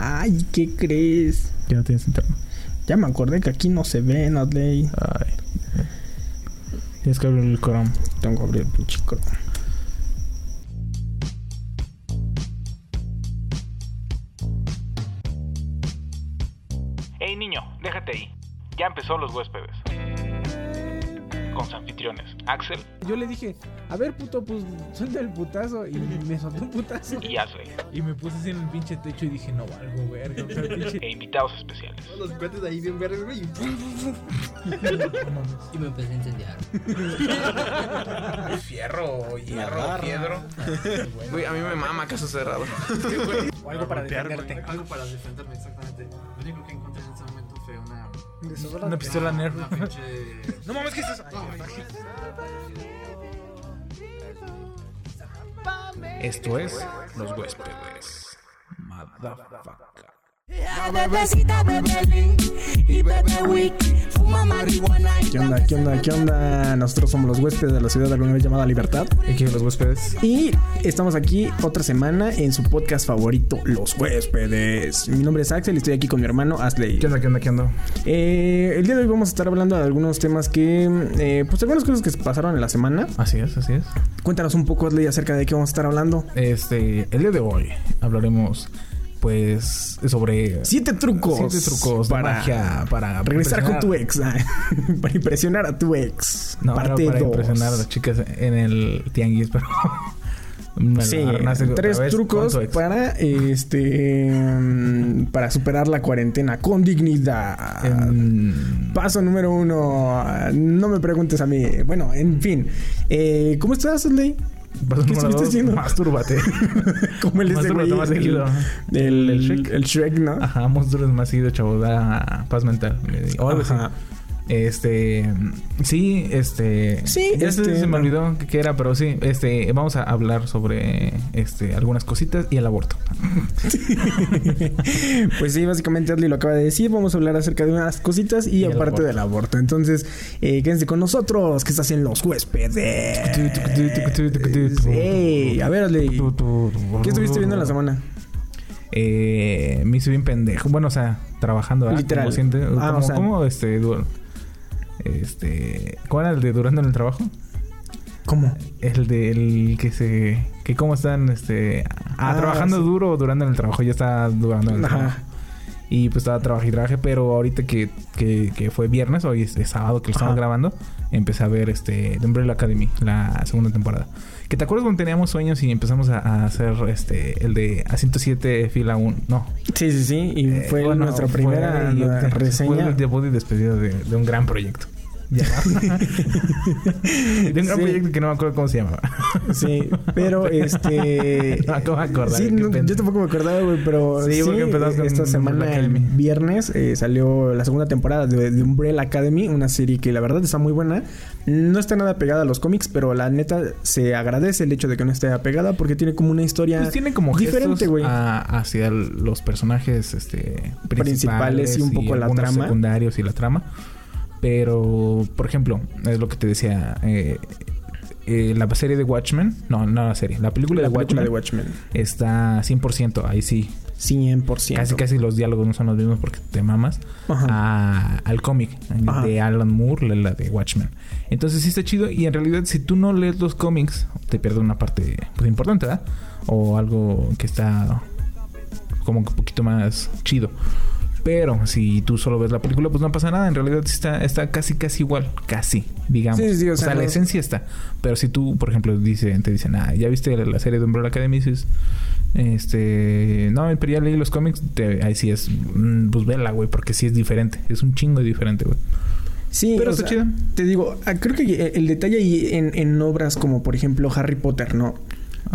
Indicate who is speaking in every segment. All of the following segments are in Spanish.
Speaker 1: Ay, ¿qué crees?
Speaker 2: No tienes internet.
Speaker 1: Ya me acordé que aquí no se ve, Adley.
Speaker 2: Ay. Tienes que abrir el Chrome.
Speaker 1: Tengo que abrir el pinche Chrome.
Speaker 3: Hey niño, déjate ahí. Ya empezó los huéspedes. Axel
Speaker 4: Yo le dije, a ver, puto, pues suelta el putazo. Y me soltó un putazo.
Speaker 3: y Ashley.
Speaker 4: Y me puse así en el pinche techo y dije, no valgo, verga. O sea, pinche.
Speaker 3: E invitados especiales.
Speaker 5: Los cuates ahí bien verdes, güey. Y
Speaker 6: me empecé a incendiar.
Speaker 7: Fierro, hierro, piedro. Güey, a mí me mama caso cerrado.
Speaker 4: O algo para defenderte.
Speaker 5: Algo para defenderme, exactamente. Lo único que una.
Speaker 2: Una pistola Nerf.
Speaker 5: Una pinche.
Speaker 7: No mames, ¿qué es eso? Esto es Los Huéspedes. Motherfucker.
Speaker 8: Bebecita, y. Fuma marihuana y
Speaker 1: ¿Qué onda? ¿Qué onda? ¿Qué onda? Nosotros somos los huéspedes de la ciudad alguna vez llamada Libertad.
Speaker 2: Aquí los huéspedes.
Speaker 1: Y estamos aquí otra semana en su podcast favorito, Los Huéspedes. Mi nombre es Axel y estoy aquí con mi hermano Asley.
Speaker 2: ¿Qué onda? ¿Qué onda? ¿Qué onda?
Speaker 1: Eh, el día de hoy vamos a estar hablando de algunos temas que, eh, pues algunas cosas que pasaron en la semana.
Speaker 2: Así es, así es.
Speaker 1: Cuéntanos un poco, Asley, acerca de qué vamos a estar hablando.
Speaker 2: Este, el día de hoy hablaremos, pues, sobre
Speaker 1: Siete trucos.
Speaker 2: siete trucos
Speaker 1: para
Speaker 2: de magia para
Speaker 1: regresar con tu ex. ah, para impresionar a tu ex.
Speaker 2: No,
Speaker 1: Parte
Speaker 2: para
Speaker 1: dos.
Speaker 2: impresionar a las chicas en el tianguis, pero.
Speaker 1: Sí, tres
Speaker 2: vez
Speaker 1: trucos para este mm, para superar la cuarentena con dignidad.
Speaker 2: En-
Speaker 1: Paso número uno. No me preguntes a mí. Bueno, en fin. Eh, ¿Cómo estás, Asley?
Speaker 2: Paso
Speaker 1: ¿Qué
Speaker 2: número
Speaker 1: estuviste
Speaker 2: dos,
Speaker 1: haciendo?
Speaker 2: Mastúrbate.
Speaker 1: Como el güey.
Speaker 2: más
Speaker 1: el-
Speaker 2: seguido.
Speaker 1: El,
Speaker 2: El Shrek.
Speaker 1: el Shrek, ¿no?
Speaker 2: Ajá, monstruos más seguido, chavo. Da paz mental. O algo así. Este. Sí, este.
Speaker 1: Sí,
Speaker 2: ya
Speaker 1: este,
Speaker 2: se me olvidó qué era, pero sí. Este. Vamos a hablar sobre. Este. Algunas cositas y el aborto.
Speaker 1: pues sí, básicamente Adley lo acaba de decir. Vamos a hablar acerca de unas cositas y, aparte
Speaker 2: aborto.
Speaker 1: del aborto. Entonces, eh, quédense con nosotros, que estás en los huéspedes. Ey, a ver, Adley, ¿qué estuviste viendo en la semana?
Speaker 2: Eh, me hice bien pendejo. Bueno, o sea, trabajando. ¿verdad?
Speaker 1: Literal.
Speaker 2: Como
Speaker 1: Ah,
Speaker 2: como-
Speaker 1: o sea-
Speaker 2: ¿Cómo este. Este. ¿Cuál era el de durando en el trabajo?
Speaker 1: ¿Cómo?
Speaker 2: El del que se. Que cómo están, este. Ah,
Speaker 1: Ah,
Speaker 2: trabajando
Speaker 1: sí.
Speaker 2: duro durando en el trabajo. Ya está durando en el trabajo. Y pues estaba trabajando y trabajé, pero ahorita que, que, que fue viernes, hoy es, es sábado que lo estamos grabando, empecé a ver este The Umbrella Academy, la segunda temporada. Que te acuerdas cuando teníamos sueños y empezamos a, a hacer este el de a 107 fila 1? No.
Speaker 1: Sí, sí, sí. Y
Speaker 2: Eh,
Speaker 1: fue
Speaker 2: bueno,
Speaker 1: nuestra primera eh,
Speaker 2: Fue
Speaker 1: reseña.
Speaker 2: el debut y despedida de, de un gran proyecto. De un gran
Speaker 1: Sí.
Speaker 2: proyecto que no me acuerdo cómo se llamaba.
Speaker 1: Sí, pero este.
Speaker 2: No acabo de acordar,
Speaker 1: Sí, no, yo tampoco me acordaba, güey, pero.
Speaker 2: Sí,
Speaker 1: Sí,
Speaker 2: porque empezamos con
Speaker 1: esta semana, el viernes, eh, salió la segunda temporada de, de Umbrella Academy, una serie que la verdad está muy buena. No está nada pegada a los cómics, pero la neta se agradece el hecho de que no esté apegada porque tiene como una historia.
Speaker 2: Pues tiene como
Speaker 1: diferente, güey.
Speaker 2: hacia los personajes este,
Speaker 1: Principales y un poco la
Speaker 2: algunos
Speaker 1: trama.
Speaker 2: secundarios y la trama. Pero, por ejemplo, es lo que te decía. eh, eh, la serie de Watchmen, no, no la serie, la película,
Speaker 1: la
Speaker 2: de,
Speaker 1: película
Speaker 2: Watchmen
Speaker 1: de Watchmen.
Speaker 2: está 100%, ahí sí.
Speaker 1: 100%.
Speaker 2: Casi, casi los diálogos no son los mismos porque te mamas. A- al cómic de Alan Moore, la, la de Watchmen. Entonces sí está chido y en realidad si tú no lees los cómics te pierdes una parte pues, importante, ¿verdad? O algo que está como que un poquito más chido. Pero si tú solo ves la película, pues no pasa nada. En realidad está, está casi, casi igual. Casi, digamos.
Speaker 1: Sí, sí, o
Speaker 2: o sea, la esencia está. Pero si tú, por ejemplo, dice, te dicen, ah, ¿ya viste la, serie de Umbrella Academy? Y dices, este... No, pero ya leí los cómics. te- ahí sí es... mm, Pues vela, güey. Porque sí es diferente. Es un chingo diferente, güey.
Speaker 1: Sí,
Speaker 2: Pero está
Speaker 1: sea,
Speaker 2: chido.
Speaker 1: Te digo, ah, creo que el detalle ahí en, en obras como por ejemplo Harry Potter, ¿no?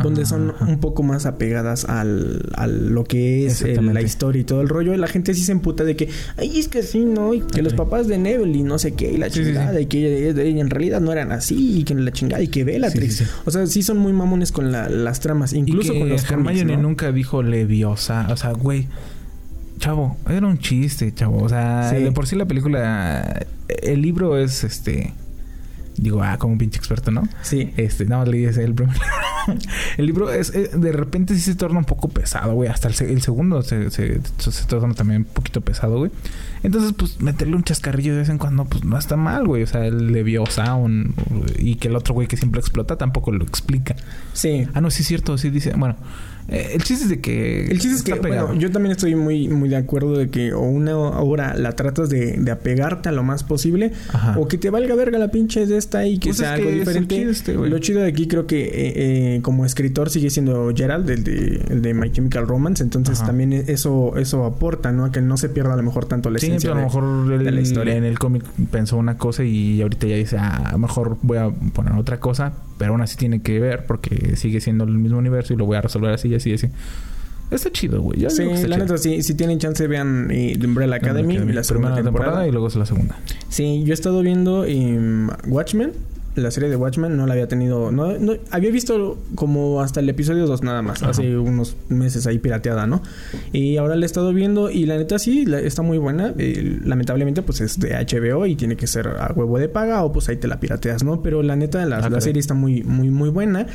Speaker 1: Donde son
Speaker 2: Ajá.
Speaker 1: un poco más apegadas al, a lo que es el- la historia y todo el rollo. Y la gente sí se emputa de que, ay, es que sí, ¿no? Y que los papás de Neville y no sé qué, y la
Speaker 2: Sí,
Speaker 1: chingada,
Speaker 2: sí.
Speaker 1: y que eh, en realidad no eran así, y que la chingada, y que Bellatrix. O sea, sí son muy mamones con la- las tramas, incluso
Speaker 2: y que
Speaker 1: con los
Speaker 2: Hermione
Speaker 1: ¿no?
Speaker 2: nunca dijo leviosa. O sea, güey... Chavo, era un chiste, chavo. O sea,
Speaker 1: Sí.
Speaker 2: de por sí la película... El libro es, este... Digo, ah, como un pinche experto, ¿no?
Speaker 1: Sí.
Speaker 2: Este, nada más leí ese el primer el libro es, eh, de repente sí se torna un poco pesado, güey. Hasta el, se- el segundo se, se, se torna también un poquito pesado, güey. Entonces, pues, meterle un chascarrillo de vez en cuando, pues, no está mal, güey. O sea, el Leviosa un, y que el otro güey que siempre explota tampoco lo explica.
Speaker 1: Sí.
Speaker 2: Ah, no, sí es cierto, sí dice... Bueno, eh, el chiste es de que...
Speaker 1: El chiste es que,
Speaker 2: está pegado.
Speaker 1: bueno, yo también estoy muy, muy de acuerdo de que o una obra la tratas de, de apegarte a lo más posible,
Speaker 2: Ajá.
Speaker 1: o que te valga verga la pinche de esta y que
Speaker 2: Pues
Speaker 1: sea
Speaker 2: es que
Speaker 1: algo diferente.
Speaker 2: chiste, güey.
Speaker 1: lo chido de aquí creo que eh, eh, como escritor sigue siendo Gerald, el de, el de My Chemical Romance, entonces
Speaker 2: Ajá.
Speaker 1: también eso, eso aporta, ¿no? A que no se pierda a lo mejor tanto la
Speaker 2: Sí, pero a lo
Speaker 1: de-
Speaker 2: mejor
Speaker 1: de la historia.
Speaker 2: en el cómic pensó una cosa y ahorita ya dice, ah, a lo mejor voy a poner otra cosa, pero aún así tiene que ver porque sigue siendo el mismo universo y lo voy a resolver así y así y así. Está chido, güey. Yo
Speaker 1: Sí, la neta, sí, si tienen chance, vean The Umbrella Academy, la
Speaker 2: Primera
Speaker 1: temporada.
Speaker 2: y luego es la segunda.
Speaker 1: Sí, yo he estado viendo em, Watchmen, la serie de Watchmen, no la había tenido, no, no había visto como hasta el episodio 2 nada más,
Speaker 2: Ajá.
Speaker 1: hace unos meses ahí pirateada, ¿no? Y ahora la he estado viendo y la neta sí, la- está muy buena, eh, lamentablemente pues es de HBO y tiene que ser a huevo de paga o pues ahí te la pirateas, ¿no? Pero la neta la,
Speaker 2: Ah,
Speaker 1: la serie está muy, muy, muy buena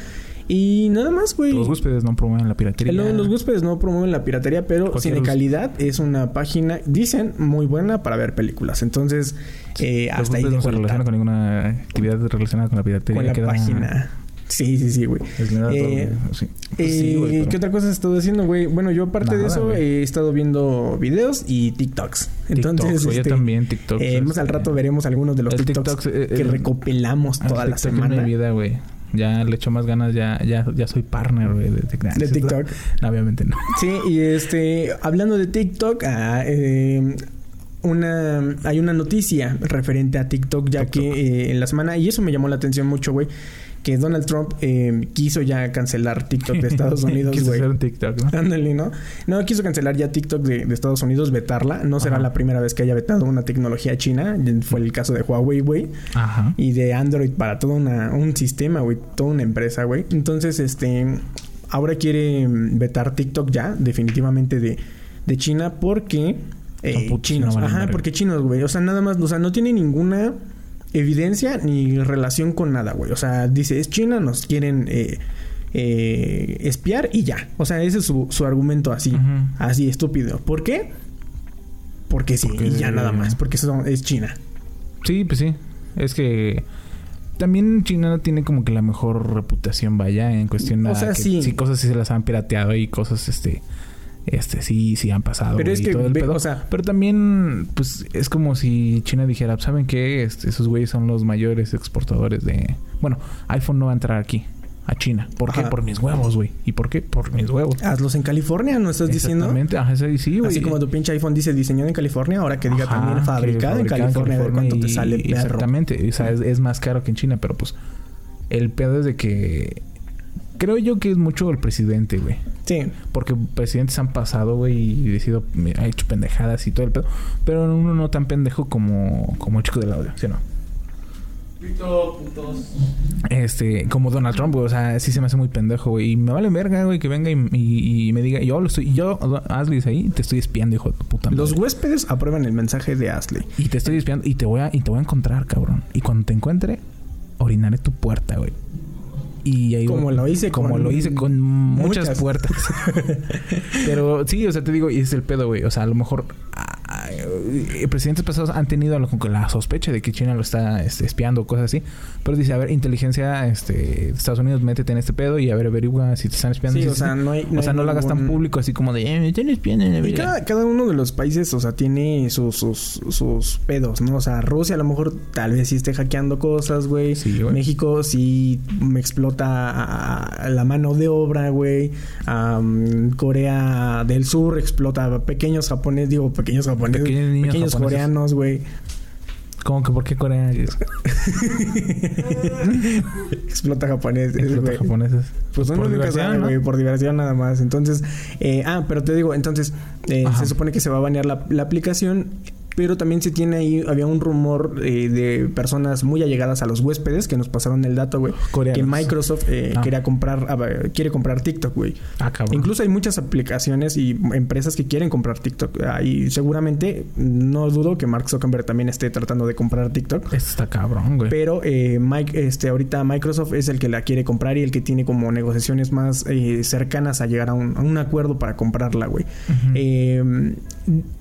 Speaker 1: y nada más, güey.
Speaker 2: Los huéspedes no promueven la piratería.
Speaker 1: Los, los huéspedes no promueven la piratería, pero
Speaker 2: Cualquier
Speaker 1: Cine
Speaker 2: us-
Speaker 1: Calidad es una página, dicen, muy buena para ver películas. Entonces, eh,
Speaker 2: Los
Speaker 1: hasta ahí
Speaker 2: no se
Speaker 1: dejo el
Speaker 2: relacionan con ninguna actividad relacionada con la piratería.
Speaker 1: con la
Speaker 2: Queda-
Speaker 1: página. Sí, sí, sí, güey. Eh,
Speaker 2: sí.
Speaker 1: Eh,
Speaker 2: Pues sí, güey, pero-
Speaker 1: ¿Qué otra cosa has estado haciendo, güey? Bueno, yo aparte de
Speaker 2: Nada,
Speaker 1: eso
Speaker 2: güey.
Speaker 1: he estado viendo videos y TikToks. Entonces,
Speaker 2: TikToks, güey, yo
Speaker 1: este,
Speaker 2: también TikToks,
Speaker 1: eh, más al
Speaker 2: este,
Speaker 1: rato veremos algunos de los
Speaker 2: el
Speaker 1: TikToks
Speaker 2: TikToks, eh,
Speaker 1: que
Speaker 2: el-
Speaker 1: recopilamos
Speaker 2: Ah,
Speaker 1: toda la
Speaker 2: TikTok es
Speaker 1: semana
Speaker 2: mi vida, güey. Ya le echo más ganas, ya, ya, ya soy partner, de, TikTok.
Speaker 1: de TikTok.
Speaker 2: No, obviamente no.
Speaker 1: Sí, y este, hablando de TikTok, ah, eh, una, hay una noticia referente a TikTok, ya
Speaker 2: TikTok.
Speaker 1: que eh, en la semana, y eso me llamó la atención mucho, güey, que Donald Trump eh, quiso ya cancelar TikTok de Estados Unidos,
Speaker 2: Quiso
Speaker 1: güey.
Speaker 2: hacer un TikTok, ¿no?
Speaker 1: Ándale, ¿no? No, quiso cancelar ya TikTok de, de Estados Unidos, vetarla. No será la primera vez que haya vetado una tecnología china. Fue el caso de Huawei, güey.
Speaker 2: Ajá.
Speaker 1: Y de Android para todo una, un sistema, güey. Toda una empresa, güey. Entonces, este... Ahora quiere mm, vetar TikTok ya, definitivamente de, de China, porque... eh, chinos. Ajá, porque chinos, güey. O sea, nada más... O sea, no tiene ninguna evidencia ni relación con nada, güey. O sea, dice, es China, nos quieren... eh, eh, espiar y ya. O sea, ese es su, su argumento así. Así, estúpido. ¿Por qué? Porque sí,
Speaker 2: Porque-
Speaker 1: y ya nada más. Porque eso es China.
Speaker 2: Sí, pues sí. Es que también China no tiene como que la mejor reputación, vaya, en cuestión
Speaker 1: O
Speaker 2: a
Speaker 1: sea,
Speaker 2: que
Speaker 1: sí.
Speaker 2: cosas sí se las han pirateado y cosas, este... Este, sí, sí han pasado.
Speaker 1: Pero es que,
Speaker 2: todo el
Speaker 1: ve-
Speaker 2: pedo.
Speaker 1: o sea-
Speaker 2: Pero también, pues, es como si China dijera, ¿saben qué? Este, esos güeyes son los mayores exportadores de... Bueno, iPhone no va a entrar aquí, a China. ¿Por qué? Por mis huevos, güey. ¿Y por qué? Por mis huevos.
Speaker 1: Hazlos en California, ¿no estás diciendo?
Speaker 2: Exactamente. Ajá, sí, güey.
Speaker 1: Así como tu pinche iPhone dice diseñado en California, ahora que diga
Speaker 2: Ajá,
Speaker 1: también fabricado, en California, a ver cuánto te sale, perro.
Speaker 2: Exactamente. O sea, es, es más caro que en China, pero pues el pedo es de que creo yo que es mucho el presidente, güey.
Speaker 1: Sí.
Speaker 2: Porque presidentes han pasado, güey, y ha hecho pendejadas y todo el pedo. Pero uno no tan pendejo como, como el chico del audio, ¿sí o no? Este, como Donald Trump, güey. O sea, sí se me hace muy pendejo, güey. Y me vale verga, güey, que venga y, y- y me diga, yo lo estoy, yo, Ashley, ahí, te estoy espiando, hijo de puta madre.
Speaker 1: Los huéspedes aprueban el mensaje de Ashley.
Speaker 2: Y te estoy espiando y te voy a, y te voy a encontrar, cabrón. Y cuando te encuentre, orinaré tu puerta, güey. Y ahí
Speaker 1: Como lo hice
Speaker 2: como
Speaker 1: con
Speaker 2: lo hice con muchas,
Speaker 1: muchas.
Speaker 2: puertas. Pero sí, o sea, te digo, y es el pedo, güey. O sea, a lo mejor ah, presidentes pasados han tenido la sospecha de que China lo está este, espiando o cosas así. Pero dice, a ver, inteligencia este, Estados Unidos, métete en este pedo y a ver, averigua si te están espiando.
Speaker 1: Sí, o sea, no hay- no
Speaker 2: o sea,
Speaker 1: hay
Speaker 2: no lo hagas tan público así como de, eh, me están espiando.
Speaker 1: Y cada, cada uno de los países, o sea, tiene sus, sus, sus pedos, ¿no? O sea, Rusia a lo mejor tal vez sí esté hackeando cosas, güey.
Speaker 2: Sí.
Speaker 1: México sí me explota a- a la mano de obra, güey. Corea del Sur explota a pequeños japoneses, digo, pequeños japoneses.
Speaker 2: Pequeños niños
Speaker 1: pequeños
Speaker 2: japoneses.
Speaker 1: coreanos, güey.
Speaker 2: ¿Cómo que por qué Corea?
Speaker 1: explota japoneses,
Speaker 2: Explota
Speaker 1: güey.
Speaker 2: japoneses.
Speaker 1: Pues
Speaker 2: Por diversión,
Speaker 1: sabe,
Speaker 2: ¿no?
Speaker 1: güey, por diversión nada más. Entonces, eh, ah, pero te digo, entonces, eh, se supone que se va a banear la, la aplicación pero también se tiene ahí, había un rumor eh, de personas muy allegadas a los huéspedes que nos pasaron el dato, güey. Que Microsoft eh,
Speaker 2: Ah.
Speaker 1: quería comprar, ah, quiere comprar TikTok, güey.
Speaker 2: Ah.
Speaker 1: Incluso hay muchas aplicaciones y empresas que quieren comprar TikTok. Ah, y seguramente, no dudo que Mark Zuckerberg también esté tratando de comprar TikTok.
Speaker 2: Esto está cabrón, güey.
Speaker 1: Pero eh, Mike, este, ahorita Microsoft es el que la quiere comprar y el que tiene como negociaciones más eh, cercanas a llegar a un, a un acuerdo para comprarla, güey. Eh,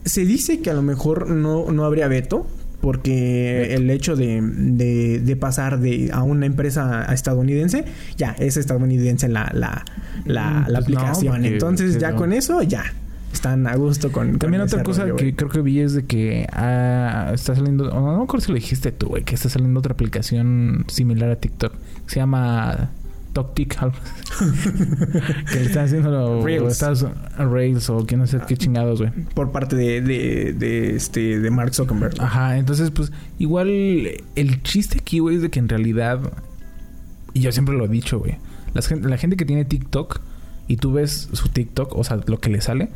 Speaker 1: se dice que a lo mejor no, no habría veto. Porque el hecho de, de- de pasar de a una empresa estadounidense, ya, es estadounidense la, la, la,
Speaker 2: Mm,
Speaker 1: la
Speaker 2: pues no,
Speaker 1: aplicación.
Speaker 2: porque-
Speaker 1: Entonces, ya
Speaker 2: no.
Speaker 1: con eso, ya. Están a gusto con.
Speaker 2: También otra cosa
Speaker 1: rollo,
Speaker 2: que creo que vi es de que ah, está saliendo, no, no me acuerdo si lo dijiste tú, güey, que está saliendo otra aplicación similar a TikTok. Se llama Algo que le están haciendo lo-
Speaker 1: Reels.
Speaker 2: Estados- Rails o que no sé qué chingados, güey.
Speaker 1: Por parte de, de, de, este, de Mark Zuckerberg.
Speaker 2: Ajá, entonces pues igual el chiste aquí, güey, es de que en realidad, y yo siempre lo he dicho, güey, las gen- la gente que tiene TikTok y tú ves su TikTok, o sea, lo que le sale,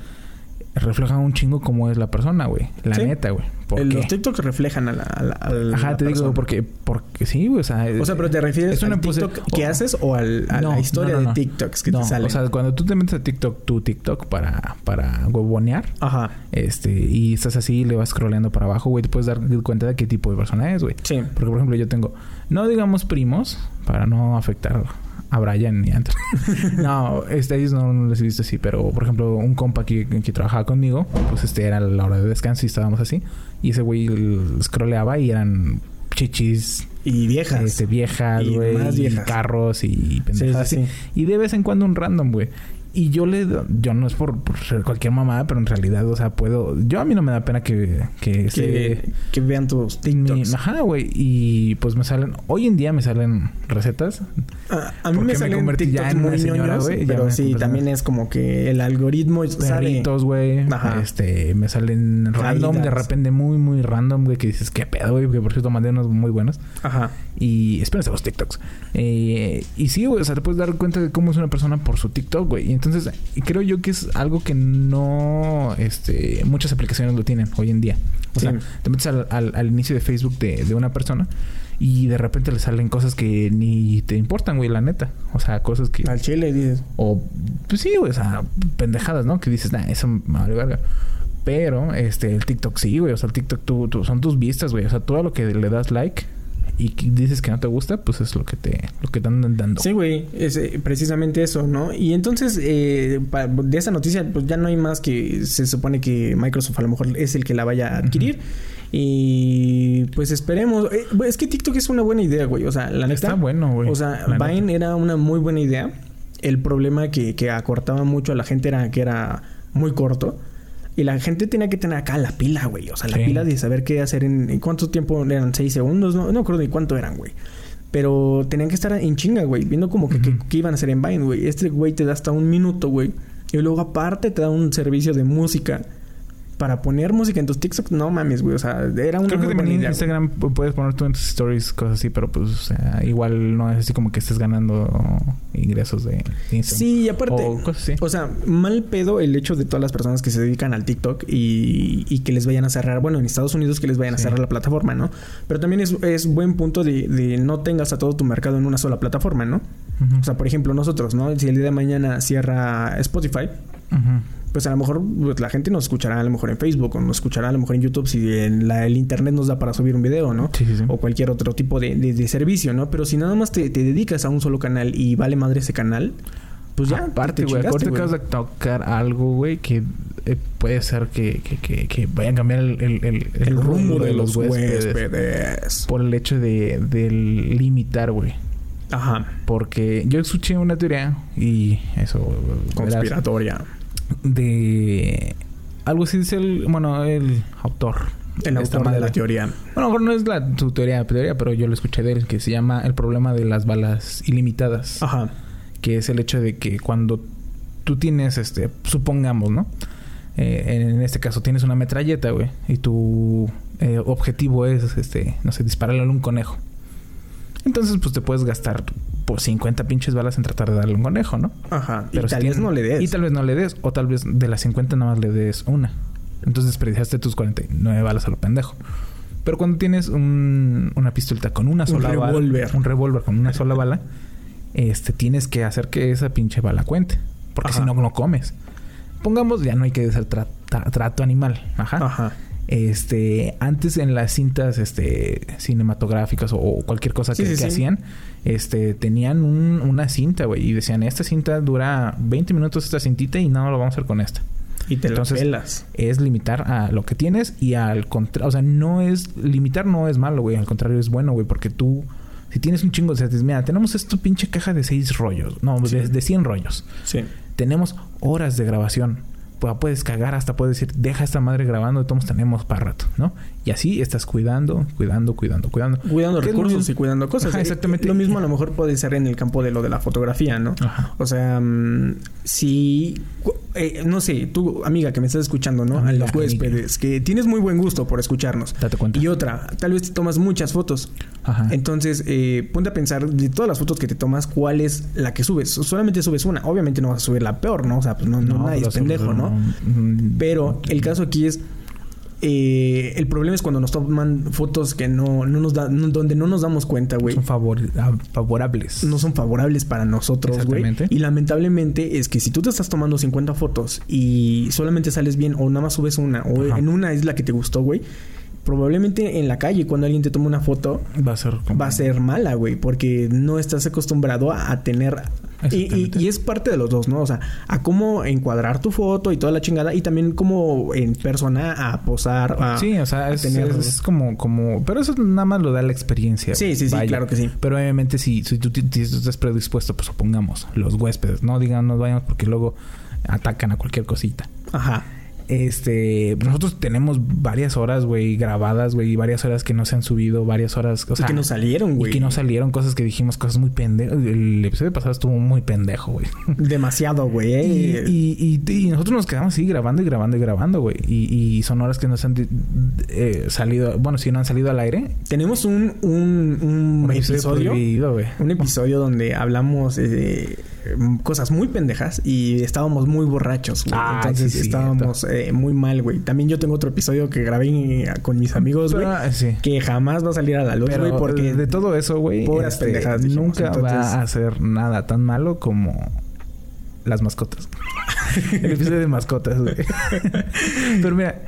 Speaker 2: refleja un chingo cómo es la persona, güey. La
Speaker 1: Sí.
Speaker 2: neta, güey.
Speaker 1: Los TikToks reflejan a la, a la- a la
Speaker 2: Ajá, te
Speaker 1: persona.
Speaker 2: digo porque, porque sí, güey, o sea...
Speaker 1: O sea, pero te refieres
Speaker 2: es una
Speaker 1: al
Speaker 2: pose-
Speaker 1: TikTok que
Speaker 2: o-
Speaker 1: haces o al, a
Speaker 2: No,
Speaker 1: la historia
Speaker 2: no, no, no.
Speaker 1: de TikToks que
Speaker 2: no,
Speaker 1: te salen.
Speaker 2: o sea, cuando tú te metes a TikTok, tu TikTok para, para huevonear,
Speaker 1: Ajá.
Speaker 2: este, y estás así y le vas scrolleando para abajo, güey, te puedes dar cuenta de qué tipo de persona es, güey.
Speaker 1: Sí.
Speaker 2: Porque, por ejemplo, yo tengo, no digamos primos, para no afectar a Brian ni a no, este, ellos no, no les he visto así, pero, por ejemplo, un compa que, que trabajaba conmigo, pues este era la hora de descanso y estábamos así. Y ese güey scrolleaba y eran chichis,
Speaker 1: Y viejas.
Speaker 2: este, viejas,
Speaker 1: Y
Speaker 2: güey, y
Speaker 1: viejas.
Speaker 2: carros y pendejadas
Speaker 1: Sí.
Speaker 2: Y de vez en cuando un random, güey. Y yo le... Yo no es por, por ser cualquier mamada, pero en realidad, o sea, puedo... Yo a mí no me da pena que... Que, se-
Speaker 1: que, que vean tus
Speaker 2: mi-
Speaker 1: TikToks.
Speaker 2: ajá, güey. Y pues me salen... Hoy en día me salen recetas.
Speaker 1: A, a mí me
Speaker 2: me
Speaker 1: salen
Speaker 2: ya
Speaker 1: TikToks muy
Speaker 2: señora,
Speaker 1: ñoños,
Speaker 2: güey, ya
Speaker 1: pero
Speaker 2: me
Speaker 1: sí, también es como que el algoritmo.
Speaker 2: Perritos, güey.
Speaker 1: Ajá.
Speaker 2: Este... Me salen random. De repente muy, muy random, güey. Que dices, ¿qué pedo, güey? Que por cierto mandé unos muy buenos.
Speaker 1: Ajá.
Speaker 2: Y espérense los TikToks. Eh, y sí, güey, o sea, te puedes dar cuenta de cómo es una persona por su TikTok, güey. Entonces, creo yo que es algo que no, este, muchas aplicaciones lo tienen hoy en día. O
Speaker 1: Sí.
Speaker 2: sea, te metes al, al- al inicio de Facebook de, de una persona y de repente le salen cosas que ni te importan, güey, la neta. O sea, cosas que...
Speaker 1: Al chile dices...
Speaker 2: O, pues sí, güey, o sea, pendejadas, ¿no? Que dices, nah, eso me vale verga. Pero, este, el TikTok sí, güey. O sea, el TikTok tú, tú- son tus vistas, güey. O sea, todo lo que le das like y dices que no te gusta, pues es lo que te, lo que te andan dando.
Speaker 1: Sí, güey, es eh, precisamente eso, ¿no? Y entonces, eh, de esa noticia, pues ya no hay más que se supone que Microsoft a lo mejor es el que la vaya a adquirir. Y pues esperemos. Eh, es que TikTok es una buena idea, güey. O sea, la neta.
Speaker 2: Está bueno, güey.
Speaker 1: O sea,
Speaker 2: La
Speaker 1: Vine
Speaker 2: neta.
Speaker 1: era una muy buena idea. El problema que, que acortaba mucho a la gente era que era muy corto. Y la gente tenía que tener acá la pila, güey. O sea, la
Speaker 2: Sí.
Speaker 1: pila de saber qué hacer en, en cuánto tiempo eran, seis segundos, no, no me acuerdo ni cuánto eran, güey. Pero tenían que estar en chinga, güey, viendo como que iban a hacer en Vine, güey. Este güey te da hasta un minuto, güey. Y luego aparte te da un servicio de música. Para poner música en tus TikToks, no mames, güey. O sea, era una
Speaker 2: Creo que también en. Instagram pu- puedes poner tú en tus stories cosas así, pero pues, o sea, igual no es así como que estés ganando ingresos de Instagram.
Speaker 1: Sí, y aparte...
Speaker 2: O cosas así.
Speaker 1: O sea, mal pedo el hecho de todas las personas que se dedican al TikTok y, y que les vayan a cerrar, bueno, en Estados Unidos que les vayan a cerrar la plataforma, ¿no? Pero también es, es buen punto de, de no tengas a todo tu mercado en una sola plataforma, ¿no? O sea, por ejemplo, nosotros, ¿no? Si el día de mañana cierra Spotify,
Speaker 2: Ujú.
Speaker 1: Pues a lo mejor pues, la gente nos escuchará a lo mejor en Facebook o nos escuchará a lo mejor en YouTube si en la- el internet nos da para subir un video, ¿no?
Speaker 2: Sí, sí, sí.
Speaker 1: O cualquier otro tipo de, de- de servicio, ¿no? Pero si nada más te, te dedicas a un solo canal y vale madre ese canal, pues ya.
Speaker 2: Aparte,
Speaker 1: te
Speaker 2: güey,
Speaker 1: güey.
Speaker 2: acabas de tocar algo, güey, que eh, puede ser que, que, que, que vaya a cambiar el, el, el,
Speaker 1: El rumbo de los
Speaker 2: huéspedes.
Speaker 1: huéspedes.
Speaker 2: Por el hecho de, de limitar, güey.
Speaker 1: Ajá.
Speaker 2: Porque yo escuché una teoría y eso... verás,
Speaker 1: Conspiratoria.
Speaker 2: De... Algo así dice el... Bueno, el autor.
Speaker 1: El
Speaker 2: esta
Speaker 1: autor de la teoría.
Speaker 2: Bueno, no es la, su teoría, teoría, pero yo lo escuché de él, que se llama el problema de las balas ilimitadas.
Speaker 1: Ajá.
Speaker 2: que es el hecho de que cuando tú tienes, este, supongamos, ¿no? Eh, en este caso tienes una metralleta, güey, y tu eh, objetivo es, este, no sé, dispararle a un conejo. Entonces, pues te puedes gastar por 50 pinches balas en tratar de darle un conejo, ¿no?
Speaker 1: Ajá.
Speaker 2: Pero
Speaker 1: y
Speaker 2: si
Speaker 1: tal vez no le des.
Speaker 2: Y tal vez no le des, o tal vez de las 50 nada más le des una. Entonces desperdiciaste tus 49 balas a lo pendejo. Pero cuando tienes un- una pistolita con una
Speaker 1: Un
Speaker 2: sola bala,
Speaker 1: revólver.
Speaker 2: un revólver con una sola bala, este tienes que hacer que esa pinche bala cuente, porque
Speaker 1: Ajá.
Speaker 2: si no no comes. Pongamos, ya no hay que hacer tra- tra- trato animal, ajá.
Speaker 1: Ajá.
Speaker 2: Este, antes en las cintas este cinematográficas o, o cualquier cosa
Speaker 1: Sí,
Speaker 2: que,
Speaker 1: sí,
Speaker 2: que
Speaker 1: sí.
Speaker 2: hacían, este tenían un- una cinta, güey, y decían, "Esta cinta dura 20 minutos esta cintita y no lo vamos a hacer con esta."
Speaker 1: Y te
Speaker 2: Entonces,
Speaker 1: pelas.
Speaker 2: es limitar a lo que tienes y al contrario, o sea, no es limitar no es malo, güey, al contrario es bueno, güey, porque tú si tienes un chingo, o sea, dices, mira, tenemos esta pinche caja de seis rollos, no, de, de 100 rollos.
Speaker 1: Sí.
Speaker 2: Tenemos horas de grabación. Puedes cagar, hasta puedes decir, deja esta madre grabando, todos tenemos para rato, ¿no? Y así estás cuidando, cuidando, cuidando, cuidando.
Speaker 1: Cuidando
Speaker 2: ¿Qué es lo
Speaker 1: recursos y cuidando cosas.
Speaker 2: Ajá,
Speaker 1: Eh,
Speaker 2: exactamente.
Speaker 1: Lo mismo a lo mejor puede ser en el campo de lo de la fotografía, ¿no?
Speaker 2: Ajá.
Speaker 1: O sea, mm, si... eh, no sé, tú, amiga que me estás escuchando, ¿no? a
Speaker 2: Amiga,
Speaker 1: los huéspedes, que tienes muy buen gusto por escucharnos.
Speaker 2: Date cuenta.
Speaker 1: Y otra, tal vez te tomas muchas fotos.
Speaker 2: Ajá.
Speaker 1: Entonces, eh, ponte a pensar de todas las fotos que te tomas, ¿cuál es la que subes? Solamente subes una. Obviamente no vas a subir la peor, ¿no? O sea, pues no, no, nadie es pendejo, ¿no? Pero el caso aquí es. Eh, el problema es cuando nos toman fotos que no, no nos da, no- donde no nos damos cuenta, güey.
Speaker 2: son favor- ah, favorables.
Speaker 1: No son favorables para nosotros, güey. Y lamentablemente es que si tú te estás tomando 50 fotos y solamente sales bien o nada más subes una o
Speaker 2: Ajá.
Speaker 1: en una es la que te gustó, güey. Probablemente en la calle cuando alguien te toma una foto
Speaker 2: va a ser como-
Speaker 1: va a ser mala, güey, porque no estás acostumbrado a, a tener... Y, y- es parte de los dos, ¿no? O sea, a cómo encuadrar tu foto y toda la chingada y también como en persona a posar, a,
Speaker 2: Sí, o sea, es,
Speaker 1: tener-
Speaker 2: es- es como, como... Pero eso nada más lo da la experiencia.
Speaker 1: Sí, sí, sí,
Speaker 2: vaya.
Speaker 1: claro que sí.
Speaker 2: Pero obviamente si, si, tú, ti- si tú estás predispuesto, pues supongamos, los huéspedes, no digan nos vayamos porque luego atacan a cualquier cosita.
Speaker 1: Ajá.
Speaker 2: Este, nosotros tenemos varias horas, güey, grabadas, güey, y varias horas que no se han subido, varias horas, o
Speaker 1: Y
Speaker 2: sea,
Speaker 1: que no salieron,
Speaker 2: y
Speaker 1: güey.
Speaker 2: que no salieron cosas que dijimos, cosas muy pendejas. El episodio pasado estuvo muy pendejo, güey.
Speaker 1: Demasiado, güey. eh.
Speaker 2: Y, y- y nosotros nos quedamos así grabando y grabando y grabando, güey. Y, y son horas que nos han di- eh, salido, bueno, si no han salido al aire.
Speaker 1: Tenemos un, un, un episodio.
Speaker 2: prohibido, güey.
Speaker 1: Un episodio donde hablamos eh, cosas muy pendejas y estábamos muy borrachos, güey.
Speaker 2: Ah,
Speaker 1: Entonces
Speaker 2: sí,
Speaker 1: estábamos muy mal, güey. También yo tengo otro episodio que grabé eh, con mis amigos, güey.
Speaker 2: Ah, sí.
Speaker 1: Que jamás va a salir a la luz, güey, porque
Speaker 2: de todo eso, güey,
Speaker 1: puras
Speaker 2: este,
Speaker 1: pendejadas dijimos.
Speaker 2: nunca
Speaker 1: Entonces-
Speaker 2: va a ser nada tan malo como las mascotas. El episodio de mascotas, güey. Pero mira,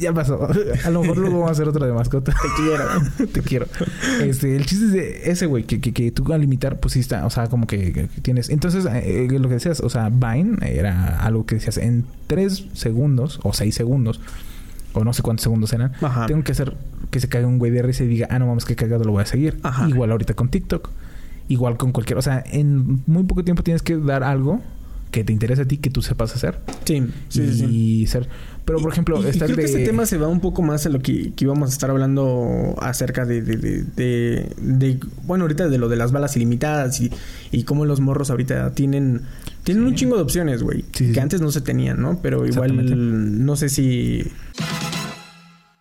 Speaker 2: ya pasó. A lo mejor luego vamos a hacer otro de mascotas.
Speaker 1: Te quiero.
Speaker 2: Te quiero. Este, el chiste es de ese, güey, que, que, que tú al limitar, pues sí está, o sea, como que, que tienes. Entonces, eh, lo que decías, o sea, Vine era algo que decías en tres segundos o seis segundos, o no sé cuántos segundos eran,
Speaker 1: Ajá.
Speaker 2: tengo que hacer que se caiga un güey de risa y diga, ah, no mames, que cagado lo voy a seguir.
Speaker 1: Ajá.
Speaker 2: Igual ahorita con TikTok, igual con cualquier, o sea, en muy poco tiempo tienes que dar algo que te interese a ti, que tú sepas hacer.
Speaker 1: Sí, sí,
Speaker 2: y
Speaker 1: sí, sí.
Speaker 2: ser. Pero, por ejemplo,
Speaker 1: Y- y creo
Speaker 2: de...
Speaker 1: que ese tema se va un poco más a lo que, que íbamos a estar hablando acerca de, de, de, de- de- bueno, ahorita de lo de las balas ilimitadas y, y cómo los morros ahorita tienen, tienen un chingo de opciones, güey,
Speaker 2: Sí, sí,
Speaker 1: que
Speaker 2: sí.
Speaker 1: antes no se tenían, ¿no? Pero igual, no sé si...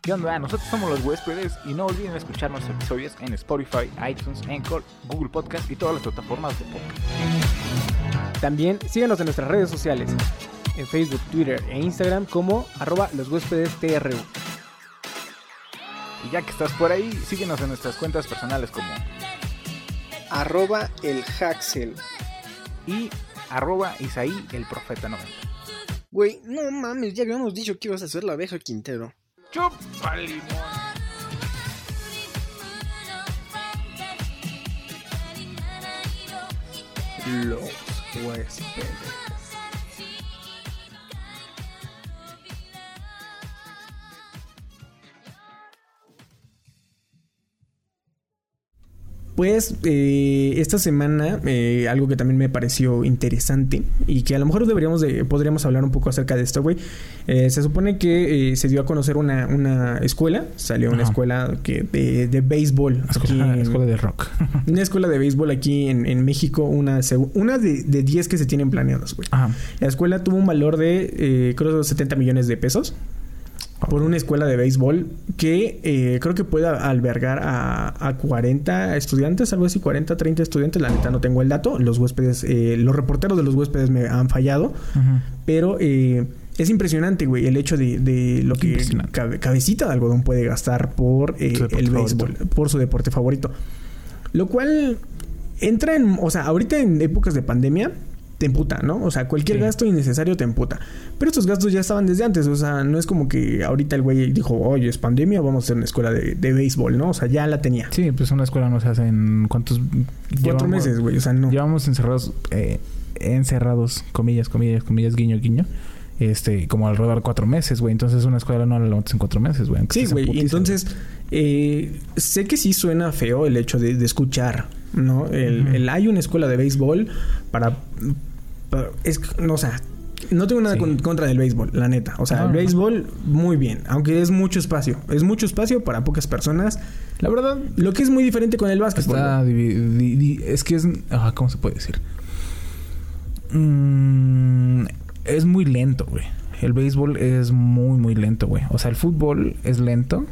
Speaker 3: ¿Qué onda? Nosotros somos los huéspedes y no olviden escuchar nuestros episodios en Spotify, iTunes, Anchor, Google Podcast y todas las plataformas de podcast.
Speaker 4: También síguenos en nuestras redes sociales, en Facebook, Twitter e Instagram como arroba los huéspedes TRU.
Speaker 3: Y ya que estás por ahí, síguenos en nuestras cuentas personales como
Speaker 1: Arroba el Haxel.
Speaker 3: y arroba Isaí el Profeta 90.
Speaker 9: Güey, no mames, ya habíamos dicho que ibas a hacer la abeja Quintero.
Speaker 3: ¡Chupa limón!
Speaker 1: Los huéspedes. Pues eh, esta semana eh, algo que también me pareció interesante y que a lo mejor deberíamos de podríamos hablar un poco acerca de esto, güey. Eh, se supone que eh, se dio a conocer una, una escuela, salió una escuela que de, de béisbol,
Speaker 2: Escuela,
Speaker 1: en-
Speaker 2: escuela de rock.
Speaker 1: una escuela de béisbol aquí en, en México, una, una de, de 10 que se tienen planeadas, güey. La escuela tuvo un valor de, eh, creo, 70 millones de pesos. Por una escuela de béisbol que eh, creo que puede albergar a, a 40 estudiantes, algo así, 40, 30 estudiantes. La neta no tengo el dato. Los huéspedes, eh, los reporteros de los huéspedes me han fallado. Pero eh, es impresionante, güey, el hecho de, de lo que cabe- cabecita de algodón puede gastar por eh, el béisbol, por su deporte favorito. Lo cual entra en, o sea, ahorita en épocas de pandemia te emputa, ¿no? O sea, cualquier
Speaker 2: Sí.
Speaker 1: gasto innecesario te emputa. Pero estos gastos ya estaban desde antes, o sea, no es como que ahorita el güey dijo, oye, es pandemia, vamos a hacer una escuela de, de béisbol, ¿no? O sea, ya la tenía.
Speaker 2: Sí, pues una escuela no se hace en cuántos...
Speaker 1: Cuatro
Speaker 2: llevamos-
Speaker 1: meses, güey, o sea, no.
Speaker 2: Llevamos encerrados, eh, encerrados, comillas, comillas, comillas, guiño, guiño. Este, como alrededor de cuatro meses, güey. Entonces una escuela no la levantas en cuatro meses, güey.
Speaker 1: Sí, güey. Entonces, eh, sé que sí suena feo el hecho de, de escuchar, ¿no? El- hay una escuela de béisbol para... es, no, o sea, no tengo nada
Speaker 2: Sí.
Speaker 1: con- contra del béisbol, la neta. O sea, el béisbol, muy bien. Aunque es mucho espacio. Es mucho espacio para pocas personas.
Speaker 2: La verdad,
Speaker 1: Lo que es muy diferente con el
Speaker 2: di- es que es ah, cómo se puede decir Mm, es muy lento güey el béisbol es muy muy lento güey o sea el fútbol es lento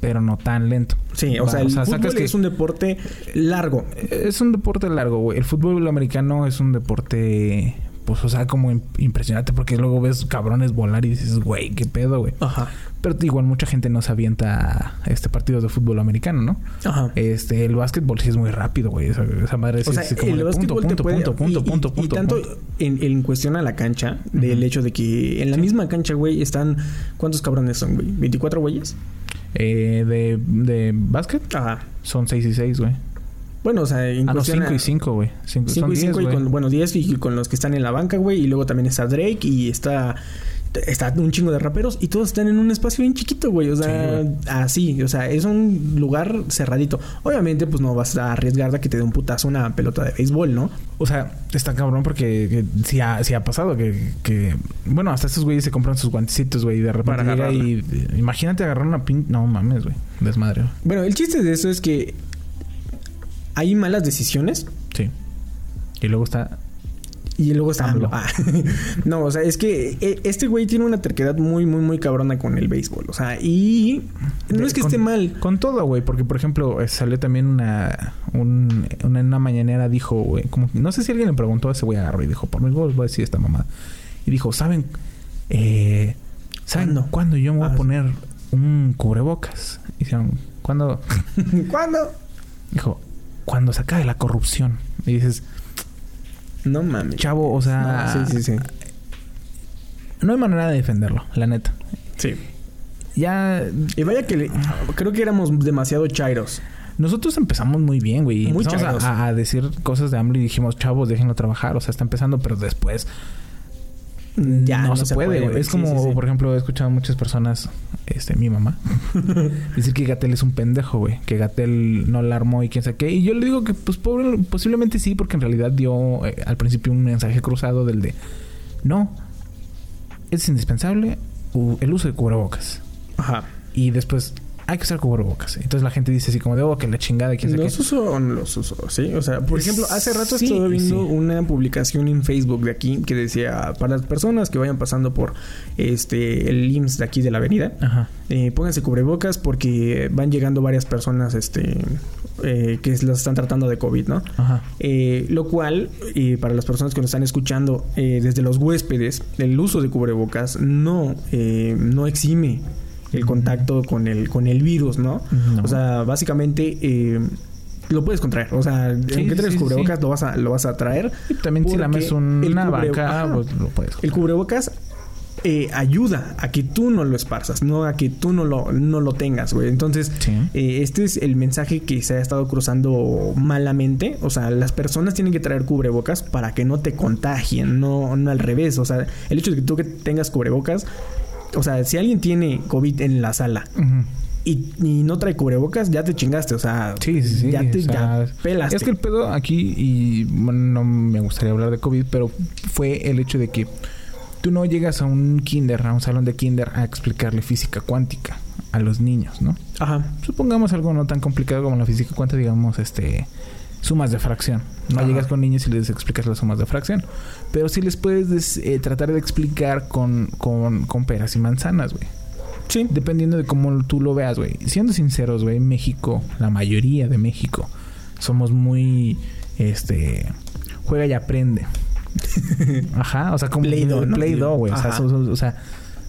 Speaker 2: pero no tan lento
Speaker 1: Sí, o
Speaker 2: Va,
Speaker 1: sea, el fútbol
Speaker 2: que-
Speaker 1: es un deporte largo.
Speaker 2: es un deporte largo güey el fútbol americano es un deporte pues o sea como im- impresionante porque luego ves cabrones volar y dices güey qué pedo güey
Speaker 1: Ajá.
Speaker 2: pero igual mucha gente no se avienta a este partidos de fútbol americano no
Speaker 1: Ajá.
Speaker 2: este, el básquetbol sí es muy rápido, güey. Esa, esa madre sí
Speaker 1: O sea,
Speaker 2: es como
Speaker 1: el
Speaker 2: de punto,
Speaker 1: básquetbol te
Speaker 2: punto,
Speaker 1: puede...
Speaker 2: punto, punto,
Speaker 1: y- y-
Speaker 2: punto,
Speaker 1: y
Speaker 2: punto,
Speaker 1: tanto
Speaker 2: punto.
Speaker 1: En, en cuestión a la cancha, del hecho de que en la misma cancha, güey, están... ¿Cuántos cabrones son, güey? ¿24 güeyes?
Speaker 2: Eh, de, de básquet
Speaker 1: Ajá.
Speaker 2: son 6 y 6, güey.
Speaker 1: Bueno, o sea, en
Speaker 2: Ah, no,
Speaker 1: cuestión
Speaker 2: 5
Speaker 1: a-
Speaker 2: y 5, güey. 5
Speaker 1: cinco
Speaker 2: son
Speaker 1: y
Speaker 2: 10,
Speaker 1: 5 y
Speaker 2: güey.
Speaker 1: con, bueno, 10 y con los que están en la banca, güey. Y luego también está Drake y está... Está un chingo de raperos y todos están en un espacio bien chiquito, güey. O sea,
Speaker 2: Sí,
Speaker 1: así. O sea, es un lugar cerradito. Obviamente, pues no vas a arriesgar a que te dé un putazo una pelota de béisbol, ¿no?
Speaker 2: O sea, está cabrón porque que sí, ha, sí ha pasado que, que... Bueno, hasta estos güeyes se compran sus guantecitos, güey. Y de repente
Speaker 1: Para
Speaker 2: llega y... Imagínate agarrar una pin... No mames, güey. Desmadre. güey.
Speaker 1: Bueno, el chiste de eso es que hay malas decisiones
Speaker 2: Sí. Y luego está...
Speaker 1: y luego está
Speaker 2: AMLO.
Speaker 1: Ah. no, o sea, es que eh, este güey tiene una terquedad muy, muy, muy cabrona con el béisbol. O sea, y no
Speaker 2: De-
Speaker 1: es que
Speaker 2: con-
Speaker 1: esté mal.
Speaker 2: Con todo, güey. Porque, por ejemplo, eh, salió también una... Un, una, una mañanera dijo, güey... Como, no sé si alguien le preguntó a ese güey agarró y dijo... Por mis huevos voy a decir esta mamá. Y dijo, ¿saben? Eh, ¿Saben
Speaker 1: ¿Cuándo?
Speaker 2: cuándo yo me voy
Speaker 1: Ah,
Speaker 2: a poner un cubrebocas? Y dijeron, ¿cuándo?
Speaker 1: ¿Cuándo?
Speaker 2: Dijo, cuando se acabe la corrupción. Y dices,
Speaker 1: No mames.
Speaker 2: chavo, o sea...
Speaker 1: No, sí, sí, sí.
Speaker 2: No hay manera de defenderlo, la neta.
Speaker 1: Sí.
Speaker 2: Ya...
Speaker 1: Y vaya que le- creo que éramos demasiado chairos.
Speaker 2: Nosotros empezamos muy bien, güey.
Speaker 1: Muy
Speaker 2: Empezamos a decir cosas de AMLO y dijimos, chavos, déjenlo trabajar. O sea, está empezando, pero después
Speaker 1: Ya
Speaker 2: no, se, puede, güey. Es
Speaker 1: Sí,
Speaker 2: como,
Speaker 1: sí, sí.
Speaker 2: por ejemplo, he escuchado a muchas personas, este, mi mamá, decir que Gatel es un pendejo, güey. Que Gatel no la armó y quién sabe qué. Y yo le digo que, pues, pobre- posiblemente sí, porque en realidad dio eh, al principio un mensaje cruzado del de, no, es indispensable el uso de cubrebocas.
Speaker 1: Ajá.
Speaker 2: Y después, hay que usar cubrebocas. Entonces la gente dice así como de, oh, que la chingada, quién sabe qué.
Speaker 1: ¿Los uso o no los uso? Sí, o sea, por ejemplo, hace rato
Speaker 2: Sí,
Speaker 1: estuve viendo
Speaker 2: sí.
Speaker 1: una publicación en Facebook de aquí que decía para las personas que vayan pasando por este el IMSS de aquí de la avenida,
Speaker 2: Ajá.
Speaker 1: eh, pónganse cubrebocas porque van llegando varias personas este eh, que las están tratando de COVID, ¿no?
Speaker 2: Ajá.
Speaker 1: Eh, lo cual, eh, para las personas que nos están escuchando, eh, desde los huéspedes, el uso de cubrebocas no, eh, no exime el contacto con el, con el virus, ¿no?
Speaker 2: No.
Speaker 1: O sea, básicamente eh, lo puedes contraer. O sea,
Speaker 2: Sí,
Speaker 1: aunque traes
Speaker 2: sí,
Speaker 1: cubrebocas,
Speaker 2: sí.
Speaker 1: Lo, vas a, lo vas a traer.
Speaker 2: Y también si lames una
Speaker 1: Ajá.
Speaker 2: pues lo puedes.
Speaker 1: El cubrebocas eh, ayuda a que tú no lo esparzas, no a que tú no lo, no lo tengas, güey. Entonces, eh, este es el mensaje que se ha estado cruzando malamente. O sea, las personas tienen que traer cubrebocas para que no te contagien, no, no al revés. O sea, el hecho de que tú que tengas cubrebocas, o sea, si alguien tiene COVID en la sala y, y no trae cubrebocas, ya te chingaste. O sea,
Speaker 2: Sí, sí, sí.
Speaker 1: ya te
Speaker 2: o sea,
Speaker 1: ya pelaste.
Speaker 2: Es que el pedo aquí, y bueno, no me gustaría hablar de COVID, pero fue el hecho de que tú no llegas a un kinder, a un salón de kinder, a explicarle física cuántica a los niños, ¿no?
Speaker 1: Ajá.
Speaker 2: Supongamos algo no tan complicado como la física cuántica, digamos, este sumas de fracción. No
Speaker 1: Ajá.
Speaker 2: llegas con niños y les explicas las sumas de fracción. Pero sí les puedes des- eh, tratar de explicar con, con, con peras y manzanas, güey.
Speaker 1: Sí.
Speaker 2: Dependiendo de cómo tú lo veas, güey. Siendo sinceros, güey, México, la mayoría de México, somos muy, este, juega y aprende. Ajá, o sea, como
Speaker 1: Play-Doh, ¿no?
Speaker 2: Play-Doh, güey. O sea, o sea,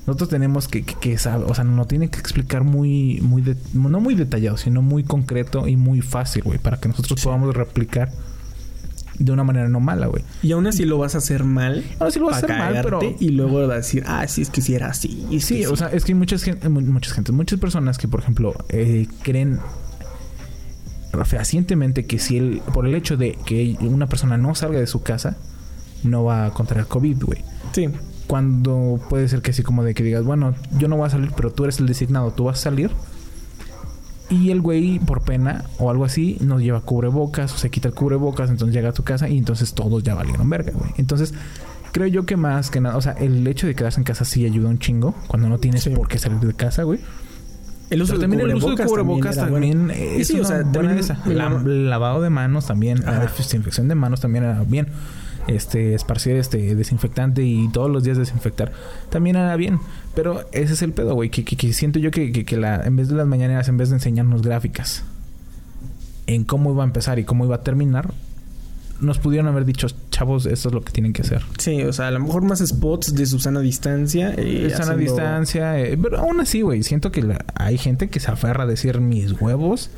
Speaker 2: nosotros tenemos que, que, que saber, o sea, no tiene que explicar muy, muy, de- no muy detallado, sino muy concreto y muy fácil, güey, para que nosotros podamos replicar de una manera no mala, güey.
Speaker 1: Y aún así lo vas a hacer mal.
Speaker 2: Ahora sí lo vas a hacer mal, pero-
Speaker 1: Y luego vas a decir, ah, sí, es que sí era así. es
Speaker 2: Sí, o sea, es que hay muchas gente, muchas gente, muchas personas que, por ejemplo, eh, creen fehacientemente que si él, por el hecho de que una persona no salga de su casa, no va a contraer COVID, güey.
Speaker 1: Sí.
Speaker 2: Cuando puede ser que así como de que digas, bueno, yo no voy a salir, pero tú eres el designado, tú vas a salir. Y el güey, por pena o algo así, nos lleva cubrebocas o se quita el cubrebocas, entonces llega a tu casa y entonces todos ya valieron verga, güey. Entonces, creo yo que más que nada, o sea, el hecho de quedarse en casa sí ayuda un chingo cuando no tienes
Speaker 1: Sí.
Speaker 2: por qué salir de casa, güey.
Speaker 1: El uso
Speaker 2: también el uso de cubrebocas también,
Speaker 1: bueno.
Speaker 2: es
Speaker 1: Sí,
Speaker 2: una
Speaker 1: o sea,
Speaker 2: buena
Speaker 1: también
Speaker 2: esa. La- lavado de manos también, la desinfección de manos también era bien. Este, esparcir este desinfectante y todos los días desinfectar también era bien. Pero ese es el pedo, güey. Que, que- que siento yo que, que- la, en vez de las mañaneras, en vez de enseñarnos gráficas en cómo iba a empezar y cómo iba a terminar, nos pudieron haber dicho, chavos, esto es lo que tienen que hacer.
Speaker 1: Sí, o sea, a lo mejor más spots de Susana distancia. eh,
Speaker 2: Es sana
Speaker 1: haciendo-
Speaker 2: distancia. eh, pero aún así, güey, siento que la- hay gente que se aferra a decir mis huevos.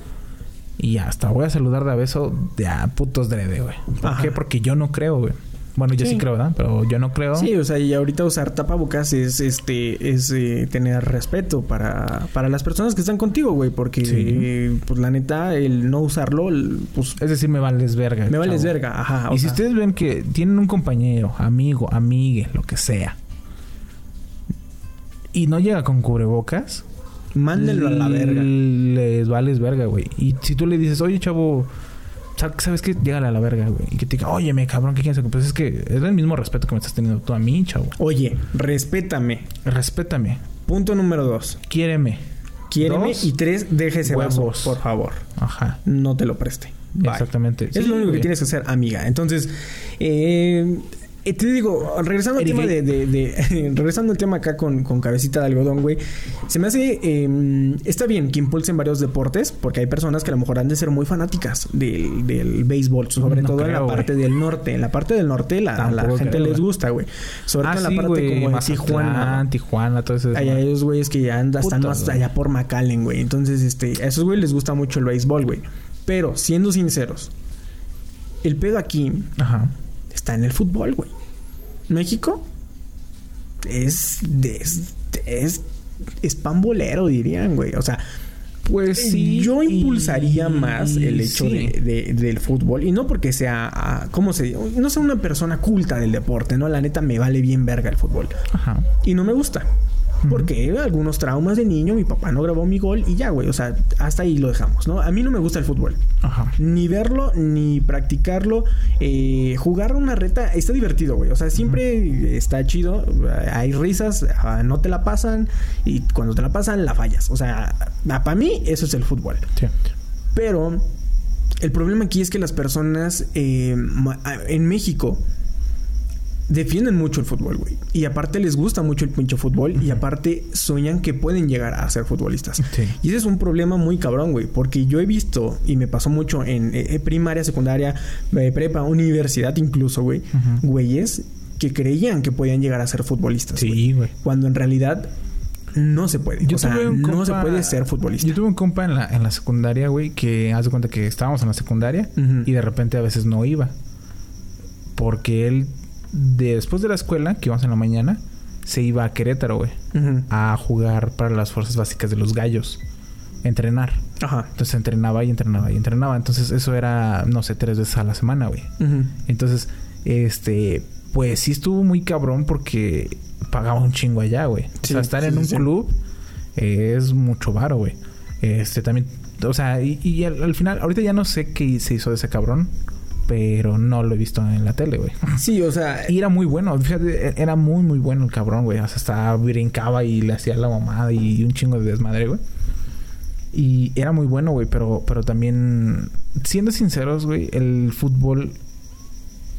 Speaker 2: Y hasta voy a saludar de a beso de a putos drede, güey. ¿Por
Speaker 1: Ajá.
Speaker 2: qué? Porque yo no creo, güey. Bueno, yo sí,
Speaker 1: Sí.
Speaker 2: creo, ¿verdad? Pero yo no creo.
Speaker 1: Sí, o sea, y ahorita usar tapabocas es este es eh, tener respeto para, para las personas que están contigo, güey, porque
Speaker 2: Sí.
Speaker 1: eh, pues la neta el no usarlo el- pues
Speaker 2: Es decir, me vales verga.
Speaker 1: me vales
Speaker 2: chavo.
Speaker 1: verga, ajá,
Speaker 2: Y si
Speaker 1: sea,
Speaker 2: ustedes ven que tienen un compañero, amigo, amigue, lo que sea, y no llega con cubrebocas,
Speaker 1: mándenlo a la verga.
Speaker 2: Les vales verga, güey. Y si tú le dices, oye, chavo, sa- ¿sabes qué? Llégale a la verga, güey. Y que te diga, oye, me cabrón, ¿qué quieres? Pues es que es el mismo respeto que me estás teniendo tú a mí, chavo.
Speaker 1: Oye, respétame.
Speaker 2: Respétame,
Speaker 1: Punto número dos.
Speaker 2: quiéreme.
Speaker 1: Quiéreme
Speaker 2: Dos,
Speaker 1: y tres, deje ese vaso,
Speaker 2: huevos.
Speaker 1: por favor.
Speaker 2: Ajá.
Speaker 1: No te lo preste. Bye.
Speaker 2: Exactamente.
Speaker 1: Es
Speaker 2: Sí,
Speaker 1: lo único que tienes que hacer, amiga. Entonces, eh, eh, te digo, regresando al tema de, de- de- regresando al tema acá con, con cabecita de algodón, güey. Se me hace, eh, está bien que impulsen varios deportes, porque hay personas que a lo mejor han de ser muy fanáticas del, del béisbol, sobre
Speaker 2: No
Speaker 1: todo en la
Speaker 2: güey.
Speaker 1: parte del norte. En la parte del norte la, a la gente
Speaker 2: creo,
Speaker 1: les gusta, güey. Sobre
Speaker 2: Ah,
Speaker 1: todo en la parte como de Tijuana.
Speaker 2: Tijuana, todo eso.
Speaker 1: Hay esos güeyes que ya andan,
Speaker 2: Puta,
Speaker 1: más
Speaker 2: güey.
Speaker 1: allá por McAllen, güey. Entonces, este, a esos güeyes les gusta mucho el béisbol, güey. Pero, siendo sinceros, el pedo aquí
Speaker 2: Ajá.
Speaker 1: Está en el fútbol, güey. México es, es, es, es pambolero, dirían, güey. O sea,
Speaker 2: Pues sí.
Speaker 1: yo
Speaker 2: y-
Speaker 1: impulsaría más el hecho
Speaker 2: sí.
Speaker 1: de, de- del fútbol. Y no porque sea, ah, ¿cómo se? No sea una persona culta del deporte, ¿no? La neta me vale bien verga el fútbol.
Speaker 2: Ajá.
Speaker 1: Y no me gusta. Porque algunos traumas de niño, mi papá no grabó mi gol y ya, güey. O sea, hasta ahí lo dejamos, ¿no? A mí no me gusta el fútbol.
Speaker 2: Ajá.
Speaker 1: Ni verlo, ni practicarlo. Eh, jugar una reta está divertido, güey. O sea, siempre está chido. Hay risas, ah, no te la pasan. Y cuando te la pasan, la fallas. O sea, para mí eso es el fútbol.
Speaker 2: Sí.
Speaker 1: Pero el problema aquí es que las personas eh, en México defienden mucho el fútbol, güey. Y aparte les gusta mucho el pinche fútbol. Y aparte sueñan que pueden llegar a ser futbolistas.
Speaker 2: Sí.
Speaker 1: Y ese es un problema muy cabrón, güey. Porque yo he visto, y me pasó mucho en eh, primaria, secundaria, eh, prepa, universidad incluso, güey. Güeyes que creían que podían llegar a ser futbolistas.
Speaker 2: Sí, güey.
Speaker 1: Cuando en realidad no se puede.
Speaker 2: Yo
Speaker 1: o sea, no se puede ser futbolista.
Speaker 2: Yo tuve un compa en la, en la secundaria, güey, que haz de cuenta que estábamos en la secundaria y de repente a veces no iba. Porque él, de- después de la escuela, que íbamos en la mañana, se iba a Querétaro, güey, a jugar para las fuerzas básicas de los gallos. Entrenar.
Speaker 1: Ajá.
Speaker 2: Entonces entrenaba y entrenaba y entrenaba. Entonces eso era, no sé, tres veces a la semana, güey. Entonces, este, pues sí estuvo muy cabrón porque pagaba un chingo allá, güey. O
Speaker 1: Sí,
Speaker 2: sea, estar
Speaker 1: sí,
Speaker 2: en un
Speaker 1: sí.
Speaker 2: club eh, es mucho varo, güey. Este también, o sea, y, y al, al final, ahorita ya no sé qué se hizo de ese cabrón, pero no lo he visto en la tele, güey.
Speaker 1: Sí, o sea,
Speaker 2: Y era muy bueno, fíjate, era muy, muy bueno el cabrón, güey. O sea, hasta brincaba y le hacía la mamada y un chingo de desmadre, güey. Y era muy bueno, güey, pero, pero también, siendo sinceros, güey, el fútbol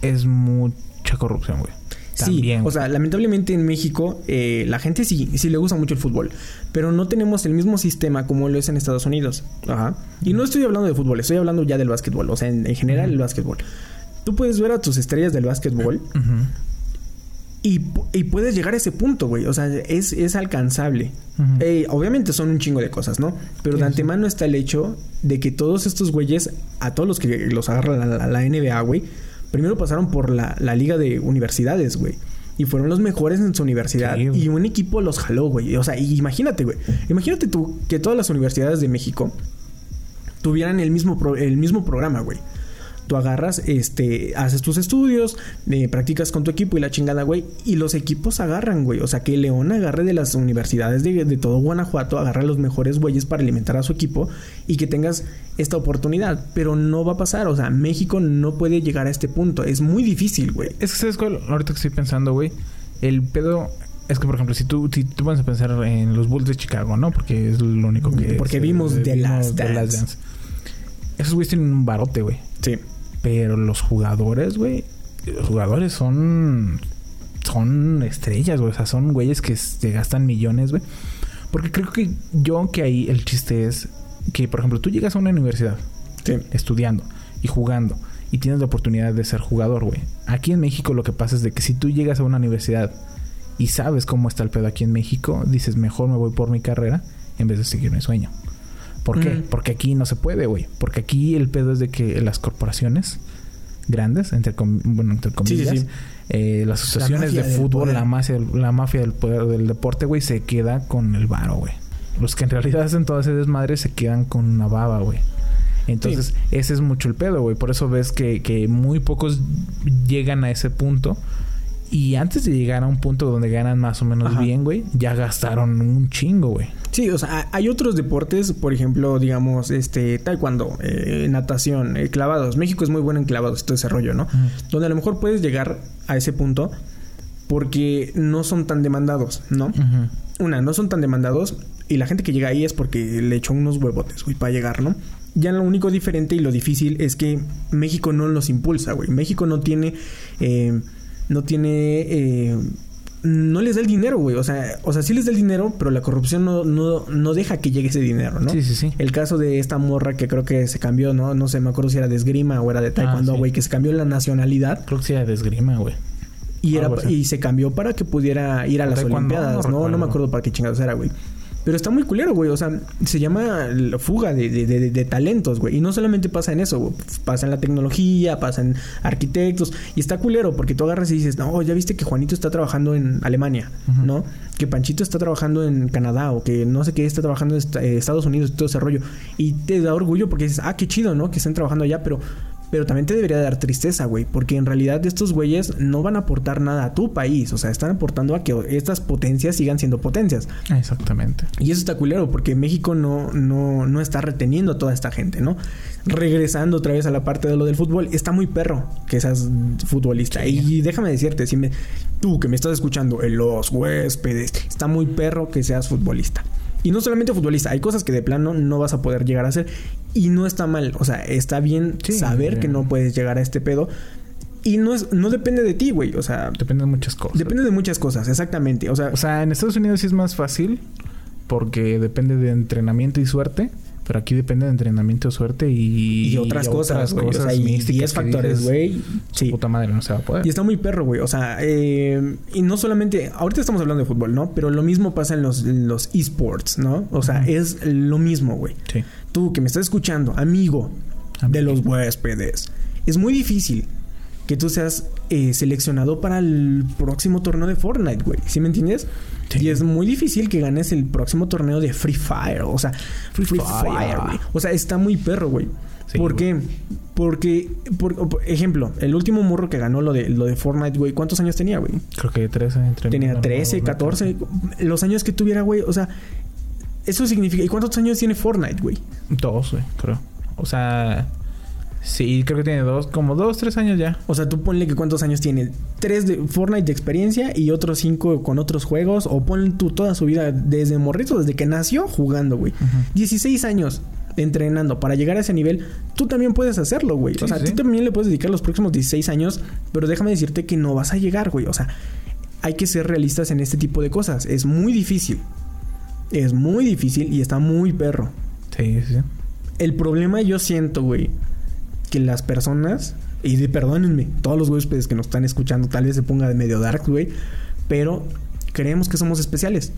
Speaker 2: es mucha corrupción, güey.
Speaker 1: Sí, o sea, lamentablemente en México eh, la gente sí, sí le gusta mucho el fútbol, pero no tenemos el mismo sistema como lo es en Estados Unidos. Ajá. Y no estoy hablando de fútbol, estoy hablando ya del básquetbol, o sea, en, en general el básquetbol. tú puedes ver a tus estrellas del básquetbol y, y puedes llegar a ese punto, güey. O sea, es, es alcanzable. Eh, obviamente son un chingo de cosas, ¿no? Pero de antemano está el hecho de que todos estos güeyes, a todos los que los agarra la, la- la NBA, güey, primero pasaron por la, la liga de universidades, güey. Y fueron los mejores en su universidad.
Speaker 2: Sí,
Speaker 1: y un equipo los jaló, güey. O sea, imagínate, güey. Imagínate tú que todas las universidades de México tuvieran el mismo, pro- el mismo programa, güey. Tú agarras, este, haces tus estudios, eh, practicas con tu equipo y la chingada, güey. Y los equipos agarran, güey. O sea, que León agarre de las universidades de, de todo Guanajuato, agarra a los mejores güeyes para alimentar a su equipo y que tengas esta oportunidad. Pero no va a pasar. O sea, México no puede llegar a este punto. Es muy difícil, güey.
Speaker 2: Es que, ¿sabes cuál? Ahorita que estoy pensando, güey. El pedo... Es que, por ejemplo, si tú, si tú vas a pensar en los Bulls de Chicago, ¿no? Porque es lo único que...
Speaker 1: Porque vimos The
Speaker 2: vimos
Speaker 1: Last
Speaker 2: The
Speaker 1: Dance.
Speaker 2: Esos güeyes tienen un barote, güey.
Speaker 1: Sí.
Speaker 2: Pero los jugadores, güey... Los jugadores son... Son estrellas, güey. O sea, son güeyes que se gastan millones, güey. Porque creo que yo que ahí el chiste es que, por ejemplo, tú llegas a una universidad
Speaker 1: Sí.
Speaker 2: estudiando y jugando y tienes la oportunidad de ser jugador, güey. Aquí en México lo que pasa es de que si tú llegas a una universidad y sabes cómo está el pedo aquí en México, dices, mejor me voy por mi carrera en vez de seguir mi sueño. ¿Por qué?
Speaker 1: Mm.
Speaker 2: Porque aquí no se puede, güey. Porque aquí el pedo es de que las corporaciones grandes, entre, com- bueno, entre
Speaker 1: Sí, sí,
Speaker 2: comillas,
Speaker 1: sí.
Speaker 2: eh, las asociaciones de fútbol, la mafia, la mafia del poder del deporte, güey, se queda con el varo, güey. Los que en realidad hacen todo ese desmadre se quedan con una baba, güey. Entonces, ese es mucho el pedo, güey. Por eso ves que, que muy pocos llegan a ese punto. Y antes de llegar a un punto donde ganan más o menos
Speaker 1: Ajá.
Speaker 2: bien, güey, ya gastaron un chingo, güey.
Speaker 1: Sí, o sea, hay otros deportes, por ejemplo, digamos, este, taekwondo, eh, natación, eh, clavados. México es muy bueno en clavados, todo ese rollo, ¿no? Donde a lo mejor puedes llegar a ese punto porque no son tan demandados, ¿no? Una, no son tan demandados y la gente que llega ahí es porque le echó unos huevotes, güey, para llegar, ¿no? Ya lo único diferente y lo difícil es que México no los impulsa, güey. México no tiene, eh, no tiene, eh, no les da el dinero, güey. O sea, o sea, sí les da el dinero, pero la corrupción no, no, no deja que llegue ese dinero, ¿no?
Speaker 2: Sí, sí, sí.
Speaker 1: El caso de esta morra que creo que se cambió, ¿no? No sé, me acuerdo si era de esgrima o era de taekwondo,
Speaker 2: sí.
Speaker 1: güey, que se cambió la nacionalidad
Speaker 2: Creo que sí era de esgrima, güey.
Speaker 1: y, era, y se cambió para que pudiera ir a las Olimpiadas,
Speaker 2: no
Speaker 1: ¿no? No, me acuerdo para qué chingados era, güey. Pero está muy culero, güey. O sea, se llama la fuga de, de- de- de talentos, güey. Y no solamente pasa en eso, güey. Pasa en la tecnología, pasa en arquitectos. Y está culero porque tú agarras y dices, no, ya viste que Juanito está trabajando en Alemania. ¿no? Que Panchito está trabajando en Canadá o que no sé qué está trabajando en eh, Estados Unidos y todo ese rollo. Y te da orgullo porque dices, ah, qué chido, ¿no? Que estén trabajando allá, pero... Pero también te debería dar tristeza, güey, porque en realidad estos güeyes no van a aportar nada a tu país, o sea, están aportando a que estas potencias sigan siendo potencias.
Speaker 2: Exactamente.
Speaker 1: Y eso está culero, porque México no, no, no está reteniendo a toda esta gente, ¿no? Regresando otra vez a la parte de lo del fútbol, está muy perro que seas futbolista. Y déjame decirte, si me, tú que me estás escuchando, en los huéspedes, está muy perro que seas futbolista. Y no solamente futbolista, hay cosas que de plano no vas a poder llegar a hacer. Y no está mal, o sea, está bien
Speaker 2: Sí,
Speaker 1: saber
Speaker 2: bien.
Speaker 1: que no puedes llegar a este pedo. Y no, es, no depende de ti, güey. O sea,
Speaker 2: Depende de muchas cosas.
Speaker 1: depende de muchas cosas, exactamente. O sea,
Speaker 2: O sea, en Estados Unidos sí es más fácil porque depende de entrenamiento y suerte. Pero aquí depende de entrenamiento, suerte y,
Speaker 1: y otras cosas, güey. O sea, y
Speaker 2: místicas
Speaker 1: 10
Speaker 2: que
Speaker 1: factores, güey. Sí.
Speaker 2: puta madre no se va a poder.
Speaker 1: Y está muy perro, güey. O sea, eh, y no solamente. Ahorita estamos hablando de fútbol, ¿no? Pero lo mismo pasa en los, en los esports, ¿no? O sea, es lo mismo, güey.
Speaker 2: Sí.
Speaker 1: Tú que me estás escuchando, amigo
Speaker 2: Amigo.
Speaker 1: de los huéspedes, es muy difícil que tú seas eh, seleccionado para el próximo torneo de Fortnite, güey. ¿Sí me entiendes?
Speaker 2: Sí.
Speaker 1: Y es muy difícil que ganes el próximo torneo de Free Fire. O sea, Free,
Speaker 2: Fire.
Speaker 1: Fire, güey. O sea, está muy perro, güey.
Speaker 2: Sí,
Speaker 1: ¿Por
Speaker 2: güey.
Speaker 1: qué? Porque, por, por ejemplo, el último morro que ganó lo de, lo de Fortnite, güey, ¿cuántos años tenía, güey?
Speaker 2: Creo que 13 entre
Speaker 1: Tenía
Speaker 2: no,
Speaker 1: 13,
Speaker 2: no, no,
Speaker 1: 14, los años que tuviera, güey. O sea, eso significa. ¿Y cuántos años tiene Fortnite, güey?
Speaker 2: Dos, güey, creo. O sea, sí, creo que tiene dos, como dos, tres años ya.
Speaker 1: O sea, tú ponle que cuántos años tiene. Tres de Fortnite de experiencia y otros cinco con otros juegos. O pon tú toda su vida desde morrito, desde que nació jugando, güey. 16 años entrenando para llegar a ese nivel. Tú también puedes hacerlo, güey.
Speaker 2: Sí,
Speaker 1: o sea,
Speaker 2: sí.
Speaker 1: tú también le puedes dedicar los próximos 16 años. Pero déjame decirte que no vas a llegar, güey. O sea, hay que ser realistas en este tipo de cosas. Es muy difícil. Es muy difícil y está muy perro.
Speaker 2: Sí, sí.
Speaker 1: El problema yo siento, güey, que las personas Y de, perdónenme, todos los huéspedes que nos están escuchando, tal vez se ponga de medio dark, güey. Pero creemos que somos especiales.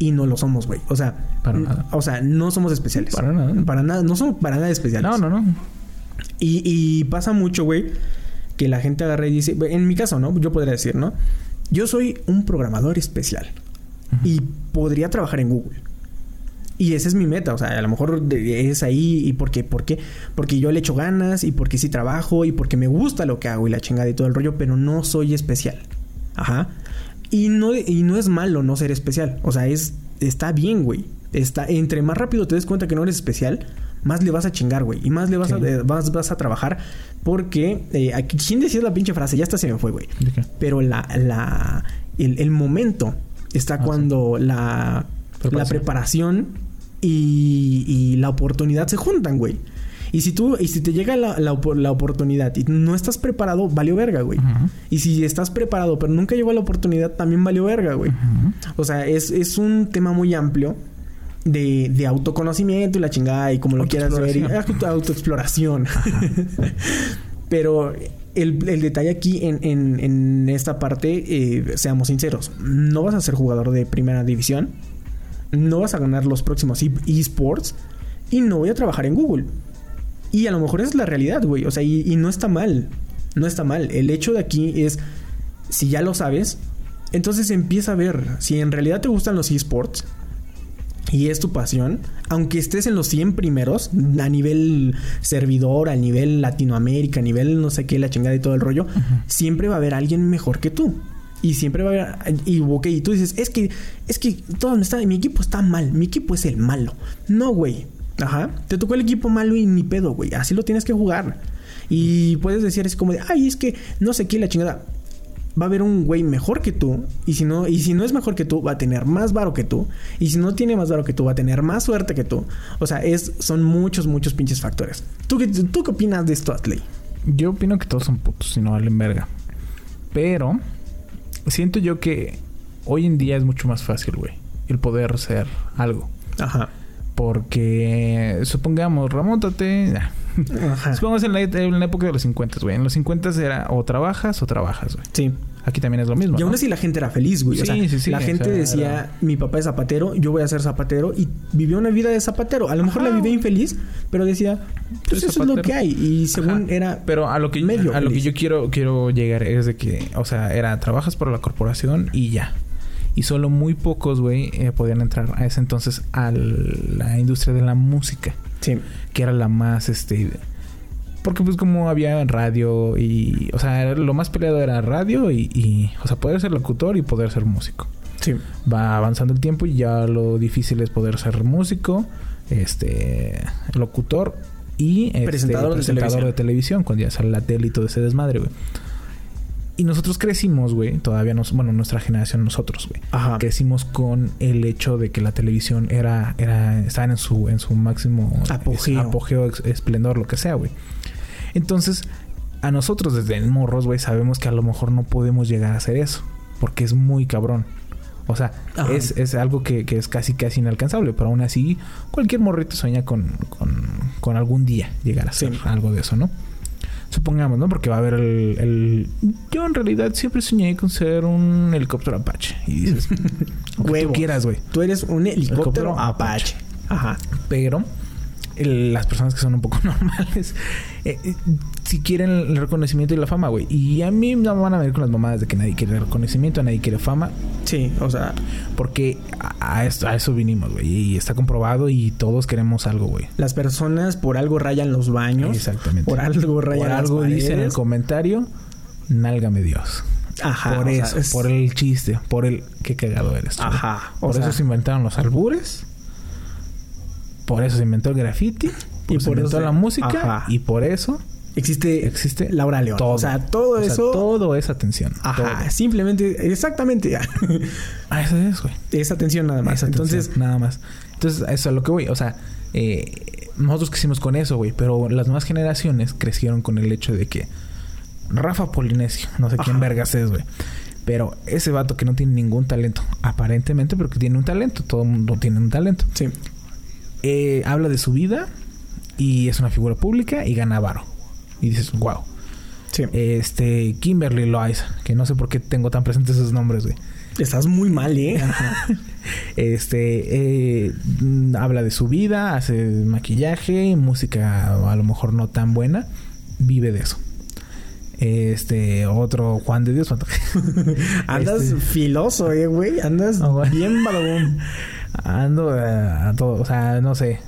Speaker 1: Y no lo somos, güey. O sea,
Speaker 2: Para nada.
Speaker 1: O sea, no somos especiales.
Speaker 2: Para nada.
Speaker 1: Para nada. No somos para nada especiales.
Speaker 2: No, no, no.
Speaker 1: Y, y pasa mucho, güey, que la gente agarra y dice, en mi caso, ¿no? Yo podría decir, ¿no? Yo soy un programador especial y podría trabajar en Google. Y esa es mi meta, o sea, a lo mejor es ahí y porque, ¿por qué? Porque yo le echo ganas y porque sí trabajo y porque me gusta lo que hago y la chingada y todo el rollo, pero no soy especial. Ajá. Y no, y no es malo no ser especial, o sea, es, está bien, güey. Está, entre más rápido te des cuenta que no eres especial, más le vas a chingar, güey. Y más le vas, a, vas, vas a trabajar porque... Eh, aquí, ¿Quién decía la pinche frase? Ya hasta se me fue, güey. Pero la, la, el, el momento está cuando la, la
Speaker 2: Preparación.
Speaker 1: preparación y, y la oportunidad se juntan, güey. Y si tú, y si te llega la, la, opor- la oportunidad y no estás preparado, valió verga, güey. Y si estás preparado, pero nunca llegó la oportunidad, también valió verga, güey. O sea, es, es un tema muy amplio de, de autoconocimiento y la chingada y como lo quieras ver. y- autoexploración. Pero el, el detalle aquí en, en- en esta parte, eh, seamos sinceros, no vas a ser jugador de primera división, no vas a ganar los próximos e- esports y no voy a trabajar en Google. Y a lo mejor esa es la realidad, güey. O sea, y, y no está mal. No está mal. El hecho de aquí es, si ya lo sabes, entonces empieza a ver si en realidad te gustan los esports y es tu pasión, aunque estés en los 100 primeros, a nivel servidor, a nivel Latinoamérica, a nivel no sé qué, la chingada y todo el rollo, siempre va a haber alguien mejor que tú. Y siempre va a haber. Y ok, y tú dices, es que, es que todo está, mi equipo está mal, mi equipo es el malo. No, güey. Ajá. Te tocó el equipo malo y ni pedo, güey. Así lo tienes que jugar. Y puedes decir así como de, ay, es que no sé qué, la chingada va a haber un güey mejor que tú y si no y si no es mejor que tú va a tener más varo que tú y si no tiene más varo que tú va a tener más suerte que tú o sea es son muchos muchos pinches factores tú qué tú qué opinas de esto Atley
Speaker 2: Yo opino que todos son putos y no valen verga. Pero siento yo que hoy en día es mucho más fácil, güey, el poder ser algo.
Speaker 1: ajá
Speaker 2: Porque supongamos, remóntate.
Speaker 1: ajá
Speaker 2: Supongamos en la, en la época de los 50, güey. En los 50 era o trabajas o trabajas, güey.
Speaker 1: sí
Speaker 2: Aquí también es lo mismo.
Speaker 1: y aún
Speaker 2: ¿no?
Speaker 1: así la gente era feliz güey o
Speaker 2: Sí,
Speaker 1: sea
Speaker 2: sí, sí,
Speaker 1: la
Speaker 2: o
Speaker 1: gente
Speaker 2: sea,
Speaker 1: decía
Speaker 2: era-
Speaker 1: mi papá es zapatero yo voy a ser zapatero y vivió una vida de zapatero a lo mejor
Speaker 2: Ajá.
Speaker 1: la vivió infeliz pero decía pues eso es lo que hay y según
Speaker 2: Ajá.
Speaker 1: era
Speaker 2: Pero a lo que
Speaker 1: medio
Speaker 2: a lo que yo quiero quiero llegar es de que, o sea, era trabajas por la corporación y ya. Y solo muy pocos, güey, eh, podían entrar a ese entonces a la industria de la música,
Speaker 1: sí
Speaker 2: que era la más este porque pues como había radio y, o sea, lo más peleado era radio y, y o sea, poder ser locutor y poder ser músico.
Speaker 1: sí
Speaker 2: Va avanzando el tiempo y ya lo difícil es poder ser músico, este, locutor y este,
Speaker 1: Presentador de televisión.
Speaker 2: de televisión, cuando ya sale la tele y todo ese desmadre, güey. Y nosotros crecimos, güey, todavía nos, bueno, nuestra generación, nosotros, güey.
Speaker 1: ajá
Speaker 2: Crecimos con el hecho de que la televisión era, era, estaban en su, en su máximo
Speaker 1: Apogeo.
Speaker 2: es- apogeo, esplendor, lo que sea, güey. Entonces, a nosotros desde morros, güey, sabemos que a lo mejor no podemos llegar a hacer eso. Porque es muy cabrón. O sea, es, es algo que, que es casi casi inalcanzable. Pero aún así, cualquier morrito sueña con, con, con algún día llegar a
Speaker 1: Sí.
Speaker 2: hacer algo de eso, ¿no? Supongamos, ¿no? Porque va a haber el, el- Yo en realidad siempre soñé con ser un helicóptero Apache. Y dices...
Speaker 1: Huevo.
Speaker 2: tú quieras, güey.
Speaker 1: tú eres un helicóptero
Speaker 2: Helicóptero
Speaker 1: Apache ajá
Speaker 2: Pero el- las personas que son un poco normales, eh, eh, si quieren el reconocimiento y la fama, güey. Y a mí no me van a ver con las mamadas de que nadie quiere reconocimiento, nadie quiere fama,
Speaker 1: sí o sea
Speaker 2: porque a, a esto, a eso vinimos, güey. Y está comprobado y todos queremos algo, güey.
Speaker 1: Las personas por algo rayan los baños.
Speaker 2: Exactamente.
Speaker 1: Por algo rayan
Speaker 2: Por
Speaker 1: las
Speaker 2: algo dice en el comentario, nálgame Dios.
Speaker 1: Ajá.
Speaker 2: por
Speaker 1: sea,
Speaker 2: eso,
Speaker 1: es-
Speaker 2: por el chiste, por el qué cagado eres. tú.
Speaker 1: Ajá. O
Speaker 2: Por
Speaker 1: sea,
Speaker 2: eso se inventaron los albures. Por eso se inventó el graffiti. Por
Speaker 1: Y
Speaker 2: eso se
Speaker 1: por
Speaker 2: inventó
Speaker 1: eso-
Speaker 2: la música.
Speaker 1: Ajá.
Speaker 2: Y por eso
Speaker 1: existe,
Speaker 2: existe
Speaker 1: Laura León.
Speaker 2: todo.
Speaker 1: O sea, todo
Speaker 2: O sea,
Speaker 1: eso.
Speaker 2: todo es atención.
Speaker 1: Ajá.
Speaker 2: Todo.
Speaker 1: Simplemente, exactamente.
Speaker 2: Ah, eso es, güey.
Speaker 1: Esa atención nada más.
Speaker 2: Atención,
Speaker 1: Entonces,
Speaker 2: nada más. Entonces, eso es a lo que voy. O sea, eh, nosotros crecimos con eso, güey. Pero las nuevas generaciones crecieron con el hecho de que Rafa Polinesio, no sé quién vergas es, güey. Pero ese vato que no tiene ningún talento, aparentemente, pero que tiene un talento. Todo el mundo tiene un talento.
Speaker 1: sí.
Speaker 2: Eh, habla de su vida y es una figura pública y gana varo. Y dices, wow.
Speaker 1: Sí.
Speaker 2: Este, Kimberly Loaiza, que no sé por qué tengo tan presentes esos nombres, güey.
Speaker 1: Estás muy mal, ¿eh?
Speaker 2: Este, eh, habla de su vida, hace maquillaje, música a lo mejor no tan buena, vive de eso. Este, otro Juan de Dios.
Speaker 1: Andas
Speaker 2: Este,
Speaker 1: filoso, eh, güey. Andas bien balobón.
Speaker 2: Ando eh, a todo, o sea, no sé.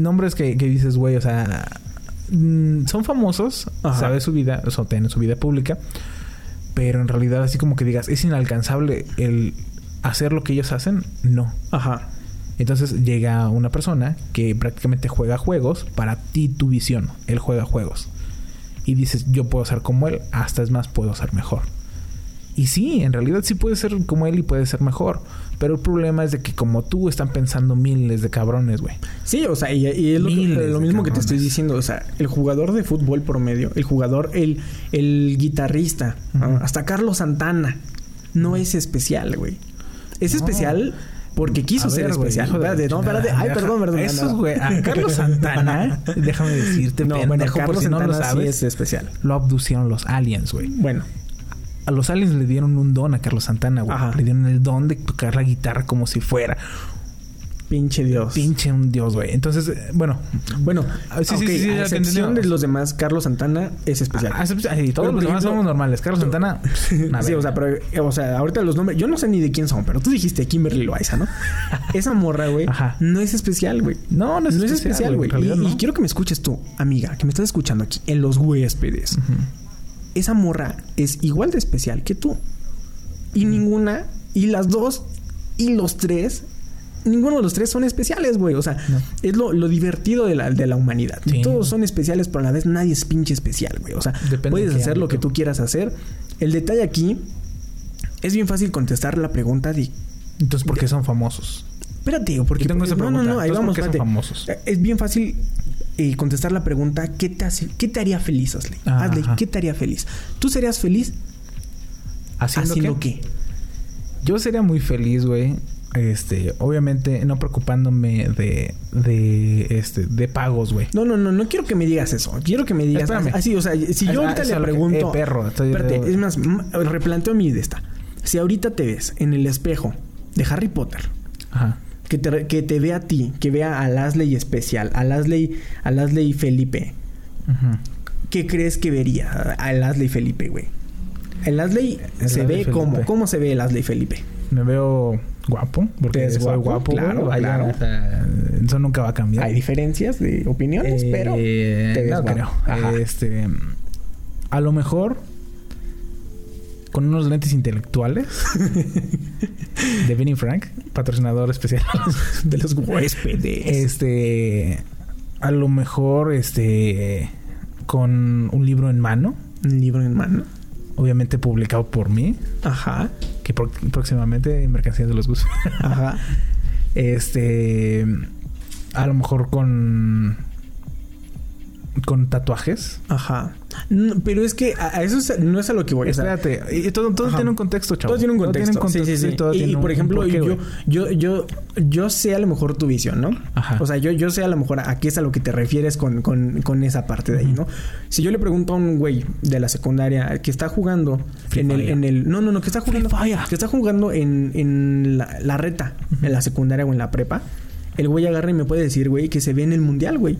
Speaker 2: Nombres que, que dices, güey, o sea, mm, son famosos,
Speaker 1: Ajá.
Speaker 2: sabes su vida, o sea, tienen su vida pública, pero en realidad así como que digas, es inalcanzable el hacer lo que ellos hacen, no.
Speaker 1: Ajá.
Speaker 2: Entonces llega una persona que prácticamente juega juegos para ti, tu visión. Él juega juegos. Y dices, yo puedo ser como él, hasta es más, puedo ser mejor. Y sí, en realidad sí puedes ser como él y puedes ser mejor. Pero el problema es de que como tú están pensando miles de cabrones, güey.
Speaker 1: Sí, o sea, y, y es lo, que-
Speaker 2: Miles
Speaker 1: lo
Speaker 2: de
Speaker 1: mismo que te estoy diciendo. O sea, el jugador de fútbol promedio, el jugador, el, el guitarrista, hasta Carlos Santana, no es especial, güey. Es
Speaker 2: No.
Speaker 1: especial porque quiso
Speaker 2: A
Speaker 1: ser
Speaker 2: ver,
Speaker 1: especial.
Speaker 2: la
Speaker 1: Espérate, no, espérate. Ay, perdón, perdón.
Speaker 2: Esos,
Speaker 1: no.
Speaker 2: güey, a Carlos Santana, déjame decirte,
Speaker 1: No,
Speaker 2: pendejo,
Speaker 1: Carlos
Speaker 2: si no
Speaker 1: Santana
Speaker 2: lo sabes,
Speaker 1: sí es especial.
Speaker 2: lo abducieron los aliens, güey.
Speaker 1: Bueno,
Speaker 2: A los aliens le dieron un don a Carlos Santana, güey.
Speaker 1: Ajá.
Speaker 2: Le dieron el don de tocar la guitarra como si fuera
Speaker 1: pinche Dios.
Speaker 2: pinche un dios, güey. Entonces, eh, bueno,
Speaker 1: Bueno,
Speaker 2: Ah, sí, sí,
Speaker 1: ok,
Speaker 2: sí, sí,
Speaker 1: a excepción de los demás, Carlos Santana es especial.
Speaker 2: Ah, sí, sí, todos los demás somos normales. Carlos Santana. una
Speaker 1: Sí, o sea, pero, eh, o sea, ahorita los nombres, yo no sé ni de quién son, pero tú dijiste Kimberly Loaiza, ¿no? Esa morra, güey, no es especial, güey.
Speaker 2: No, no es
Speaker 1: no es
Speaker 2: especial,
Speaker 1: güey.
Speaker 2: realidad
Speaker 1: Y, y quiero que me escuches tú, amiga, que me estás escuchando aquí en los huéspedes. Esa morra es igual de especial que tú. Y ninguna, y las dos, y los tres, ninguno de los tres son especiales, güey. O sea,
Speaker 2: No.
Speaker 1: es lo, lo divertido de la, de la humanidad.
Speaker 2: Sí.
Speaker 1: Todos son especiales, pero a la vez nadie es pinche especial, güey. O sea,
Speaker 2: Depende
Speaker 1: puedes hacer lo que tú quieras hacer. El detalle aquí es bien fácil contestar la pregunta de
Speaker 2: Entonces, ¿por qué son famosos?
Speaker 1: Espérate, porque
Speaker 2: Yo tengo esa
Speaker 1: no, no,
Speaker 2: pregunta.
Speaker 1: no, ahí
Speaker 2: Entonces,
Speaker 1: vamos,
Speaker 2: ¿por qué son famosos?
Speaker 1: Es bien fácil eh, contestar la pregunta, ¿qué te hace, qué te haría feliz, Asley?
Speaker 2: Ah,
Speaker 1: Asley. ¿qué te haría feliz? ¿Tú serías feliz
Speaker 2: ¿Haciendo,
Speaker 1: haciendo
Speaker 2: qué?
Speaker 1: qué?
Speaker 2: Yo sería muy feliz, güey. Este, obviamente, no preocupándome de, de, este, de pagos, güey.
Speaker 1: No, no, no, no quiero que me digas eso. Quiero que me digas
Speaker 2: Espérame.
Speaker 1: así, o sea, si yo
Speaker 2: Ah,
Speaker 1: ahorita le
Speaker 2: lo que-
Speaker 1: pregunto,
Speaker 2: eh, perro, estoy-
Speaker 1: espérate, es más, replanteo mi de esta. Si ahorita te ves en el espejo de Harry Potter,
Speaker 2: Ajá.
Speaker 1: Que te, que te vea a ti, que vea a Lasley especial, a Lasley, a Lasley Felipe. ¿qué crees que vería a Lasley Felipe, güey? El Lasley se
Speaker 2: Lasley
Speaker 1: ve como,
Speaker 2: Felipe.
Speaker 1: ¿cómo se ve el Lasley Felipe?
Speaker 2: Me veo guapo. Porque soy
Speaker 1: guapo, claro, claro.
Speaker 2: o sea, eso nunca va a cambiar.
Speaker 1: Hay diferencias de opiniones,
Speaker 2: Eh,
Speaker 1: pero te ves
Speaker 2: no
Speaker 1: guapo.
Speaker 2: creo. Este, a lo mejor con unos lentes intelectuales de Benny Frank, patrocinador especial
Speaker 1: de los huéspedes.
Speaker 2: Este, a lo mejor este con un libro en mano,
Speaker 1: Un libro en mano.
Speaker 2: obviamente publicado por mí,
Speaker 1: Ajá.
Speaker 2: que próximamente en Mercancías de los Gustos.
Speaker 1: Ajá.
Speaker 2: Este, a lo mejor con con tatuajes.
Speaker 1: Ajá. No, pero es que a, a eso es- no es a lo que voy. o sea,
Speaker 2: Espérate, y todo, todo tiene un contexto, chavo.
Speaker 1: Todo tiene un contexto. sí, sí, sí.
Speaker 2: todo
Speaker 1: y,
Speaker 2: tiene
Speaker 1: y,
Speaker 2: un-
Speaker 1: por ejemplo,
Speaker 2: porqué,
Speaker 1: yo, yo, yo, yo sé a lo mejor tu visión, ¿no?
Speaker 2: Ajá.
Speaker 1: O sea, yo, yo sé a lo mejor a qué es a lo que te refieres con, con, con esa parte de ahí, ¿no? Si yo le pregunto a un güey de la secundaria que está jugando
Speaker 2: Free
Speaker 1: en el, en el. No, no, no, que está jugando. Que está jugando en, en la, la reta, en la secundaria o en la prepa. El güey agarra y me puede decir, güey, que se ve en el mundial, güey.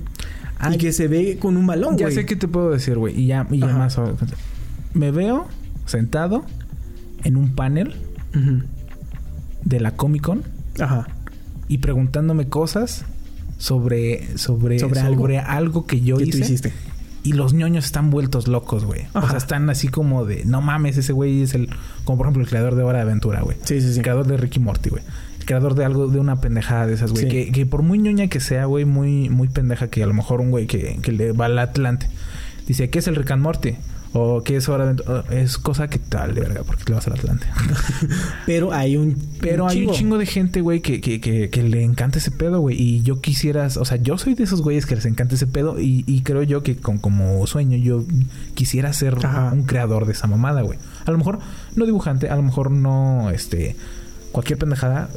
Speaker 2: Ay,
Speaker 1: y que se ve con un balón,
Speaker 2: ya sé qué te puedo decir, güey. Y ya, y ya más. Me veo sentado en un panel de la Comic Con
Speaker 1: Ajá.
Speaker 2: y preguntándome cosas sobre sobre
Speaker 1: Sobre
Speaker 2: sobre,
Speaker 1: algo.
Speaker 2: algo. que yo
Speaker 1: ¿Qué tú
Speaker 2: hice
Speaker 1: hiciste?
Speaker 2: y los ñoños están vueltos locos, güey. O sea, están así como de, no mames, ese güey es el como por ejemplo el creador de Hora de Aventura, güey.
Speaker 1: Sí, sí, sí.
Speaker 2: El creador de Ricky Morty, güey. Creador de algo, de una pendejada de esas, güey.
Speaker 1: Sí.
Speaker 2: Que, que por muy ñoña que sea, güey, muy, muy pendeja, que a lo mejor un güey que, que le va al Atlante dice, ¿qué es el Rick and Morty? O ¿qué es Hora de? Es cosa que tal, de verga, porque le vas al Atlante.
Speaker 1: Pero hay un.
Speaker 2: Pero hay un chingo de gente, güey, que, que, que, que le encanta ese pedo, güey. Y yo quisieras, o sea, yo soy de esos güeyes que les encanta ese pedo. Y, y creo yo que con, como sueño, yo quisiera ser
Speaker 1: Ajá.
Speaker 2: un creador de esa mamada, güey. A lo mejor no dibujante, a lo mejor no, este, cualquier pendejada.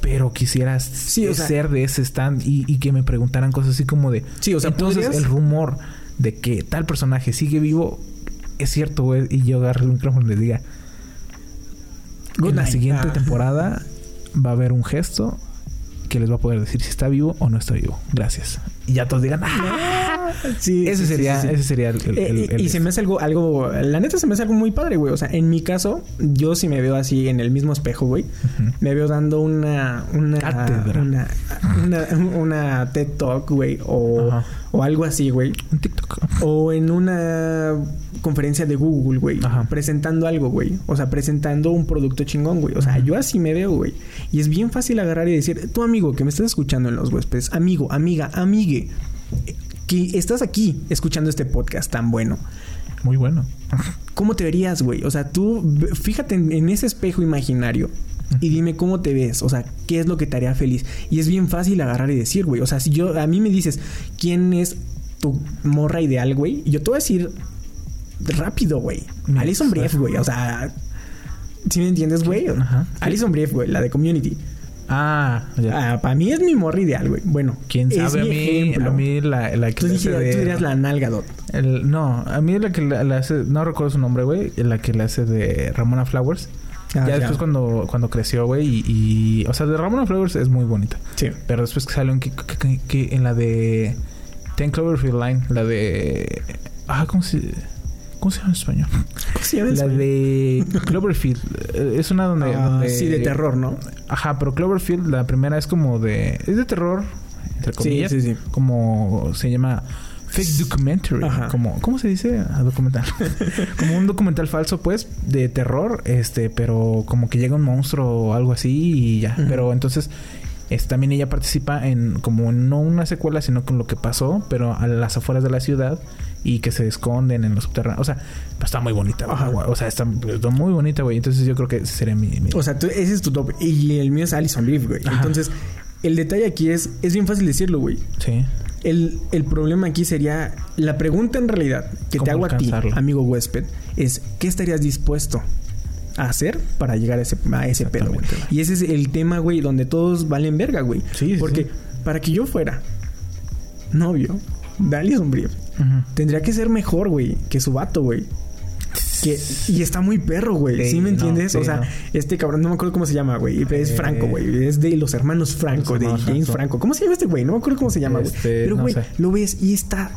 Speaker 2: Pero quisieras
Speaker 1: Sí, o sea-
Speaker 2: ser de ese stand y, y que me preguntaran cosas así como de...
Speaker 1: Sí, o sea,
Speaker 2: entonces
Speaker 1: podrías-
Speaker 2: el rumor de que tal personaje sigue vivo, es cierto, güey. Y yo agarro el micrófono y les diga,
Speaker 1: Good
Speaker 2: en la siguiente
Speaker 1: Ah.
Speaker 2: temporada va a haber un gesto que les va a poder decir si está vivo o no está vivo. Gracias. Y ya todos digan, ¡ah!
Speaker 1: Sí,
Speaker 2: ese sería,
Speaker 1: sí, sí.
Speaker 2: ese sería el, el-
Speaker 1: Eh,
Speaker 2: el- el-
Speaker 1: y se me hace algo, algo, la neta se me hace algo muy padre, güey. O sea, en mi caso, yo sí me veo así en el mismo espejo, güey. Me veo dando una, una,
Speaker 2: Cátedra.
Speaker 1: una, una, una TED Talk, güey, o,
Speaker 2: Ajá.
Speaker 1: O algo así, güey.
Speaker 2: un TikTok.
Speaker 1: O en una conferencia de Google, güey.
Speaker 2: Ajá.
Speaker 1: Presentando algo, güey. O sea, presentando un producto chingón, güey. O sea, yo así me veo, güey. Y es bien fácil agarrar y decir, tu amigo que me estás escuchando en los huéspedes, amigo, amiga, amigue, que estás aquí escuchando este podcast tan bueno.
Speaker 2: Muy bueno.
Speaker 1: ¿Cómo te verías, güey? O sea, tú fíjate en, en ese espejo imaginario y dime cómo te ves. O sea, qué es lo que te haría feliz. Y es bien fácil agarrar y decir, güey. O sea, si yo a mí me dices quién es tu morra ideal, güey, yo te voy a decir rápido, güey. Alison Brief, güey. O sea, ¿sí me entiendes, güey?
Speaker 2: Ajá.
Speaker 1: Alison Brief, güey, la de Community.
Speaker 2: Ah, ya.
Speaker 1: para mí es mi morra ideal, güey. Bueno,
Speaker 2: ¿Quién
Speaker 1: es
Speaker 2: sabe? A mí,
Speaker 1: ejemplo.
Speaker 2: a mí la, la que
Speaker 1: Tú,
Speaker 2: le
Speaker 1: dije-
Speaker 2: hace de-
Speaker 1: tú dirías la nalga, Dot.
Speaker 2: el- no, a mí la que la, la hace... No recuerdo su nombre, güey. La que le hace de Ramona Flowers. Ya
Speaker 1: ya.
Speaker 2: después cuando, cuando creció, güey. Y, y- O sea, de Ramona Flowers es muy bonita.
Speaker 1: Sí.
Speaker 2: Pero después que salió en, que, que- que- en la de... Ten Cloverfield Line. La de... Ah, ¿cómo se... ¿Cómo se llama en español?
Speaker 1: ¿Cómo se llama
Speaker 2: La de Cloverfield. Eh, Es una donde...
Speaker 1: Ah,
Speaker 2: donde-
Speaker 1: sí, de terror, ¿no?
Speaker 2: Ajá, pero Cloverfield, la primera es como de... Es de terror, entre
Speaker 1: Sí,
Speaker 2: comillas.
Speaker 1: sí, sí.
Speaker 2: Como se llama... Fake documentary.
Speaker 1: Ajá.
Speaker 2: Como, ¿Cómo se dice? Ah, documental. como un documental falso, pues, de terror. Este, pero como que llega un monstruo o algo así y ya. Pero entonces... Es, también ella participa en como no una secuela, sino con lo que pasó, pero a las afueras de la ciudad y que se esconden en los subterráneos. O sea, está muy bonita, güey. O sea, está, está muy bonita, güey. Entonces yo creo que ese sería mi... mi-
Speaker 1: O sea, tú- ese es tu top. Y el mío es Alison Brief, güey.
Speaker 2: Ajá.
Speaker 1: Entonces, el detalle aquí es... Es bien fácil decirlo, güey.
Speaker 2: sí.
Speaker 1: El, el problema aquí sería... La pregunta en realidad que te
Speaker 2: ¿Cómo
Speaker 1: hago a ti, amigo huésped, es... ¿Qué estarías dispuesto a hacer para llegar a ese, a ese pedo, güey? Y ese es el tema, güey, donde todos valen verga, güey.
Speaker 2: Sí,
Speaker 1: Porque
Speaker 2: sí.
Speaker 1: para que yo fuera novio de Alison Brief,
Speaker 2: Ujú.
Speaker 1: tendría que ser mejor, güey, que su vato, güey. Que, y está muy perro, güey. ¿Sí,
Speaker 2: Sí,
Speaker 1: me
Speaker 2: no,
Speaker 1: entiendes?
Speaker 2: sí,
Speaker 1: o sea,
Speaker 2: no.
Speaker 1: este cabrón, no me acuerdo cómo se llama, güey. Es
Speaker 2: Eh,
Speaker 1: Franco, güey. Es de los hermanos Franco,
Speaker 2: los
Speaker 1: de James
Speaker 2: Franco.
Speaker 1: Franco. ¿Cómo se llama este güey? No me acuerdo cómo se llama, güey.
Speaker 2: Este,
Speaker 1: Pero,
Speaker 2: no
Speaker 1: güey,
Speaker 2: sé.
Speaker 1: lo ves y está.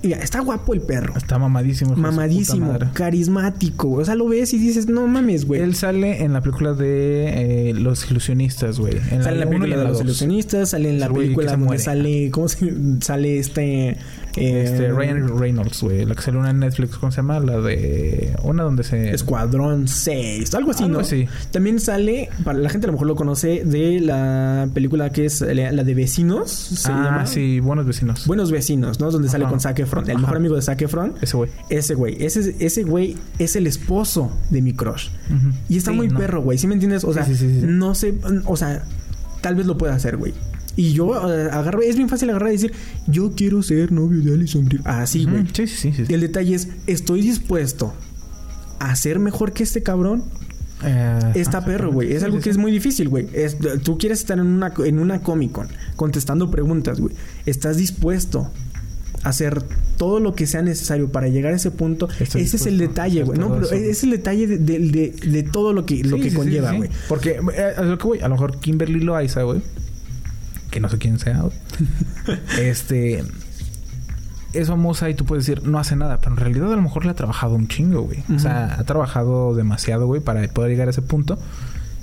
Speaker 1: Mira, está guapo el perro.
Speaker 2: Está mamadísimo.
Speaker 1: Mamadísimo, carismático. O sea, lo ves y dices, no mames, güey.
Speaker 2: Él sale en la película de eh, Los Ilusionistas, güey.
Speaker 1: Sale en la película de los ilusionistas, sale en la película donde sale. ¿Cómo se sale este? Eh,
Speaker 2: Este, Ryan Reynolds, güey. La que salió una en Netflix, ¿cómo se llama? La de... Una donde se...
Speaker 1: Escuadrón 6, algo así,
Speaker 2: Algo
Speaker 1: ¿no?
Speaker 2: así.
Speaker 1: También sale, para la gente a lo mejor lo conoce, de la película que es la de Vecinos, se
Speaker 2: ah,
Speaker 1: llama.
Speaker 2: sí. Buenos vecinos.
Speaker 1: Buenos Vecinos, ¿no? Donde sale
Speaker 2: Ajá.
Speaker 1: con Zac Efron, el
Speaker 2: Ajá.
Speaker 1: mejor amigo de Zac Efron.
Speaker 2: Ese güey.
Speaker 1: Ese güey, ese, ese güey es el esposo de mi crush. Y está
Speaker 2: Sí,
Speaker 1: muy
Speaker 2: no.
Speaker 1: perro, güey. ¿Sí me entiendes? O sea,
Speaker 2: sí, sí, sí.
Speaker 1: no sé, o sea, tal vez lo pueda hacer, güey. Y yo eh, agarro, es bien fácil agarrar y decir, yo quiero ser novio de Alison Brie. Así, güey.
Speaker 2: Sí, sí, sí. sí.
Speaker 1: El detalle es, ¿estoy dispuesto a ser mejor que este cabrón?
Speaker 2: Eh,
Speaker 1: Está
Speaker 2: ajá,
Speaker 1: perro, güey. Es
Speaker 2: sí,
Speaker 1: algo
Speaker 2: sí,
Speaker 1: que
Speaker 2: sí.
Speaker 1: es muy difícil, güey. Tú quieres estar en una, en una Comic Con contestando preguntas, güey. ¿Estás dispuesto a hacer todo lo que sea necesario para llegar a ese punto?
Speaker 2: Estoy
Speaker 1: ese es el detalle, güey. No, pero
Speaker 2: eso,
Speaker 1: es el detalle de, de- de- de todo lo que, lo que conlleva, güey.
Speaker 2: Porque eh, a lo que voy, a lo mejor Kimberly Loaiza, güey, que no sé quién sea, este es famosa y tú puedes decir no hace nada, pero en realidad a lo mejor le ha trabajado un chingo, güey. O sea, ha trabajado demasiado, güey, para poder llegar a ese punto.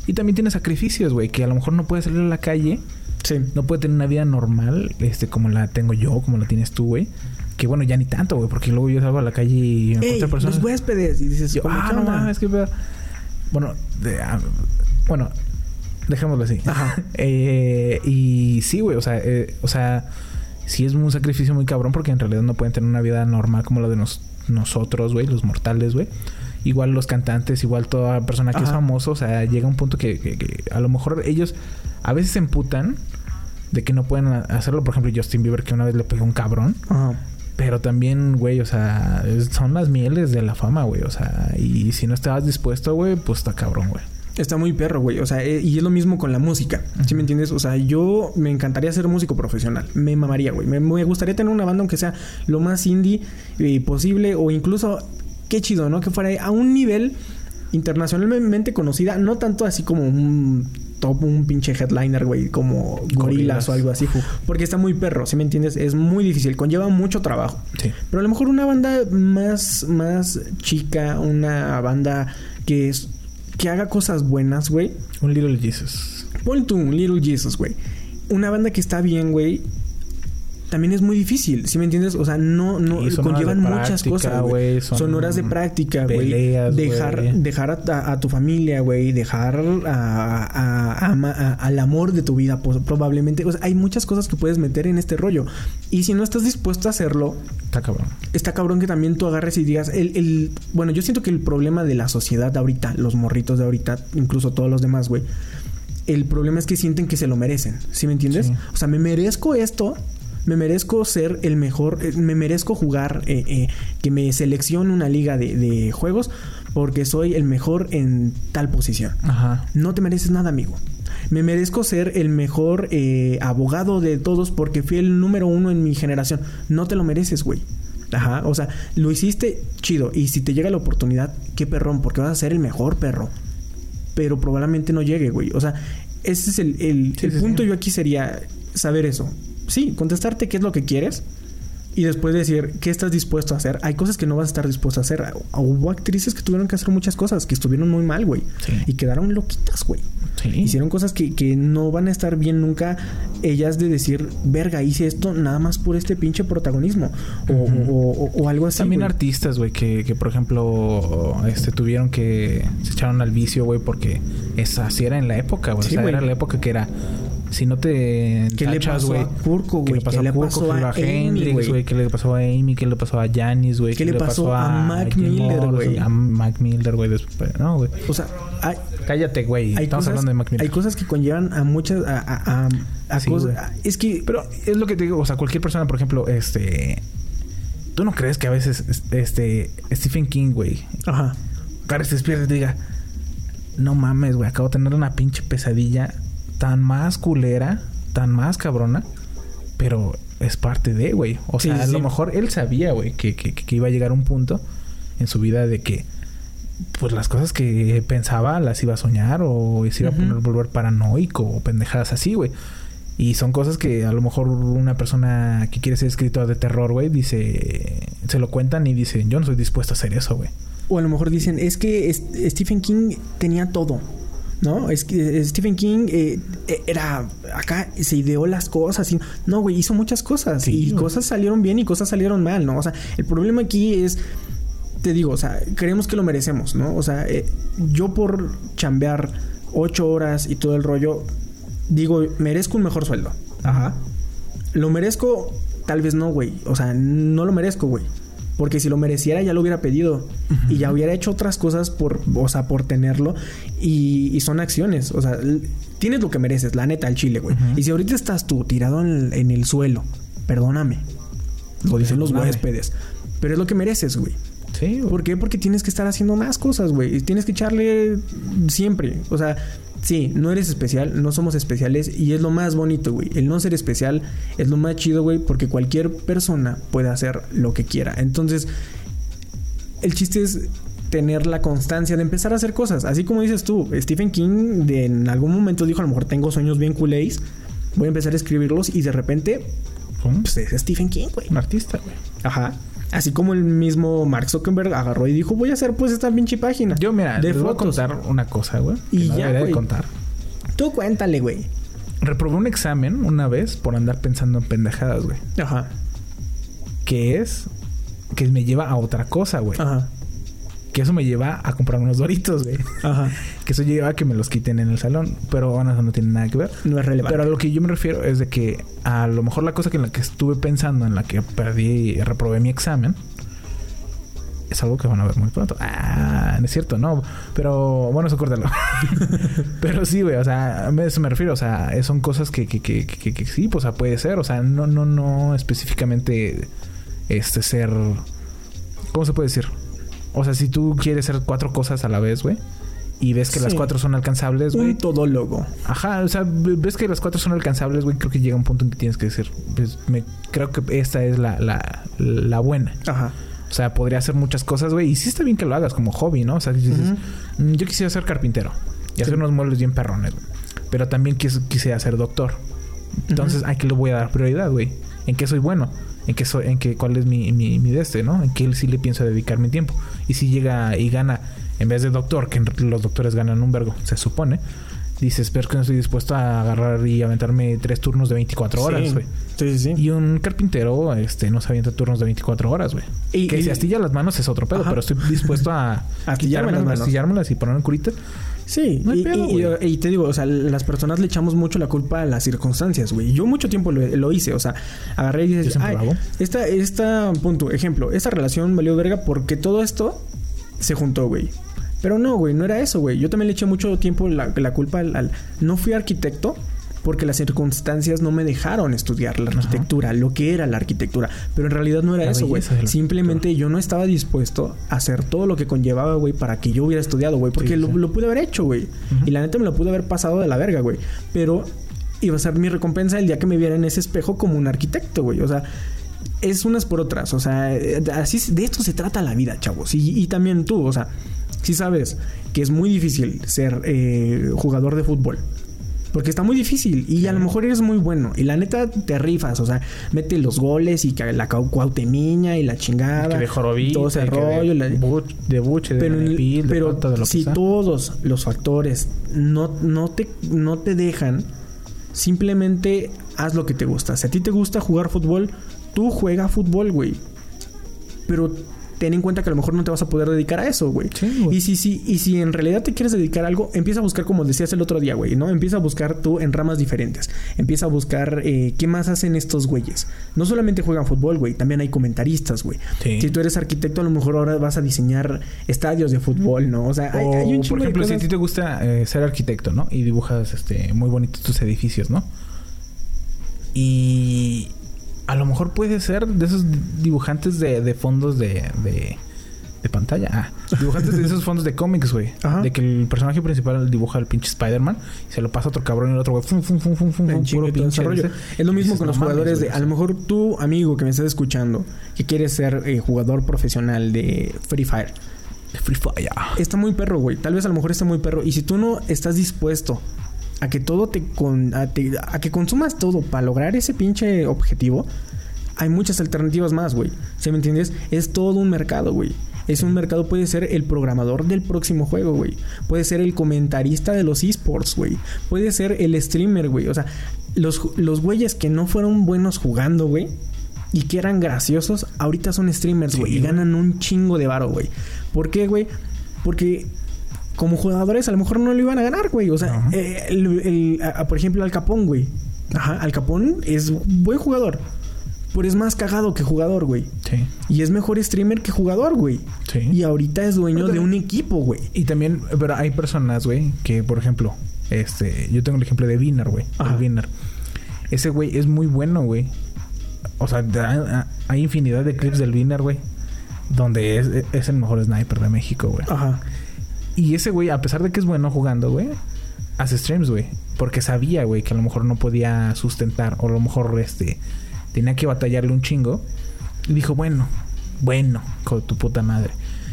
Speaker 2: Y también tiene sacrificios, güey, que a lo mejor no puede salir a la calle,
Speaker 1: Sí.
Speaker 2: no puede tener una vida normal, este, como la tengo yo, como la tienes tú, güey. Que bueno, ya ni tanto, güey, porque luego yo salgo a la calle y me encuentro personas.
Speaker 1: Los huéspedes. Y dices,
Speaker 2: Yo,
Speaker 1: ¿cómo,
Speaker 2: ah, no mames, qué pedo. Bueno, de- ah, bueno, dejémoslo así.
Speaker 1: Ajá.
Speaker 2: Eh, y sí, güey, o sea, eh, o sea, sí es un sacrificio muy cabrón porque en realidad no pueden tener una vida normal como la de nos- nosotros, güey, los mortales, güey. Igual los cantantes, igual toda persona que es famoso, o sea, llega un punto que, que- que a lo mejor ellos a veces se emputan de que no pueden hacerlo. Por ejemplo, Justin Bieber que una vez le pegó un cabrón.
Speaker 1: Ajá.
Speaker 2: Pero también, güey, o sea, son las mieles de la fama, güey. O sea, y si no estabas dispuesto, güey, pues está cabrón, güey.
Speaker 1: Está muy perro, güey. O sea, eh, y es lo mismo con la música. ¿Sí me entiendes? O sea, yo me encantaría ser músico profesional. Me mamaría, güey. Me, me gustaría tener una banda aunque sea lo más indie eh, posible. O incluso, qué chido, ¿no? Que fuera a un nivel internacionalmente conocida. No tanto así como un top, un pinche headliner, güey. Como gorilas o algo así. Porque está muy perro, ¿sí me entiendes? Es muy difícil. Conlleva mucho trabajo.
Speaker 2: Sí.
Speaker 1: Pero a lo mejor una banda más, más chica, una banda que es, que haga cosas buenas, güey.
Speaker 2: Un Little Jesus.
Speaker 1: Pon tú un Little Jesus, güey. Una banda que está bien, güey. También es muy difícil, ¿sí me entiendes? O sea, no, no conllevan muchas
Speaker 2: práctica,
Speaker 1: cosas, güey. Son,
Speaker 2: son
Speaker 1: horas de práctica, güey. Dejar, dejar a, a tu familia, güey. Dejar a, a- a- a- al amor de tu vida, pues, probablemente. O sea, hay muchas cosas que puedes meter en este rollo. Y si no estás dispuesto a hacerlo,
Speaker 2: Está cabrón.
Speaker 1: está cabrón que también tú agarres y digas, el, el- bueno, yo siento que el problema de la sociedad de ahorita, los morritos de ahorita, incluso todos los demás, güey, el problema es que sienten que se lo merecen, ¿sí me entiendes?
Speaker 2: Sí.
Speaker 1: O sea, me merezco esto, me merezco ser el mejor, eh, me merezco jugar, eh, eh, que me seleccione una liga de, de juegos porque soy el mejor en tal posición.
Speaker 2: Ajá.
Speaker 1: No te mereces nada, amigo. Me merezco ser el mejor abogado de todos porque fui el número uno en mi generación. No te lo mereces, güey. Ajá, o sea, lo hiciste chido. Y si te llega la oportunidad, qué perrón, porque vas a ser el mejor perro. Pero probablemente no llegue, güey. O sea, ese es el, el-
Speaker 2: Sí,
Speaker 1: el
Speaker 2: sí,
Speaker 1: punto.
Speaker 2: sí.
Speaker 1: Yo aquí sería saber eso. Sí, contestarte qué es lo que quieres. Y después decir qué estás dispuesto a hacer. Hay cosas que no vas a estar dispuesto a hacer. Hubo actrices que tuvieron que hacer muchas cosas que estuvieron muy mal, güey.
Speaker 2: Sí.
Speaker 1: Y quedaron loquitas, güey.
Speaker 2: Sí.
Speaker 1: Hicieron cosas que, que no van a estar bien nunca. Ellas de decir, verga, hice esto nada más por este pinche protagonismo. O, o- o- o algo así.
Speaker 2: También artistas, güey, que, que por ejemplo, este tuvieron que se echaron al vicio, güey, porque esa así era en la época, güey.
Speaker 1: Sí,
Speaker 2: o sea,
Speaker 1: güey.
Speaker 2: era la época que era si no te
Speaker 1: ¿Qué le pasó a
Speaker 2: ¿Qué
Speaker 1: güey?
Speaker 2: le pasó
Speaker 1: ¿Qué
Speaker 2: a
Speaker 1: le pasó
Speaker 2: ¿Qué le
Speaker 1: a
Speaker 2: pasó a
Speaker 1: Amy,
Speaker 2: Hendrix,
Speaker 1: güey?
Speaker 2: ¿Qué le pasó a Amy? ¿Qué le pasó a Janis, güey?
Speaker 1: ¿Qué le pasó a Mac Miller, güey?
Speaker 2: A Mac Miller, güey. No, güey.
Speaker 1: O sea, hay,
Speaker 2: Cállate, güey. Estamos
Speaker 1: cosas,
Speaker 2: hablando de Mac Miller.
Speaker 1: hay cosas que conllevan a muchas. a, a, a- a
Speaker 2: Sí,
Speaker 1: cosas. a- es que.
Speaker 2: Pero es lo que te digo, o sea, cualquier persona, por ejemplo, este... ¿Tú no crees que a veces, este, Stephen King, güey,
Speaker 1: Ajá.
Speaker 2: Cara se despierta y te diga, no mames, güey, acabo de tener una pinche pesadilla tan más culera, tan más cabrona, pero es parte de, güey. O sea,
Speaker 1: sí,
Speaker 2: a lo
Speaker 1: sí.
Speaker 2: mejor él sabía, güey, que, que, que iba a llegar un punto en su vida de que, pues las cosas que pensaba las iba a soñar o se iba a
Speaker 1: Ujú.
Speaker 2: poner volver paranoico o pendejadas así, güey. Y son cosas que a lo mejor una persona que quiere ser escritor de terror, güey, dice, se lo cuentan y dice, yo no estoy dispuesto a hacer eso, güey.
Speaker 1: O a lo mejor dicen, es que Stephen King tenía todo. ¿No? Es que eh, Stephen King eh, eh, era acá, se ideó las cosas. Y, no, güey, hizo muchas cosas.
Speaker 2: Sí,
Speaker 1: y
Speaker 2: güey.
Speaker 1: cosas salieron bien y cosas salieron mal, ¿no? O sea, el problema aquí es, te digo, o sea, creemos que lo merecemos, ¿no? O sea, eh, yo por chambear ocho horas y todo el rollo, digo, merezco un mejor sueldo. Ajá. Lo merezco, tal vez no, güey. O sea, no lo merezco, güey. Porque si lo mereciera ya lo hubiera pedido. Y ya hubiera hecho otras cosas por, o sea, por tenerlo. Y, y son acciones. O sea, tienes lo que mereces, la neta, al chile, güey. Y si ahorita estás tú tirado en, en el suelo, perdóname. Lo dicen los huéspedes. Pero es lo que mereces, güey.
Speaker 2: Sí, güey.
Speaker 1: ¿Por qué? Porque tienes que estar haciendo más cosas, güey. Y Tienes que echarle siempre. O sea, sí, no eres especial, no somos especiales y es lo más bonito, güey. El no ser especial es lo más chido, güey, porque cualquier persona puede hacer lo que quiera. Entonces, el chiste es tener la constancia de empezar a hacer cosas. Así como dices tú, Stephen King de, en algún momento dijo, a lo mejor tengo sueños bien culéis, voy a empezar a escribirlos y de repente,
Speaker 2: ¿Cómo?
Speaker 1: pues es Stephen King, güey.
Speaker 2: Un artista, güey.
Speaker 1: Ajá. Así como el mismo Mark Zuckerberg agarró y dijo, voy a hacer pues esta pinche página.
Speaker 2: Yo, mira,
Speaker 1: de
Speaker 2: les voy a contar una cosa, güey.
Speaker 1: Y
Speaker 2: no
Speaker 1: ya, güey.
Speaker 2: contar.
Speaker 1: Tú cuéntale, güey.
Speaker 2: Reprobé un examen una vez por andar pensando en pendejadas, güey.
Speaker 1: Ajá.
Speaker 2: Que es... Que me lleva a otra cosa, güey.
Speaker 1: Ajá.
Speaker 2: Que eso me lleva a comprar unos doritos, güey.
Speaker 1: Ajá.
Speaker 2: Que eso lleva a que me los quiten en el salón. Pero bueno, eso no tiene nada que ver.
Speaker 1: No es relevante.
Speaker 2: Pero a lo que yo me refiero es de que a lo mejor la cosa que en la que estuve pensando, en la que perdí, reprobé mi examen, es algo que van a ver muy pronto. Ah, no es cierto, no. Pero bueno, eso córtalo. Pero sí, güey, o sea, a eso me refiero. O sea, son cosas que, que, que, que, que sí, pues, o sea, puede ser. O sea, no, no, no específicamente este ser. ¿Cómo se puede decir? O sea, si tú quieres hacer cuatro cosas a la vez, güey. y ves que las cuatro son alcanzables, güey.
Speaker 1: Un todólogo.
Speaker 2: Ajá, o sea, ves que las cuatro son alcanzables, güey. Creo que llega un punto en que tienes que decir, pues, me, creo que esta es la, la, la buena.
Speaker 1: Ajá.
Speaker 2: O sea, podría hacer muchas cosas, güey. Y sí está bien que lo hagas como hobby, ¿no? O sea, dices, "Mm, yo quisiera ser carpintero y hacer unos muebles bien perrones, güey. Pero también quis- quisiera ser doctor. Entonces, ¿a qué le voy a dar prioridad, güey? ¿En qué soy bueno? ¿En qué soy, en qué, cuál es mi, mi, mi de este, ¿no? ¿En qué sí le pienso dedicar mi tiempo? Y si llega y gana, en vez de doctor, que los doctores ganan un vergo, se supone, dices, pero es que no estoy dispuesto a agarrar y aventarme tres turnos de 24 horas, güey.
Speaker 1: Sí, sí, sí.
Speaker 2: Y un carpintero, este, no se avienta turnos de 24 horas, güey. Que
Speaker 1: y-
Speaker 2: si astilla las manos es otro pedo,
Speaker 1: Ajá.
Speaker 2: pero estoy dispuesto a
Speaker 1: Astillarme las manos.
Speaker 2: astillármelas y ponerme curita.
Speaker 1: Sí,
Speaker 2: No hay
Speaker 1: y,
Speaker 2: pedo,
Speaker 1: y- te digo, o sea, las personas le echamos mucho la culpa a las circunstancias, güey. Yo mucho tiempo lo, lo hice, o sea, agarré y dices, ay, esta, esta, punto, ejemplo, esta relación valió verga porque todo esto se juntó, güey. Pero no, güey, no era eso, güey. Yo también le eché mucho tiempo la, la culpa al, al- No fui arquitecto porque las circunstancias no me dejaron estudiar la arquitectura, lo que era la arquitectura. Pero en realidad no era
Speaker 2: La
Speaker 1: eso, güey. Simplemente yo no estaba dispuesto a hacer todo lo que conllevaba, güey, para que yo hubiera estudiado, güey. Porque
Speaker 2: Sí,
Speaker 1: lo,
Speaker 2: sí.
Speaker 1: lo pude haber hecho, güey. Y la neta me lo pude haber pasado de la verga, güey. Pero iba a ser mi recompensa el día que me viera en ese espejo como un arquitecto, güey. O sea, es unas por otras. O sea, así de esto se trata la vida, chavos. Y, y también tú, o sea, si sabes que es muy difícil ser eh, jugador de fútbol. Porque está muy difícil y a lo mejor eres muy bueno. Y la neta te rifas, o sea, mete los goles y que la cuautemiña y la chingada.
Speaker 2: Que de jorobita,
Speaker 1: todo ese rollo.
Speaker 2: de,
Speaker 1: la-
Speaker 2: buch- de buche, de
Speaker 1: pero,
Speaker 2: de
Speaker 1: pero
Speaker 2: pata, de lo que
Speaker 1: si todos los factores no, no, te, no te dejan, simplemente haz lo que te gusta. Si a ti te gusta jugar fútbol, tú juega fútbol, güey. Pero ten en cuenta que a lo mejor no te vas a poder dedicar a eso, güey.
Speaker 2: Sí,
Speaker 1: y si, si, y si en realidad te quieres dedicar a algo, empieza a buscar, como decías el otro día, güey, ¿no? Empieza a buscar tú en ramas diferentes. Empieza a buscar eh, qué más hacen estos güeyes. No solamente juegan fútbol, güey, también hay comentaristas, güey.
Speaker 2: Sí.
Speaker 1: Si tú eres arquitecto, a lo mejor ahora vas a diseñar estadios de fútbol, ¿no? O sea, hay,
Speaker 2: O,
Speaker 1: hay un
Speaker 2: por
Speaker 1: chingo de
Speaker 2: ejemplo, si a
Speaker 1: cosas-
Speaker 2: ti te gusta eh, ser arquitecto, ¿no? Y dibujas este muy bonitos tus edificios, ¿no? Y a lo mejor puede ser de esos dibujantes de, de fondos de, de, de pantalla. Ah, dibujantes de esos fondos de cómics, güey. De que el personaje principal dibuja al pinche Spider-Man y se lo pasa a otro cabrón y el otro güey. Fum, fum, fum, fum, fum,
Speaker 1: en
Speaker 2: fum,
Speaker 1: chinga
Speaker 2: puro pinche
Speaker 1: rollo. Es lo mismo
Speaker 2: dices,
Speaker 1: con los
Speaker 2: "No mames,
Speaker 1: jugadores de... A lo mejor tu amigo que me estás escuchando, que quiere ser eh, jugador profesional de Free Fire,
Speaker 2: Free Fire.
Speaker 1: está muy perro, güey. Tal vez a lo mejor está muy perro. Y si tú no estás dispuesto a que todo te, con, a, te- a que consumas todo para lograr ese pinche objetivo, hay muchas alternativas más, güey. ¿Sí me entiendes? Es todo un mercado, güey. Es un mercado, puede ser el programador del próximo juego, güey. Puede ser el comentarista de los esports, güey. Puede ser el streamer, güey. O sea, los, los güeyes que no fueron buenos jugando, güey. Y que eran graciosos, ahorita son streamers, güey. y ganan un chingo de varo, güey. ¿Por qué, güey? Porque como jugadores a lo mejor no lo iban a ganar, güey. O sea, eh, el- el- a- por ejemplo, Al Capón, güey. Ajá, Al Capón es buen jugador. Pero es más cagado que jugador, güey.
Speaker 2: Sí.
Speaker 1: Y es mejor streamer que jugador, güey.
Speaker 2: Sí.
Speaker 1: Y ahorita es dueño de un equipo, güey.
Speaker 2: Y también, pero hay personas, güey, que por ejemplo, este, yo tengo el ejemplo de Viner, güey. Viner. Ese güey es muy bueno, güey. O sea, da- hay infinidad de clips del Viner, güey. Donde es, es el mejor sniper de México, güey.
Speaker 1: Ajá.
Speaker 2: Y ese güey, a pesar de que es bueno jugando, güey, hace streams, güey. Porque sabía, güey, que a lo mejor no podía sustentar. O a lo mejor, este, tenía que batallarle un chingo. Y dijo, bueno, bueno, con tu puta madre.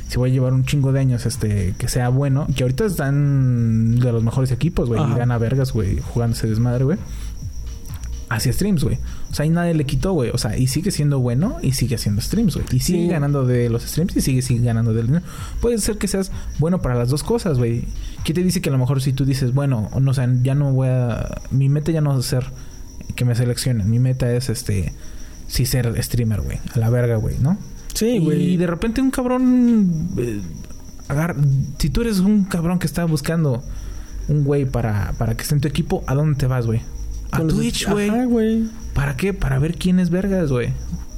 Speaker 2: Si voy a llevar un chingo de años, este, que sea bueno. Que ahorita están de los mejores equipos, güey. Y gana vergas, güey, jugando ese desmadre, güey. Hacía streams, güey. O sea, ahí nadie le quitó, güey. O sea, y sigue siendo bueno y sigue haciendo streams, güey. Y sigue
Speaker 1: Sí.
Speaker 2: ganando de los streams y sigue, sigue ganando del dinero. Puede ser que seas bueno para las dos cosas, güey. ¿Qué te dice que a lo mejor si tú dices, bueno, o no, o sea, ya no voy a... Mi meta ya no es ser que me seleccionen. Mi meta es, este... Sí ser streamer, güey. A la verga, güey, ¿no?
Speaker 1: Sí, güey.
Speaker 2: Y de repente un cabrón... eh, agar- Si tú eres un cabrón que está buscando un güey para, para que esté en tu equipo, ¿a dónde te vas, güey? A
Speaker 1: los-
Speaker 2: Twitch, güey. ¿Para qué? Para ver quién es vergas, güey.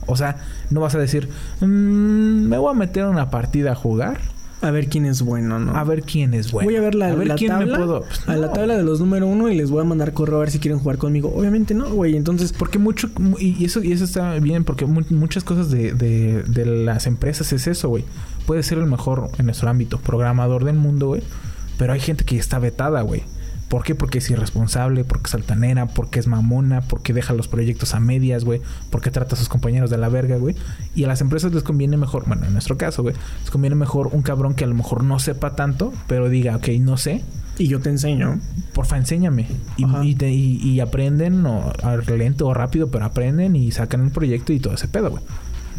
Speaker 2: O sea, no vas a decir, "Mm, me voy a meter a una partida a jugar.
Speaker 1: A ver quién es bueno, ¿no?
Speaker 2: A ver quién es bueno.
Speaker 1: Voy a ver la, la
Speaker 2: quién
Speaker 1: tabla.
Speaker 2: me puedo.
Speaker 1: A la tabla de los número uno y les voy a mandar correo a ver si quieren jugar conmigo. Obviamente no, güey. Entonces,
Speaker 2: Porque mucho, y y eso, y eso está bien, porque mu- muchas cosas de, de, de las empresas es eso, güey. Puede ser el mejor en nuestro ámbito, programador del mundo, güey. Pero hay gente que está vetada, güey. ¿Por qué? Porque es irresponsable, porque es altanera, porque es mamona, porque deja los proyectos a medias, güey, porque trata a sus compañeros de la verga, güey. Y a las empresas les conviene mejor, bueno, en nuestro caso, güey, les conviene mejor un cabrón que a lo mejor no sepa tanto, pero diga, ok, no sé,
Speaker 1: Y yo te enseño.
Speaker 2: porfa, enséñame. Y, y, te- y- y aprenden, o lento o rápido, pero aprenden y sacan el proyecto y todo ese pedo, güey.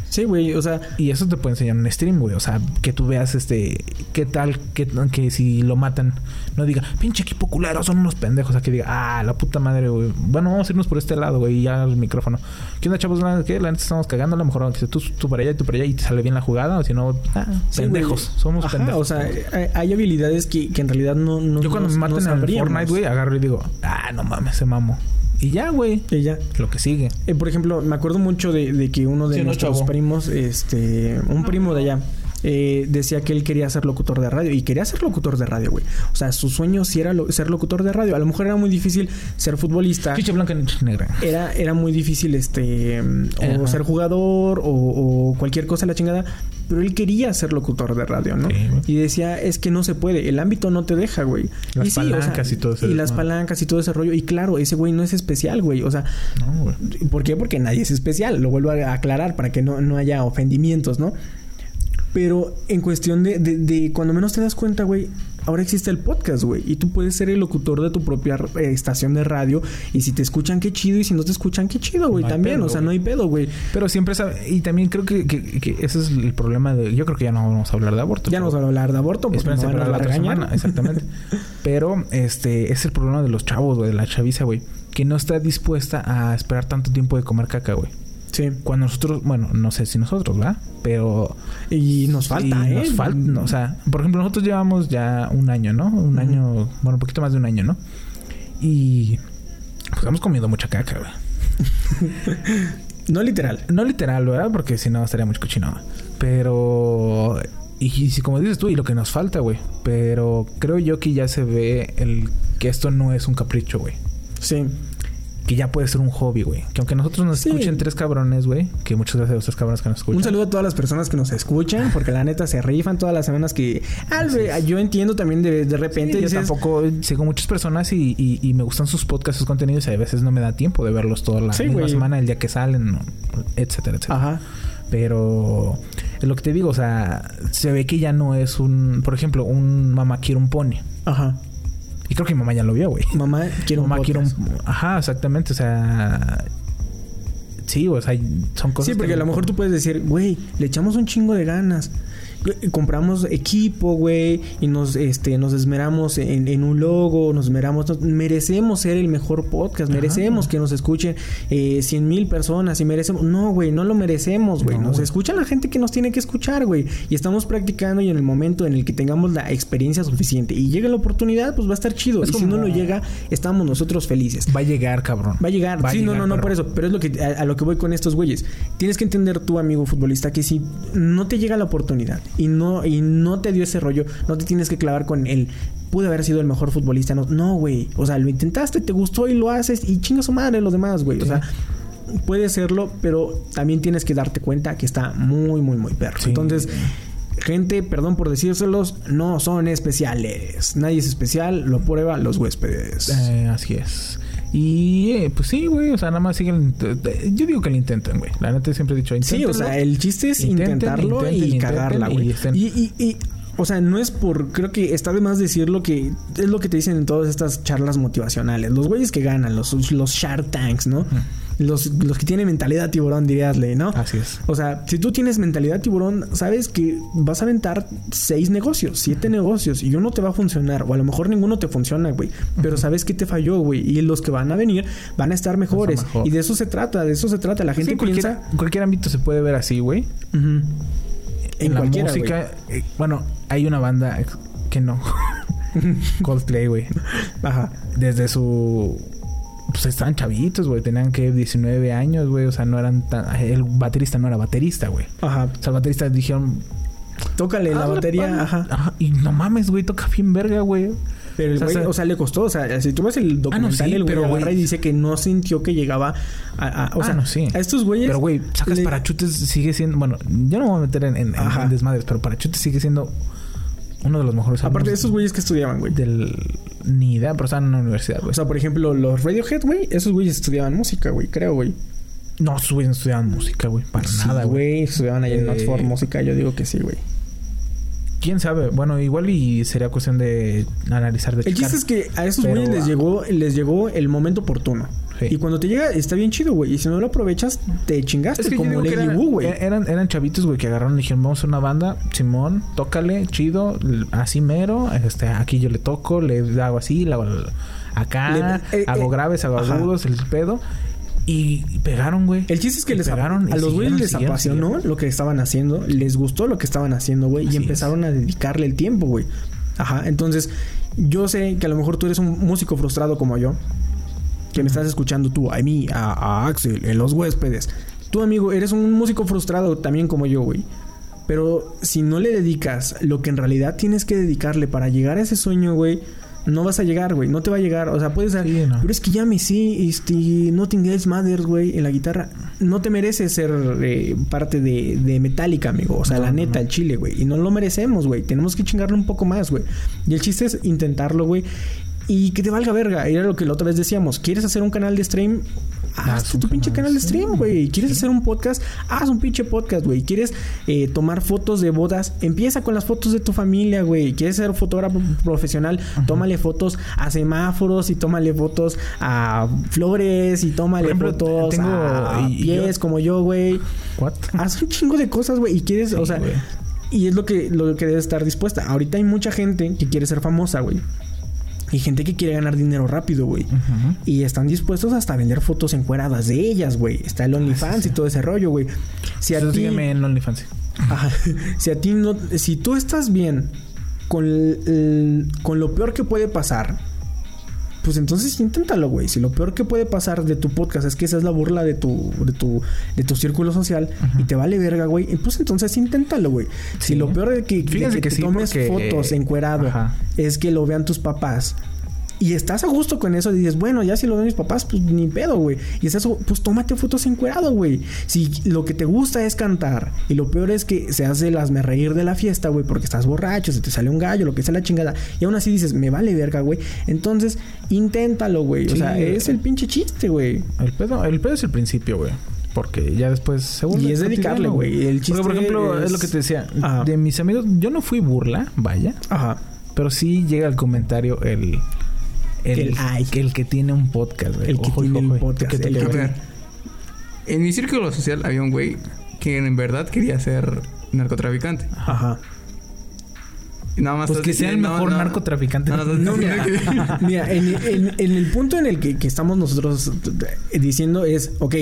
Speaker 1: Sí, güey, o sea,
Speaker 2: Y eso te puede enseñar en stream, güey. O sea, que tú veas este. ¿Qué tal? Que, que si lo matan, no diga, pinche equipo culero, son unos pendejos. O sea, que diga, ah, la puta madre, güey. Bueno, vamos a irnos por este lado, güey. Y ya el micrófono. ¿Qué onda, chavos? ¿Qué? La neta estamos cagando. A lo mejor tú, tú para allá y tú para allá y te sale bien la jugada. O si no, ah,
Speaker 1: sí,
Speaker 2: pendejos. Somos
Speaker 1: Ajá,
Speaker 2: pendejos.
Speaker 1: O sea, hay, hay habilidades que, que en realidad no. no
Speaker 2: yo cuando me maten
Speaker 1: no
Speaker 2: en el. Fortnite, güey, agarro y digo, ah, no mames, se mamo. Y ya, güey.
Speaker 1: Y ya.
Speaker 2: Lo que sigue.
Speaker 1: Eh, por ejemplo, me acuerdo mucho de, de que uno de
Speaker 2: Sí,
Speaker 1: nuestros primos, este, un primo de allá, eh, decía que él quería ser locutor de radio y quería ser locutor de radio, güey. O sea, su sueño sí era lo- ser locutor de radio. A lo mejor era muy difícil ser futbolista.
Speaker 2: Chicha blanca y negra.
Speaker 1: Era, era muy difícil este o
Speaker 2: Ajá.
Speaker 1: ser jugador o, o cualquier cosa la chingada. Pero él quería ser locutor de radio, ¿no?
Speaker 2: Sí,
Speaker 1: y decía, es que no se puede, el ámbito no te deja, güey.
Speaker 2: Las
Speaker 1: Y sí, o sea,
Speaker 2: palancas y todo ese
Speaker 1: Y las palancas y todo ese rollo. Y claro, ese güey no es especial, güey. O sea,
Speaker 2: No, güey.
Speaker 1: ¿Por qué? Porque nadie es especial. Lo vuelvo a aclarar para que no, no haya ofendimientos, ¿no? Pero en cuestión de, de, de cuando menos te das cuenta, güey, ahora existe el podcast, güey. Y tú puedes ser el locutor de tu propia eh, estación de radio. Y si te escuchan, qué chido. Y si no te escuchan, qué chido, güey.
Speaker 2: No
Speaker 1: También,
Speaker 2: pedo,
Speaker 1: o sea, no hay pedo, güey.
Speaker 2: Pero siempre sabe. Y también creo que, que, que ese es el problema de. Yo creo que ya no vamos a hablar de aborto.
Speaker 1: Ya no vamos a hablar de aborto porque nos van a
Speaker 2: la otra semana, exactamente. Pero este es el problema de los chavos, güey, de la chaviza, güey, que no está dispuesta a esperar tanto tiempo de comer caca, güey.
Speaker 1: Sí.
Speaker 2: Cuando nosotros, bueno, no sé si nosotros, ¿verdad? Pero
Speaker 1: Y nos falta, ¿eh?
Speaker 2: Nos falta, no, o sea, por ejemplo, nosotros llevamos ya un año, ¿no? Un año, bueno, un poquito más de un año, ¿no? Y pues hemos comido mucha caca, güey.
Speaker 1: No literal.
Speaker 2: No literal, ¿verdad? Porque si no estaría muy cochino. Pero. Y, y si como dices tú, y lo que nos falta, güey. Pero creo yo que ya se ve el que esto no es un capricho, güey.
Speaker 1: Sí.
Speaker 2: Que ya puede ser un hobby, güey. Que aunque nosotros nos
Speaker 1: Sí.
Speaker 2: escuchen tres cabrones, güey. Que muchas gracias a los tres cabrones que nos escuchan.
Speaker 1: Un saludo a todas las personas que nos escuchan, porque la neta se rifan todas las semanas que... Ah, güey, yo entiendo también de, de repente
Speaker 2: Sí, yo tampoco sigo muchas personas y, y- y me gustan sus podcasts, sus contenidos y a veces no me da tiempo de verlos toda la
Speaker 1: Sí,
Speaker 2: misma
Speaker 1: güey.
Speaker 2: semana, el día que salen, etcétera, etcétera.
Speaker 1: Ajá.
Speaker 2: Pero es lo que te digo, o sea, se ve que ya no es un, por ejemplo, un mamá quiere un pony.
Speaker 1: Ajá.
Speaker 2: Y creo que mi mamá ya lo vio, güey.
Speaker 1: Mamá quiere un
Speaker 2: Mamá un,
Speaker 1: podcast.
Speaker 2: ajá, exactamente, o sea, sí, o sea, son cosas
Speaker 1: Sí, porque
Speaker 2: que
Speaker 1: a lo mejor tú puedes decir, güey, le echamos un chingo de ganas. Güey, Compramos equipo, güey, y nos, este, nos esmeramos en, en un logo, nos esmeramos, nos- merecemos ser el mejor podcast, merecemos que nos escuchen eh, 100 mil personas y merecemos, no, güey, no lo merecemos, güey,
Speaker 2: No,
Speaker 1: nos escucha la gente que nos tiene que escuchar, güey, y estamos practicando y en el momento en el que tengamos la experiencia suficiente y llegue la oportunidad, pues va a estar chido,
Speaker 2: Es
Speaker 1: y si no lo llega, estamos nosotros felices.
Speaker 2: va a llegar, cabrón.
Speaker 1: Va a llegar.
Speaker 2: Va a
Speaker 1: sí, no, no, no,
Speaker 2: pero-
Speaker 1: por eso. Pero es lo que a, a lo que voy con estos güeyes. Tienes que entender tú, amigo futbolista, que si no te llega la oportunidad y no, y no te dio ese rollo, no te tienes que clavar con el pude haber sido el mejor futbolista. No, no, güey. O sea, lo intentaste, te gustó y lo haces y chinga su madre los demás, güey. O sea, puede serlo, pero también tienes que darte cuenta que está muy, muy, muy perro.
Speaker 2: Sí.
Speaker 1: Entonces. Gente, perdón por decírselos, no son especiales. Nadie es especial, lo prueba los huéspedes.
Speaker 2: Eh, así es. Y eh, pues sí, güey, o sea, nada más siguen. Yo digo que lo intenten, güey. La neta siempre he dicho,
Speaker 1: Sí, o sea, el chiste es intentarlo y cagarla, güey. Y, y, y, o sea, no es por. Creo que está de más decirlo que es lo que te dicen en todas estas charlas motivacionales. Los güeyes que ganan, los, los Shark Tanks, ¿no? Los, los que tienen mentalidad tiburón, diríasle, ¿no?
Speaker 2: Así es.
Speaker 1: O sea, si tú tienes mentalidad tiburón, sabes que vas a aventar seis negocios, siete negocios y uno te va a funcionar, o a lo mejor ninguno te funciona, güey. Pero sabes que te falló, güey. Y los que van a venir van a estar mejores.
Speaker 2: mejor.
Speaker 1: Y de eso se trata, de eso se trata. La gente
Speaker 2: Sí, cualquier,
Speaker 1: piensa.
Speaker 2: cualquier ámbito se puede ver así, güey.
Speaker 1: Ujú.
Speaker 2: En, la
Speaker 1: cualquiera,
Speaker 2: música, eh, bueno, hay una banda que no. Coldplay, güey.
Speaker 1: Ajá.
Speaker 2: Desde su. Pues estaban chavitos, güey. Tenían que 19 años, güey. O sea, no eran tan. El baterista no era baterista, güey.
Speaker 1: Ajá.
Speaker 2: O sea, el baterista dijeron.
Speaker 1: Tócale la
Speaker 2: "Hazle,
Speaker 1: batería,
Speaker 2: pan".
Speaker 1: ajá.
Speaker 2: Y no mames, güey. Toca bien verga, güey.
Speaker 1: Pero el
Speaker 2: O sea,
Speaker 1: güey,
Speaker 2: o sea-
Speaker 1: le costó. O sea, si tú ves el documental,
Speaker 2: sí,
Speaker 1: el güey
Speaker 2: pero,
Speaker 1: agarra
Speaker 2: güey-
Speaker 1: y dice que no sintió que llegaba a. a- o
Speaker 2: Ah,
Speaker 1: sea,
Speaker 2: no, sí.
Speaker 1: a estos güeyes.
Speaker 2: Pero, güey, sacas
Speaker 1: le-
Speaker 2: parachutes sigue siendo... Bueno, yo no me voy a meter en, en- en-
Speaker 1: Ajá.
Speaker 2: en desmadres, pero parachutes sigue siendo uno de los mejores
Speaker 1: Aparte de esos güeyes que estudiaban, güey.
Speaker 2: del ni idea, pero estaban en una universidad, güey.
Speaker 1: O sea, por ejemplo, los Radiohead, güey, esos güeyes estudiaban música, güey, creo, güey.
Speaker 2: no, esos güeyes no estudiaban música, güey, para
Speaker 1: Sí,
Speaker 2: nada, güey.
Speaker 1: Estudiaban ahí en
Speaker 2: Eh,
Speaker 1: Oxford música, yo digo que sí, güey.
Speaker 2: ¿Quién sabe? Bueno, igual y sería cuestión de analizar de
Speaker 1: El
Speaker 2: checar.
Speaker 1: chiste es que a esos güeyes les llegó, les llegó el momento oportuno.
Speaker 2: Sí.
Speaker 1: Y cuando te llega, está bien chido, güey. Y si no lo aprovechas, te chingaste
Speaker 2: Es que yo
Speaker 1: como Lady
Speaker 2: eran,
Speaker 1: Wu, güey.
Speaker 2: e- eran, eran chavitos, güey, que agarraron y dijeron, vamos a hacer una banda, Simón, tócale, chido, así mero, este, aquí yo le toco, le hago así, le hago acá,
Speaker 1: Le- eh,
Speaker 2: hago
Speaker 1: eh,
Speaker 2: graves, hago
Speaker 1: ajá.
Speaker 2: agudos, el pedo. Y, pegaron, güey.
Speaker 1: El chiste es que
Speaker 2: Y
Speaker 1: les
Speaker 2: pegaron
Speaker 1: a los güeyes les
Speaker 2: siguieron,
Speaker 1: apasionó
Speaker 2: siguieron.
Speaker 1: lo que estaban haciendo, les gustó lo que estaban haciendo, güey, y empezaron a dedicarle el tiempo, güey. Ajá, entonces yo sé que a lo mejor tú eres un músico frustrado como yo, que me estás escuchando tú, a mí, a, a Axel, en los huéspedes. Tú, amigo, eres un músico frustrado también como yo, güey. Pero si no le dedicas lo que en realidad tienes que dedicarle para llegar a ese sueño, güey, no vas a llegar, güey. No te va a llegar. O sea, puedes ser.
Speaker 2: Sí, no.
Speaker 1: Pero es que ya me sí, este, Nothing Else Matters, güey, en la guitarra. No te mereces ser eh, parte de, de Metallica, amigo. O sea, la neta, el chile, güey. Y no lo merecemos, güey. Tenemos que chingarle un poco más, güey. Y el chiste es intentarlo, güey. Y que te valga verga. Era lo que la otra vez decíamos. ¿Quieres hacer un canal de stream? Haz
Speaker 2: Haz
Speaker 1: tu, pinche
Speaker 2: canal
Speaker 1: de stream, güey. ¿Quieres hacer un podcast? Haz un pinche podcast, güey. ¿Quieres eh, tomar fotos de bodas? Empieza con las fotos de tu familia, güey. ¿Quieres ser fotógrafo profesional? Tómale fotos a semáforos y tómale fotos a flores y tómale
Speaker 2: ejemplo,
Speaker 1: fotos
Speaker 2: tengo-
Speaker 1: a
Speaker 2: y-
Speaker 1: pies
Speaker 2: yo-
Speaker 1: como yo, güey. Haz un chingo de cosas, güey. Y quieres, o sea... Y es lo que, lo que debes estar dispuesta. Ahorita hay mucha gente que quiere ser famosa, güey. Y gente que quiere ganar dinero rápido, güey. Y están dispuestos hasta a vender fotos encueradas de ellas, güey. Está el OnlyFans y todo ese rollo, güey. Si a ti...
Speaker 2: sígueme en OnlyFans.
Speaker 1: Ajá. si a ti no... Si tú estás bien con, el- con lo peor que puede pasar... Pues entonces inténtalo, güey. Si lo peor que puede pasar de tu podcast es que esa es la burla de tu, de tu, de tu círculo social y te vale verga, güey, pues entonces inténtalo, güey. Si lo peor de que, de que
Speaker 2: que
Speaker 1: te
Speaker 2: sí,
Speaker 1: tomes
Speaker 2: porque,
Speaker 1: fotos encuerado
Speaker 2: ajá.
Speaker 1: es que lo vean tus papás. Y estás a gusto con eso y dices, bueno, ya si lo ven mis papás, pues ni pedo, güey. Y es eso, pues tómate fotos encuerado, güey. Si lo que te gusta es cantar y lo peor es que se hace el hazme reír de la fiesta, güey, porque estás borracho, se te sale un gallo, lo que sea la chingada. Y aún así dices, me vale verga, güey. Entonces, inténtalo, güey. O sea, es el pinche chiste, güey.
Speaker 2: El pedo, el pedo es el principio, güey. Porque ya después se vuelve
Speaker 1: Y es dedicarle, güey. El
Speaker 2: Porque, por
Speaker 1: chiste
Speaker 2: ejemplo, es...
Speaker 1: es-
Speaker 2: lo que te decía.
Speaker 1: Ajá.
Speaker 2: De mis amigos, yo no fui burla, vaya.
Speaker 1: Ajá.
Speaker 2: Pero sí llega el comentario el... El,
Speaker 1: El ay.
Speaker 2: el que tiene un podcast, güey.
Speaker 1: El que
Speaker 2: Ojo,
Speaker 1: tiene
Speaker 2: ojo, ojo.
Speaker 1: podcast,
Speaker 2: Que te-
Speaker 1: el
Speaker 2: que
Speaker 1: que
Speaker 2: te-
Speaker 1: tiene-
Speaker 5: En mi círculo social había un güey que en verdad quería ser narcotraficante.
Speaker 1: Ajá.
Speaker 5: Nada más
Speaker 2: Pues que sea el mejor
Speaker 5: no,
Speaker 2: narcotraficante.
Speaker 5: No, no,
Speaker 1: No,
Speaker 5: no,
Speaker 1: mira, mira en, en- en el punto en el que, que estamos nosotros diciendo es, ok,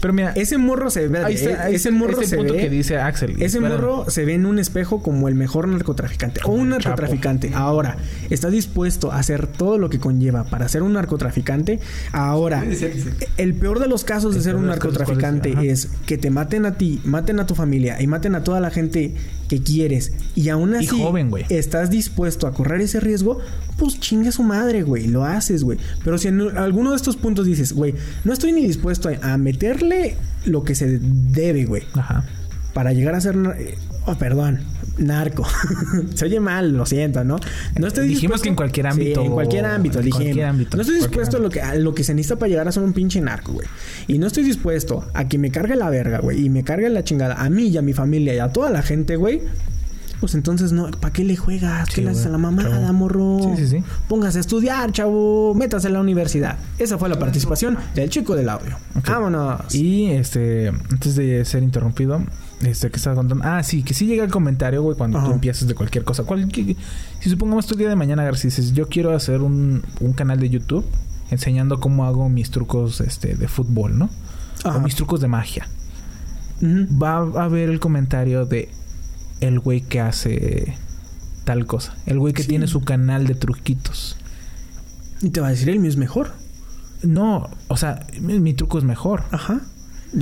Speaker 2: Pero mira,
Speaker 1: ese morro se ve,
Speaker 2: ahí está, ahí
Speaker 1: ese morro
Speaker 2: ese
Speaker 1: se
Speaker 2: punto
Speaker 1: ve,
Speaker 2: que dice Axel.
Speaker 1: ese morro se ve en un espejo como el mejor narcotraficante o un
Speaker 2: Chapo.
Speaker 1: narcotraficante. Ahora, está dispuesto a hacer todo lo que conlleva para ser un narcotraficante. Ahora, el peor de los casos de ser un narcotraficante
Speaker 2: es
Speaker 1: que te maten a ti, maten a tu familia y maten a toda la gente que quieres y aún así
Speaker 2: joven,
Speaker 1: estás dispuesto a correr ese riesgo, pues chinga su madre, güey, lo haces, güey. Pero si en alguno de estos puntos dices, güey, no estoy ni dispuesto a, a meterle lo que se debe, güey,
Speaker 2: Ajá.
Speaker 1: para llegar a ser, eh, oh, perdón, narco. se oye mal, lo siento, ¿no? No estoy
Speaker 2: Dijimos
Speaker 1: dispuesto-
Speaker 2: que en cualquier
Speaker 1: Sí,
Speaker 2: ámbito,
Speaker 1: en cualquier ámbito,
Speaker 2: en ámbito,
Speaker 1: No estoy dispuesto a lo, que, a lo que se necesita para llegar a ser un pinche narco, güey. Y no estoy dispuesto a que me cargue la verga, güey, y me cargue la chingada a mí y a mi familia y a toda la gente, güey. Pues entonces, no, ¿para qué le juegas?
Speaker 2: Sí,
Speaker 1: ¿Qué le haces a la mamada,
Speaker 2: chavo.
Speaker 1: morro?
Speaker 2: Sí, sí, sí.
Speaker 1: Póngase a estudiar, chavo. Métase a la universidad. Esa fue la participación del chico del audio. Vámonos.
Speaker 2: Y este, antes de ser interrumpido, este que estaba contando. Ah, sí, que sí llega el comentario, güey, cuando
Speaker 1: Ajá.
Speaker 2: tú empiezas de cualquier cosa. Cualquier- si supongamos tu día de mañana, García, dices, yo quiero hacer un, un canal de YouTube enseñando cómo hago mis trucos este, de fútbol, ¿no?
Speaker 1: Ajá.
Speaker 2: O mis trucos de magia. Va a haber el comentario de el güey que hace tal cosa. El güey que
Speaker 1: Sí.
Speaker 2: tiene su canal de truquitos.
Speaker 1: Y te va a decir, el mío es mejor.
Speaker 2: No, o sea, mi, mi truco es mejor.
Speaker 1: Ajá.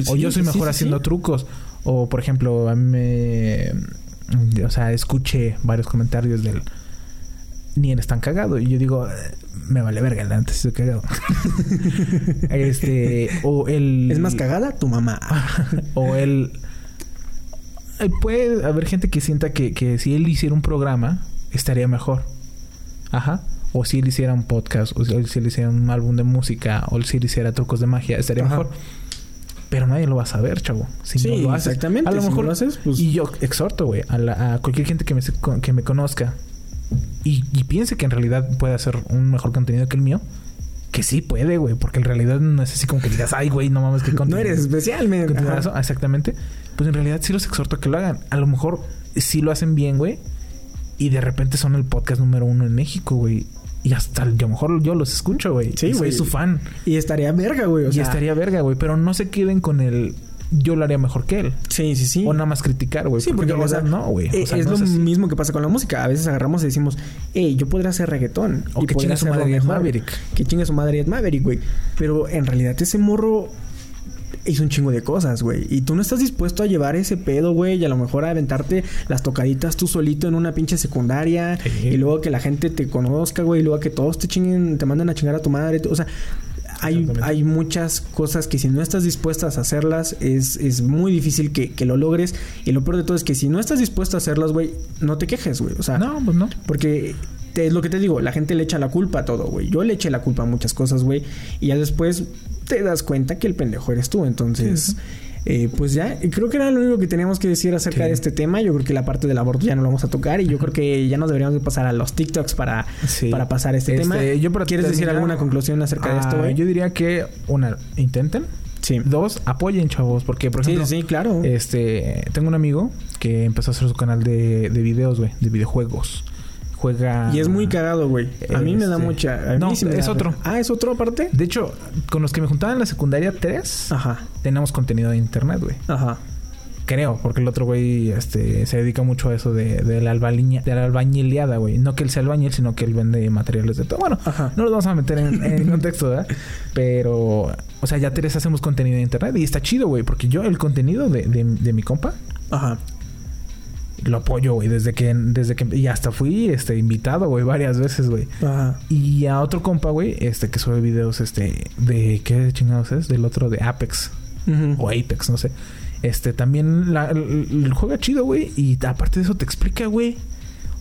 Speaker 2: O yo soy mejor
Speaker 1: sí,
Speaker 2: haciendo trucos. O, por ejemplo, a mí me... O sea, escuché varios comentarios del... Ni eres tan cagado. Y yo digo... "Eh, Me vale verga, la sí estoy cagado. este... O el...
Speaker 1: Es más cagada tu mamá.
Speaker 2: o el... eh, Puede haber gente que sienta que, que si él hiciera un programa estaría mejor. Ajá. O si él hiciera un podcast, o si si él hiciera un álbum de música, o si él hiciera trucos de magia, estaría
Speaker 1: Ajá.
Speaker 2: mejor. Pero nadie lo va a saber, chavo. Si
Speaker 1: Sí,
Speaker 2: no lo haces.
Speaker 1: exactamente.
Speaker 2: A lo
Speaker 1: Si no
Speaker 2: mejor
Speaker 1: lo haces, pues-
Speaker 2: Y yo exhorto, güey, a, la- a cualquier gente que me, que me conozca y, y piense que en realidad puede hacer un mejor contenido que el mío. Que sí puede, güey. Porque en realidad no es así como que digas, ay, güey, no mames, qué
Speaker 1: No eres especial, men.
Speaker 2: contenidazo".
Speaker 1: Ajá.
Speaker 2: Exactamente. Pues en realidad sí los exhorto a que lo hagan. A lo mejor sí lo hacen bien, güey. Y de repente son el podcast número uno en México, güey. Y hasta a lo mejor yo los escucho, güey.
Speaker 1: Sí,
Speaker 2: Y soy
Speaker 1: güey.
Speaker 2: su fan.
Speaker 1: Y estaría verga, güey. O
Speaker 2: y
Speaker 1: sea,
Speaker 2: estaría verga, güey. Pero no se queden con el yo lo haría mejor que él.
Speaker 1: Sí, sí, sí.
Speaker 2: O nada más criticar, güey.
Speaker 1: Sí, porque,
Speaker 2: en
Speaker 1: o sea,
Speaker 2: no, güey.
Speaker 1: eh,
Speaker 2: O sea,
Speaker 1: es
Speaker 2: no
Speaker 1: lo mismo que pasa con la música. A veces agarramos y decimos, hey, yo podría hacer reggaetón.
Speaker 2: O
Speaker 1: y
Speaker 2: que chingue su madre Ed. Maverick.
Speaker 1: Que chingue su madre Ed Maverick, güey. Pero en realidad ese morro hizo un chingo de cosas, güey. Y tú no estás dispuesto a llevar ese pedo, güey. Y a lo mejor a aventarte las tocaditas tú solito en una pinche secundaria.
Speaker 2: Sí.
Speaker 1: Y luego que la gente te conozca, güey. Y luego que todos te chinguen, te manden a chingar a tu madre. O sea... Hay, hay muchas cosas que si no estás dispuestas a hacerlas es, es muy difícil que, que lo logres. Y lo peor de todo es que si no estás dispuesto a hacerlas, güey, no te quejes, güey. O sea,
Speaker 2: No, pues no.
Speaker 1: porque te- es lo que te digo, la gente le echa la culpa a todo, güey. Yo le eché la culpa a muchas cosas, güey. Y ya después te das cuenta que el pendejo eres tú. Entonces, eh, pues ya, creo que era lo único que teníamos que decir acerca
Speaker 2: Sí.
Speaker 1: de este tema. Yo creo que la parte del aborto ya no lo vamos a tocar. Y yo creo que ya nos deberíamos de pasar a los TikToks para,
Speaker 2: Sí.
Speaker 1: para pasar este,
Speaker 2: Este,
Speaker 1: tema.
Speaker 2: yo para
Speaker 1: ¿Quieres decir alguna conclusión acerca de esto,
Speaker 2: Ah? Yo diría que, una, intenten.
Speaker 1: Sí.
Speaker 2: Dos, apoyen, chavos. Porque, por
Speaker 1: Sí,
Speaker 2: ejemplo,
Speaker 1: sí, claro.
Speaker 2: este, tengo un amigo que empezó a hacer su canal de, de videos, güey, de videojuegos. Juega.
Speaker 1: Y es muy cagado, güey. A mí me da
Speaker 2: Este,
Speaker 1: mucha. a mí
Speaker 2: no,
Speaker 1: sí me
Speaker 2: es
Speaker 1: da-
Speaker 2: otro.
Speaker 1: Ah, es otro aparte.
Speaker 2: De hecho, con los que me juntaba en la secundaria 3,
Speaker 1: Ajá.
Speaker 2: tenemos contenido de internet, güey.
Speaker 1: Ajá.
Speaker 2: Creo, porque el otro güey este, se dedica mucho a eso de, de la, albaliña- de la albañileada, güey. No que él sea albañil, sino que él vende materiales de todo. Bueno,
Speaker 1: Ajá.
Speaker 2: no los vamos a meter en, en contexto, ¿verdad? Pero, o sea, ya tres hacemos contenido de internet y está chido, güey. Porque yo el contenido de, de, de mi compa
Speaker 1: Ajá.
Speaker 2: Lo apoyo, güey. Desde que, desde que... Y hasta fui este, invitado, güey, varias veces, güey.
Speaker 1: Ajá.
Speaker 2: Y a otro compa, güey, este, que sube videos, este, de... ¿Qué chingados es? Del otro de Apex.
Speaker 1: Ujú.
Speaker 2: o Apex, no sé. Este también la, el, el juega chido, güey. Y aparte de eso te explica, güey.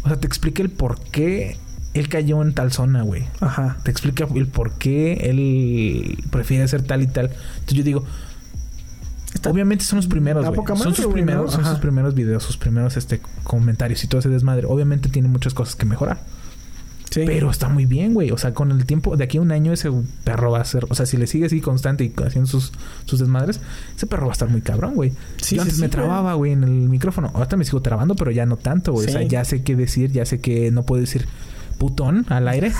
Speaker 2: O sea, te explica el por qué él cayó en tal zona, güey.
Speaker 1: Ajá.
Speaker 2: Te explica el por qué él prefiere hacer tal y tal. Entonces yo digo, obviamente son los primeros, güey. Son sus primeros,
Speaker 1: ¿no?
Speaker 2: son sus primeros videos, sus primeros este comentarios y todo ese desmadre. Obviamente tiene muchas cosas que mejorar.
Speaker 1: Sí.
Speaker 2: Pero está muy bien, güey. O sea, con el tiempo, de aquí a un año ese perro va a ser... O sea, si le sigue así constante y haciendo sus, sus desmadres, ese perro va a estar muy cabrón, güey.
Speaker 1: Sí,
Speaker 2: Yo antes
Speaker 1: sí,
Speaker 2: me trababa, güey, en el micrófono. Ahorita me sigo trabando, pero ya no tanto, güey. O sea, ya sé qué decir, ya sé que no puedo decir putón al aire.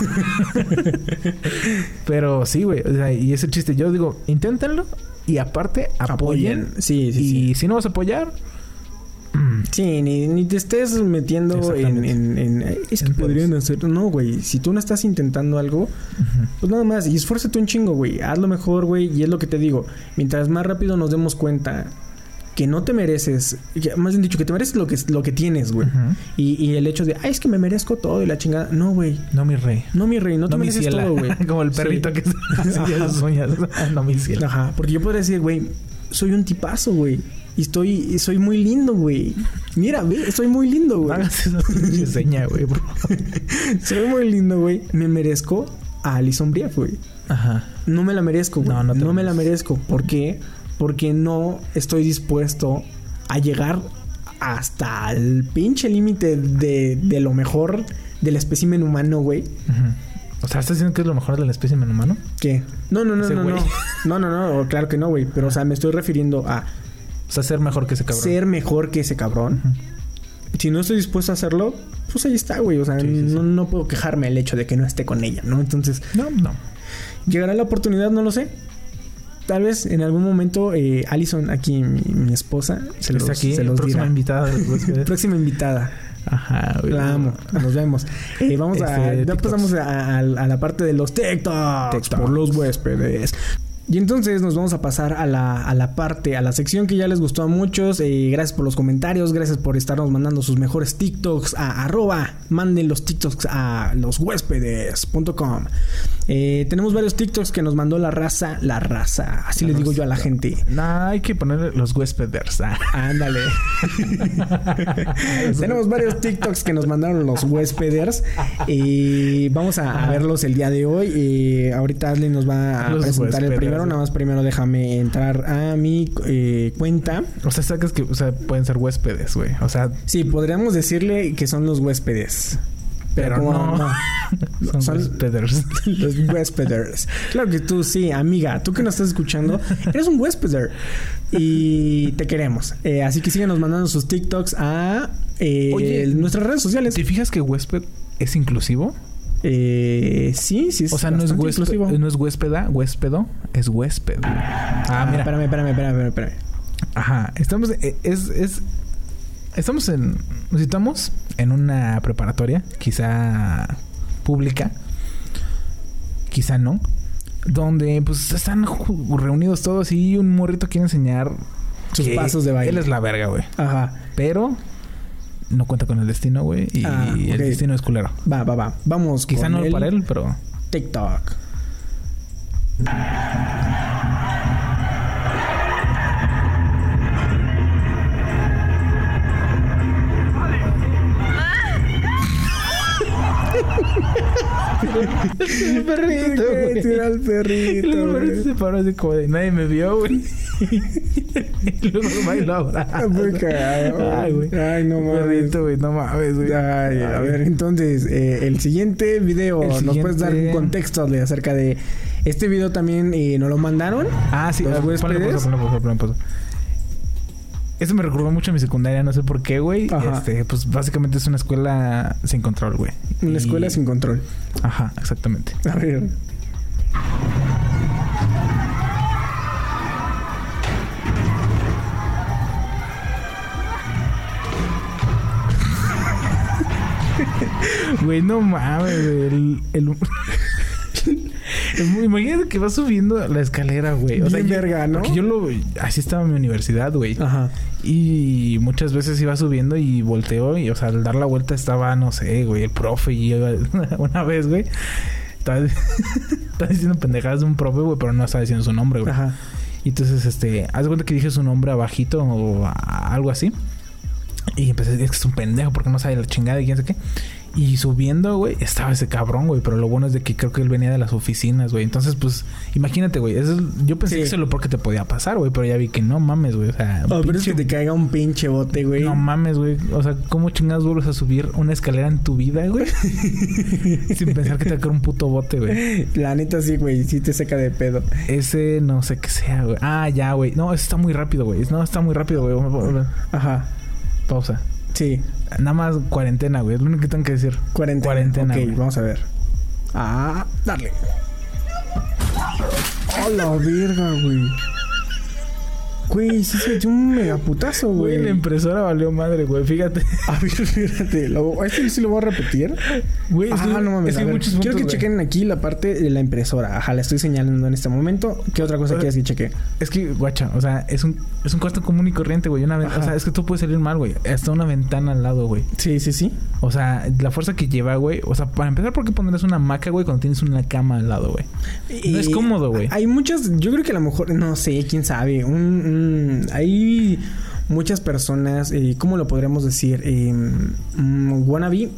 Speaker 2: pero sí, güey. O sea, y ese chiste, yo digo, inténtenlo y aparte apoyen.
Speaker 1: Sí, sí,
Speaker 2: y
Speaker 1: sí.
Speaker 2: si no vas a apoyar... mm,
Speaker 1: Sí, ni, ni te estés metiendo en, en- Es que podrían hacer... No, güey. Si tú no estás intentando algo, pues nada más. Y esfuérzate un chingo, güey. Hazlo mejor, güey. Y es lo que te digo. Mientras más rápido nos demos cuenta que no te mereces... que- más bien dicho, que te mereces lo que, lo que tienes, güey. y, y el hecho de... Ay, es que me merezco todo y la chingada. No, güey.
Speaker 2: No, mi rey.
Speaker 1: No, mi rey. No te
Speaker 2: No, mi
Speaker 1: mereces
Speaker 2: ciela.
Speaker 1: todo, güey.
Speaker 2: Como el perrito
Speaker 1: Sí.
Speaker 2: que sus uñas. no, mi ciela.
Speaker 1: Ajá, porque yo podría decir, güey, soy un tipazo, güey. Y estoy, soy muy lindo, güey. Mira, ve, soy muy lindo, güey.
Speaker 2: hagas esa seña, güey,
Speaker 1: soy muy lindo, güey. Me merezco a Alison Brief, güey.
Speaker 2: Ajá.
Speaker 1: No me la merezco, güey.
Speaker 2: No,
Speaker 1: No,
Speaker 2: no te
Speaker 1: me la merezco. ¿Por qué? Porque no estoy dispuesto a llegar hasta el pinche límite de, de lo mejor del espécimen humano, güey.
Speaker 2: O sea, ¿estás diciendo que es lo mejor del espécimen humano?
Speaker 1: ¿Qué? No, no, no, no, no. No, no, no. Claro que no, güey. Pero, o sea, me estoy refiriendo a
Speaker 2: O sea, ser mejor que ese cabrón.
Speaker 1: ser mejor que ese cabrón. Si no estoy dispuesto a hacerlo, pues ahí está, güey. O sea,
Speaker 2: Sí, sí, sí.
Speaker 1: no, no puedo quejarme el hecho de que no esté con ella, ¿no? Entonces,
Speaker 2: No, no.
Speaker 1: ¿llegará la oportunidad? No lo sé. Tal vez en algún momento eh, Alison, aquí mi, mi esposa, se los,
Speaker 2: aquí,
Speaker 1: se los
Speaker 2: próxima
Speaker 1: dirá.
Speaker 2: invitada.
Speaker 1: Próxima invitada.
Speaker 2: Ajá, güey.
Speaker 1: La amo. Nos vemos. Eh, vamos a... Ya
Speaker 2: TikToks.
Speaker 1: pasamos a, a- a la parte de los TikToks,
Speaker 2: TikToks.
Speaker 1: por los huéspedes. Y entonces nos vamos a pasar a la, a la parte, a la sección que ya les gustó a muchos. Eh, gracias por los comentarios, gracias por estarnos mandando sus mejores TikToks a arroba. Manden los TikToks a loshuéspedes.com. Eh, tenemos varios TikToks que nos mandó la raza, la raza, así le digo yo a la gente.
Speaker 2: Nah, hay que ponerle los huéspedes. Ah.
Speaker 1: Ándale. Tenemos varios TikToks que nos mandaron los huéspedes. Y vamos a, a verlos el día de hoy. Y ahorita Ashley nos va a
Speaker 2: Los
Speaker 1: presentar el
Speaker 2: huéspedes.
Speaker 1: Nada más primero déjame entrar a mi eh, cuenta.
Speaker 2: O sea, sacas que, o sea, pueden ser huéspedes, güey. O sea,
Speaker 1: Sí, podríamos decirle que son los huéspedes. Pero,
Speaker 2: Pero no. son,
Speaker 1: Son-
Speaker 2: huéspedes.
Speaker 1: Los huéspedes. Claro que tú sí, amiga. Tú que nos estás escuchando, eres un huésped. Y te queremos. Eh, así que síganos mandando sus TikToks a eh,
Speaker 2: Oye,
Speaker 1: nuestras redes sociales.
Speaker 2: ¿Te fijas que huésped es inclusivo?
Speaker 1: Eh, sí, sí.
Speaker 2: O sea, no es, huésped,
Speaker 1: inclusivo.
Speaker 2: no es huéspeda, huéspedo, es huésped. Ah,
Speaker 1: Ah,
Speaker 2: mira.
Speaker 1: Espérame, espérame, espérame, espérame.
Speaker 2: Ajá, estamos eh, es es estamos en nos estamos en una preparatoria, quizá pública, quizá no, donde pues están reunidos todos y un morrito quiere enseñar
Speaker 1: Sus pasos de baile.
Speaker 2: Él es la verga, güey.
Speaker 1: Ajá.
Speaker 2: Pero no cuenta con el destino, güey, y
Speaker 1: Ah,
Speaker 2: el
Speaker 1: ok.
Speaker 2: destino es culero.
Speaker 1: Va, va, va. Vamos
Speaker 2: Quizá
Speaker 1: con
Speaker 2: no
Speaker 1: el
Speaker 2: para él, pero
Speaker 1: TikTok.
Speaker 2: el perrito, güey.
Speaker 1: Tira al perrito.
Speaker 2: El perrito se paró así como de nadie me vio, güey. luego.
Speaker 1: Muy cagado.
Speaker 2: Ay, güey.
Speaker 1: Ay, no mames.
Speaker 2: Perrito, güey, no mames, güey.
Speaker 1: Ay, a ver, entonces, eh, el siguiente video,
Speaker 2: El
Speaker 1: ¿nos puedes dar un contexto acerca de este video también eh, nos lo mandaron?
Speaker 2: Ah, sí,
Speaker 1: Los
Speaker 2: ponle pausa, ponle pausa, ponle pausa. Eso me recordó mucho a mi secundaria, no sé por qué, güey. Este, pues básicamente es una escuela sin control, güey.
Speaker 1: Una
Speaker 2: Y-
Speaker 1: escuela sin control.
Speaker 2: Ajá, exactamente.
Speaker 1: A ver.
Speaker 2: Güey, no mames, güey. El, el- imagínate que vas subiendo la escalera, güey. O sea,
Speaker 1: Bien
Speaker 2: yo-
Speaker 1: verga, ¿no?
Speaker 2: Porque yo lo... Así estaba en mi universidad, güey.
Speaker 1: Ajá.
Speaker 2: Y muchas veces iba subiendo y volteó y, o sea, al dar la vuelta estaba, no sé, güey, el profe y yo una vez, güey. Estaba, estaba diciendo pendejadas de un profe, güey, pero no estaba diciendo su nombre, güey.
Speaker 1: Ajá.
Speaker 2: Y entonces, este, haz de cuenta que dije su nombre abajito o a- algo así. Y empecé a decir es que es un pendejo porque no sabe la chingada y quién sé qué. Y subiendo, güey, estaba ese cabrón, güey. Pero lo bueno es de que creo que él venía de las oficinas, güey. Entonces, pues, imagínate, güey. eso es- yo pensé
Speaker 1: Sí.
Speaker 2: que eso es lo peor que te podía pasar, güey. Pero ya vi que no mames, güey. O sea,
Speaker 1: Oh, pero es que te caiga un pinche bote, güey.
Speaker 2: no mames, güey. O sea, ¿cómo chingados vuelves a subir una escalera en tu vida, güey? Sin pensar que te va a caer un puto bote, güey.
Speaker 1: La neta sí, güey. Sí te seca de pedo.
Speaker 2: Ese no sé qué sea, güey. Ah, ya, güey. No, ese está muy rápido, güey. No, está muy rápido, güey.
Speaker 1: Ajá.
Speaker 2: Pausa.
Speaker 1: Sí.
Speaker 2: Nada más cuarentena, güey. Es lo único que tengo que decir.
Speaker 1: Cuarentena.
Speaker 2: Cuarentena,
Speaker 1: Ok,
Speaker 2: güey.
Speaker 1: vamos a ver. Ah, darle. A la verga, güey. Güey, sí se dio un megaputazo,
Speaker 2: Güey,
Speaker 1: güey.
Speaker 2: la impresora valió madre, güey. Fíjate.
Speaker 1: A ver, fíjate. Lo, este sí lo voy a repetir.
Speaker 2: Güey,
Speaker 1: ah, no mames.
Speaker 2: es que muchos
Speaker 1: quiero que chequen aquí la parte de la impresora. Ajá, la estoy señalando en este momento. ¿Qué otra cosa quieres que cheque?
Speaker 2: Es que, guacha, o sea, es un, es un cuarto común y corriente, güey. Una
Speaker 1: Ajá.
Speaker 2: o sea, es que tú puedes salir mal, güey. Hasta una ventana al lado, güey.
Speaker 1: Sí, sí, sí.
Speaker 2: O sea, la fuerza que lleva, güey. O sea, para empezar, ¿por qué pondrás una hamaca, güey, cuando tienes una cama al lado, güey? No es
Speaker 1: Eh,
Speaker 2: cómodo, güey.
Speaker 1: Hay muchas, yo creo que a lo mejor, no sé, quién sabe. Un, un- hay muchas personas, eh, ¿cómo lo podríamos decir? Eh, mm, wannabe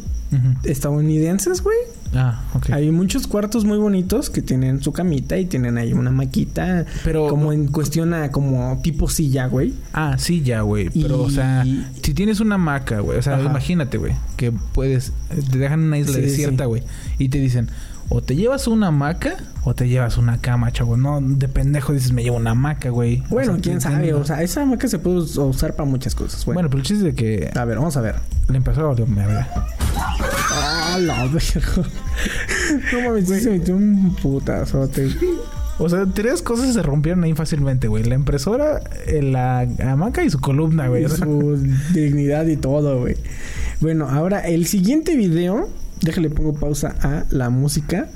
Speaker 1: estadounidenses, güey.
Speaker 2: Ah, ok.
Speaker 1: Hay muchos cuartos muy bonitos que tienen su camita y tienen ahí una maquita.
Speaker 2: Pero-
Speaker 1: Como en cuestión a como tipo silla, güey.
Speaker 2: Ah, sí, ya, güey. Pero, o sea, si tienes una hamaca, güey. O sea,
Speaker 1: Ajá.
Speaker 2: imagínate, güey, que puedes. Te dejan en una isla
Speaker 1: Sí,
Speaker 2: desierta,
Speaker 1: sí.
Speaker 2: güey. Y te dicen, o te llevas una hamaca o te llevas una cama, chavo. No, de pendejo dices, me llevo una hamaca, güey. O
Speaker 1: Bueno,
Speaker 2: sea,
Speaker 1: quién sabe. O sea, esa hamaca se puede us- usar para muchas cosas, güey.
Speaker 2: Bueno, pero el chiste es de que
Speaker 1: A ver, vamos a ver.
Speaker 2: la impresora valió verga.
Speaker 1: Ah, la verga. No mames, sí se metió un putazote.
Speaker 2: O sea, tres cosas se rompieron ahí fácilmente, güey. La impresora, eh, la hamaca y su columna, güey.
Speaker 1: Y su dignidad y todo, güey. Bueno, ahora el siguiente video, déjale pongo pausa a la música.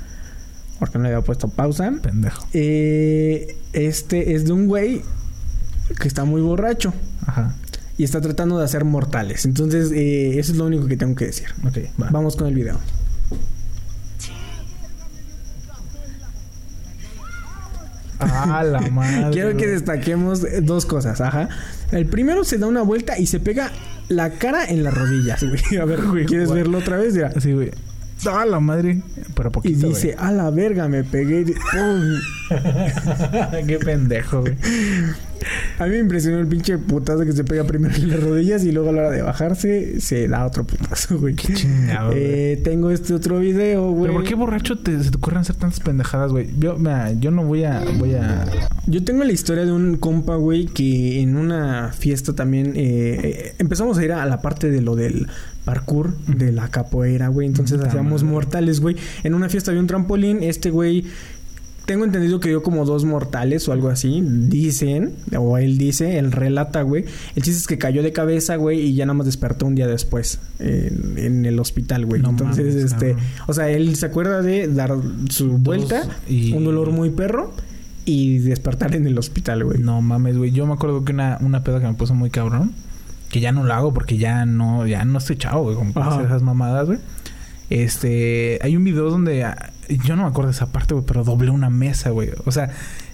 Speaker 1: porque no le había puesto pausa.
Speaker 2: Pendejo.
Speaker 1: Eh, este es de un güey que está muy borracho
Speaker 2: Ajá.
Speaker 1: y está tratando de hacer mortales. Entonces, eh, eso es lo único que tengo que decir.
Speaker 2: Ok, va.
Speaker 1: Vamos con el video.
Speaker 2: Ah, la madre.
Speaker 1: Quiero que destaquemos dos cosas, ajá. El primero se da una vuelta y se pega la cara en las rodillas, güey. A ver,
Speaker 2: Güey,
Speaker 1: ¿quieres verlo otra vez? Mira.
Speaker 2: Sí, güey. Ah, la madre. Pero
Speaker 1: Y
Speaker 2: poquito,
Speaker 1: dice, a la verga, me pegué.
Speaker 2: Qué pendejo, güey.
Speaker 1: A mí me impresionó el pinche putazo que se pega primero en las rodillas y luego a la hora de bajarse se da otro putazo, güey.
Speaker 2: Qué chingado, güey.
Speaker 1: Eh, tengo este otro video, güey.
Speaker 2: Pero ¿por qué borracho te, se te ocurren hacer tantas pendejadas, güey? Yo, mira, yo no voy a... Voy a...
Speaker 1: Yo tengo la historia de un compa, güey, que en una fiesta también eh, eh, empezamos a ir a la parte de lo del parkour, de la capoeira, güey. Entonces hacíamos mortales, güey. En una fiesta había un trampolín. Este güey, tengo entendido que dio como dos mortales o algo así. Dicen, o él dice, él relata, güey. El chiste es que cayó de cabeza, güey, y ya nada más despertó un día después en, en el hospital, güey.
Speaker 2: No
Speaker 1: Entonces,
Speaker 2: mames,
Speaker 1: este,
Speaker 2: cabrón.
Speaker 1: o sea, él se acuerda de dar su vuelta,
Speaker 2: y-
Speaker 1: un dolor muy perro y despertar en el hospital, güey.
Speaker 2: No mames, güey. Yo me acuerdo que una, una peda que me puso muy cabrón. Que ya no lo hago porque ya no, ya no estoy chavo, güey. Como para
Speaker 1: Ajá.
Speaker 2: hacer esas mamadas, güey. Este, hay un video donde ah, yo no me acuerdo de esa parte, güey, pero doblé una mesa, güey. O sea,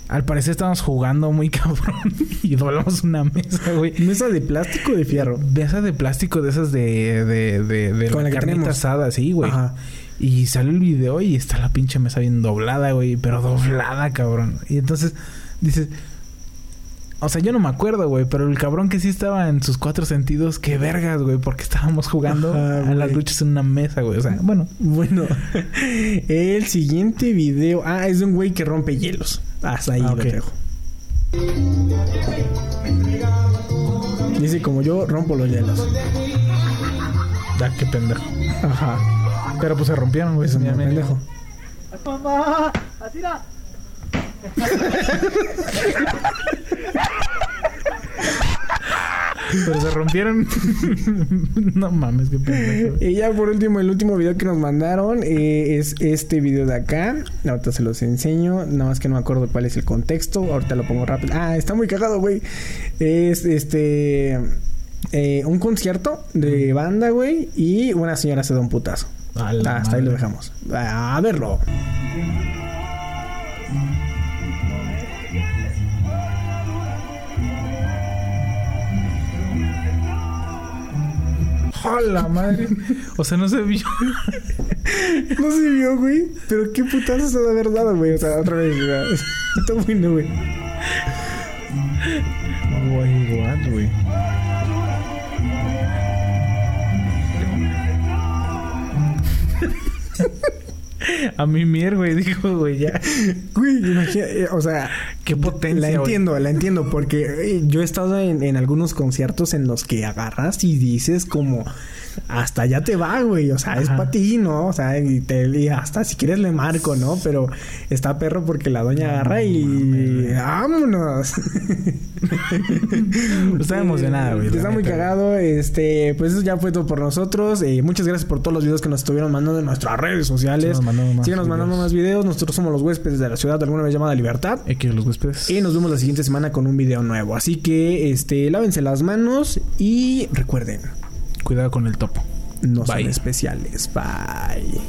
Speaker 2: al parecer estábamos jugando muy cabrón y doblamos una mesa, güey.
Speaker 1: ¿Mesa de plástico o de fierro?
Speaker 2: De esas de plástico, de esas de, de, de, de
Speaker 1: Con la que
Speaker 2: carnita asada, sí, güey.
Speaker 1: Ajá.
Speaker 2: Y sale el video y está la pinche mesa bien doblada, güey. Pero doblada, cabrón. Y entonces dices... O sea, yo no me acuerdo, güey. Pero el cabrón que sí estaba en sus cuatro sentidos... Qué vergas, güey. Porque estábamos jugando
Speaker 1: Ajá,
Speaker 2: a las luchas en una mesa, güey. O sea, bueno.
Speaker 1: Bueno, el siguiente video. Ah, es de un güey que rompe hielos. Hasta ahí
Speaker 2: Ah,
Speaker 1: lo
Speaker 2: ok.
Speaker 1: dejo. Dice como yo rompo los hielos.
Speaker 2: Da, qué pendejo.
Speaker 1: Ajá.
Speaker 2: Pero pues se rompieron, güey. Ya me-
Speaker 1: pendejo.
Speaker 2: Pero se rompieron. no mames, qué pendejo.
Speaker 1: Y ya por último, el último video que nos mandaron eh, es este video de acá. Ahorita se los enseño. Nada más que no me acuerdo cuál es el contexto. Ahorita lo pongo rápido. Ah, está muy cagado, güey. Es este. eh, un concierto de banda, güey. Y una señora se da un putazo. Ah, hasta ahí lo dejamos. A verlo.
Speaker 2: ¡A la madre! O sea, no se vio.
Speaker 1: No se vio, güey. Pero qué putazo se debe haber dado, güey. O sea, otra vez. sea, Está bueno, güey.
Speaker 2: Güey, what, güey. A mi mier, güey, dijo, güey, ya.
Speaker 1: Güey, imagina, eh, o sea,
Speaker 2: Qué potencia,
Speaker 1: La
Speaker 2: güey.
Speaker 1: entiendo, la entiendo, porque eh, yo he estado en, en algunos conciertos en los que agarras y dices como hasta allá te va, güey. O sea, es para ti, ¿no? O sea, y, te, y hasta si quieres le marco, ¿no? Pero está perro porque la doña agarra y vámonos.
Speaker 2: Estaba emocionada, güey.
Speaker 1: Está muy
Speaker 2: neta,
Speaker 1: cagado. Este, pues eso ya fue todo por nosotros. Eh, muchas gracias por todos los videos que nos estuvieron mandando en nuestras redes sociales.
Speaker 2: Mandando más
Speaker 1: Síganos mandando
Speaker 2: videos.
Speaker 1: más videos. Nosotros somos los huéspedes de la ciudad alguna vez llamada Libertad.
Speaker 2: X los huéspedes.
Speaker 1: Y nos vemos la siguiente semana con un video nuevo. Así que, este, lávense las manos y recuerden,
Speaker 2: Cuidado con el topo.
Speaker 1: no son especiales. Bye.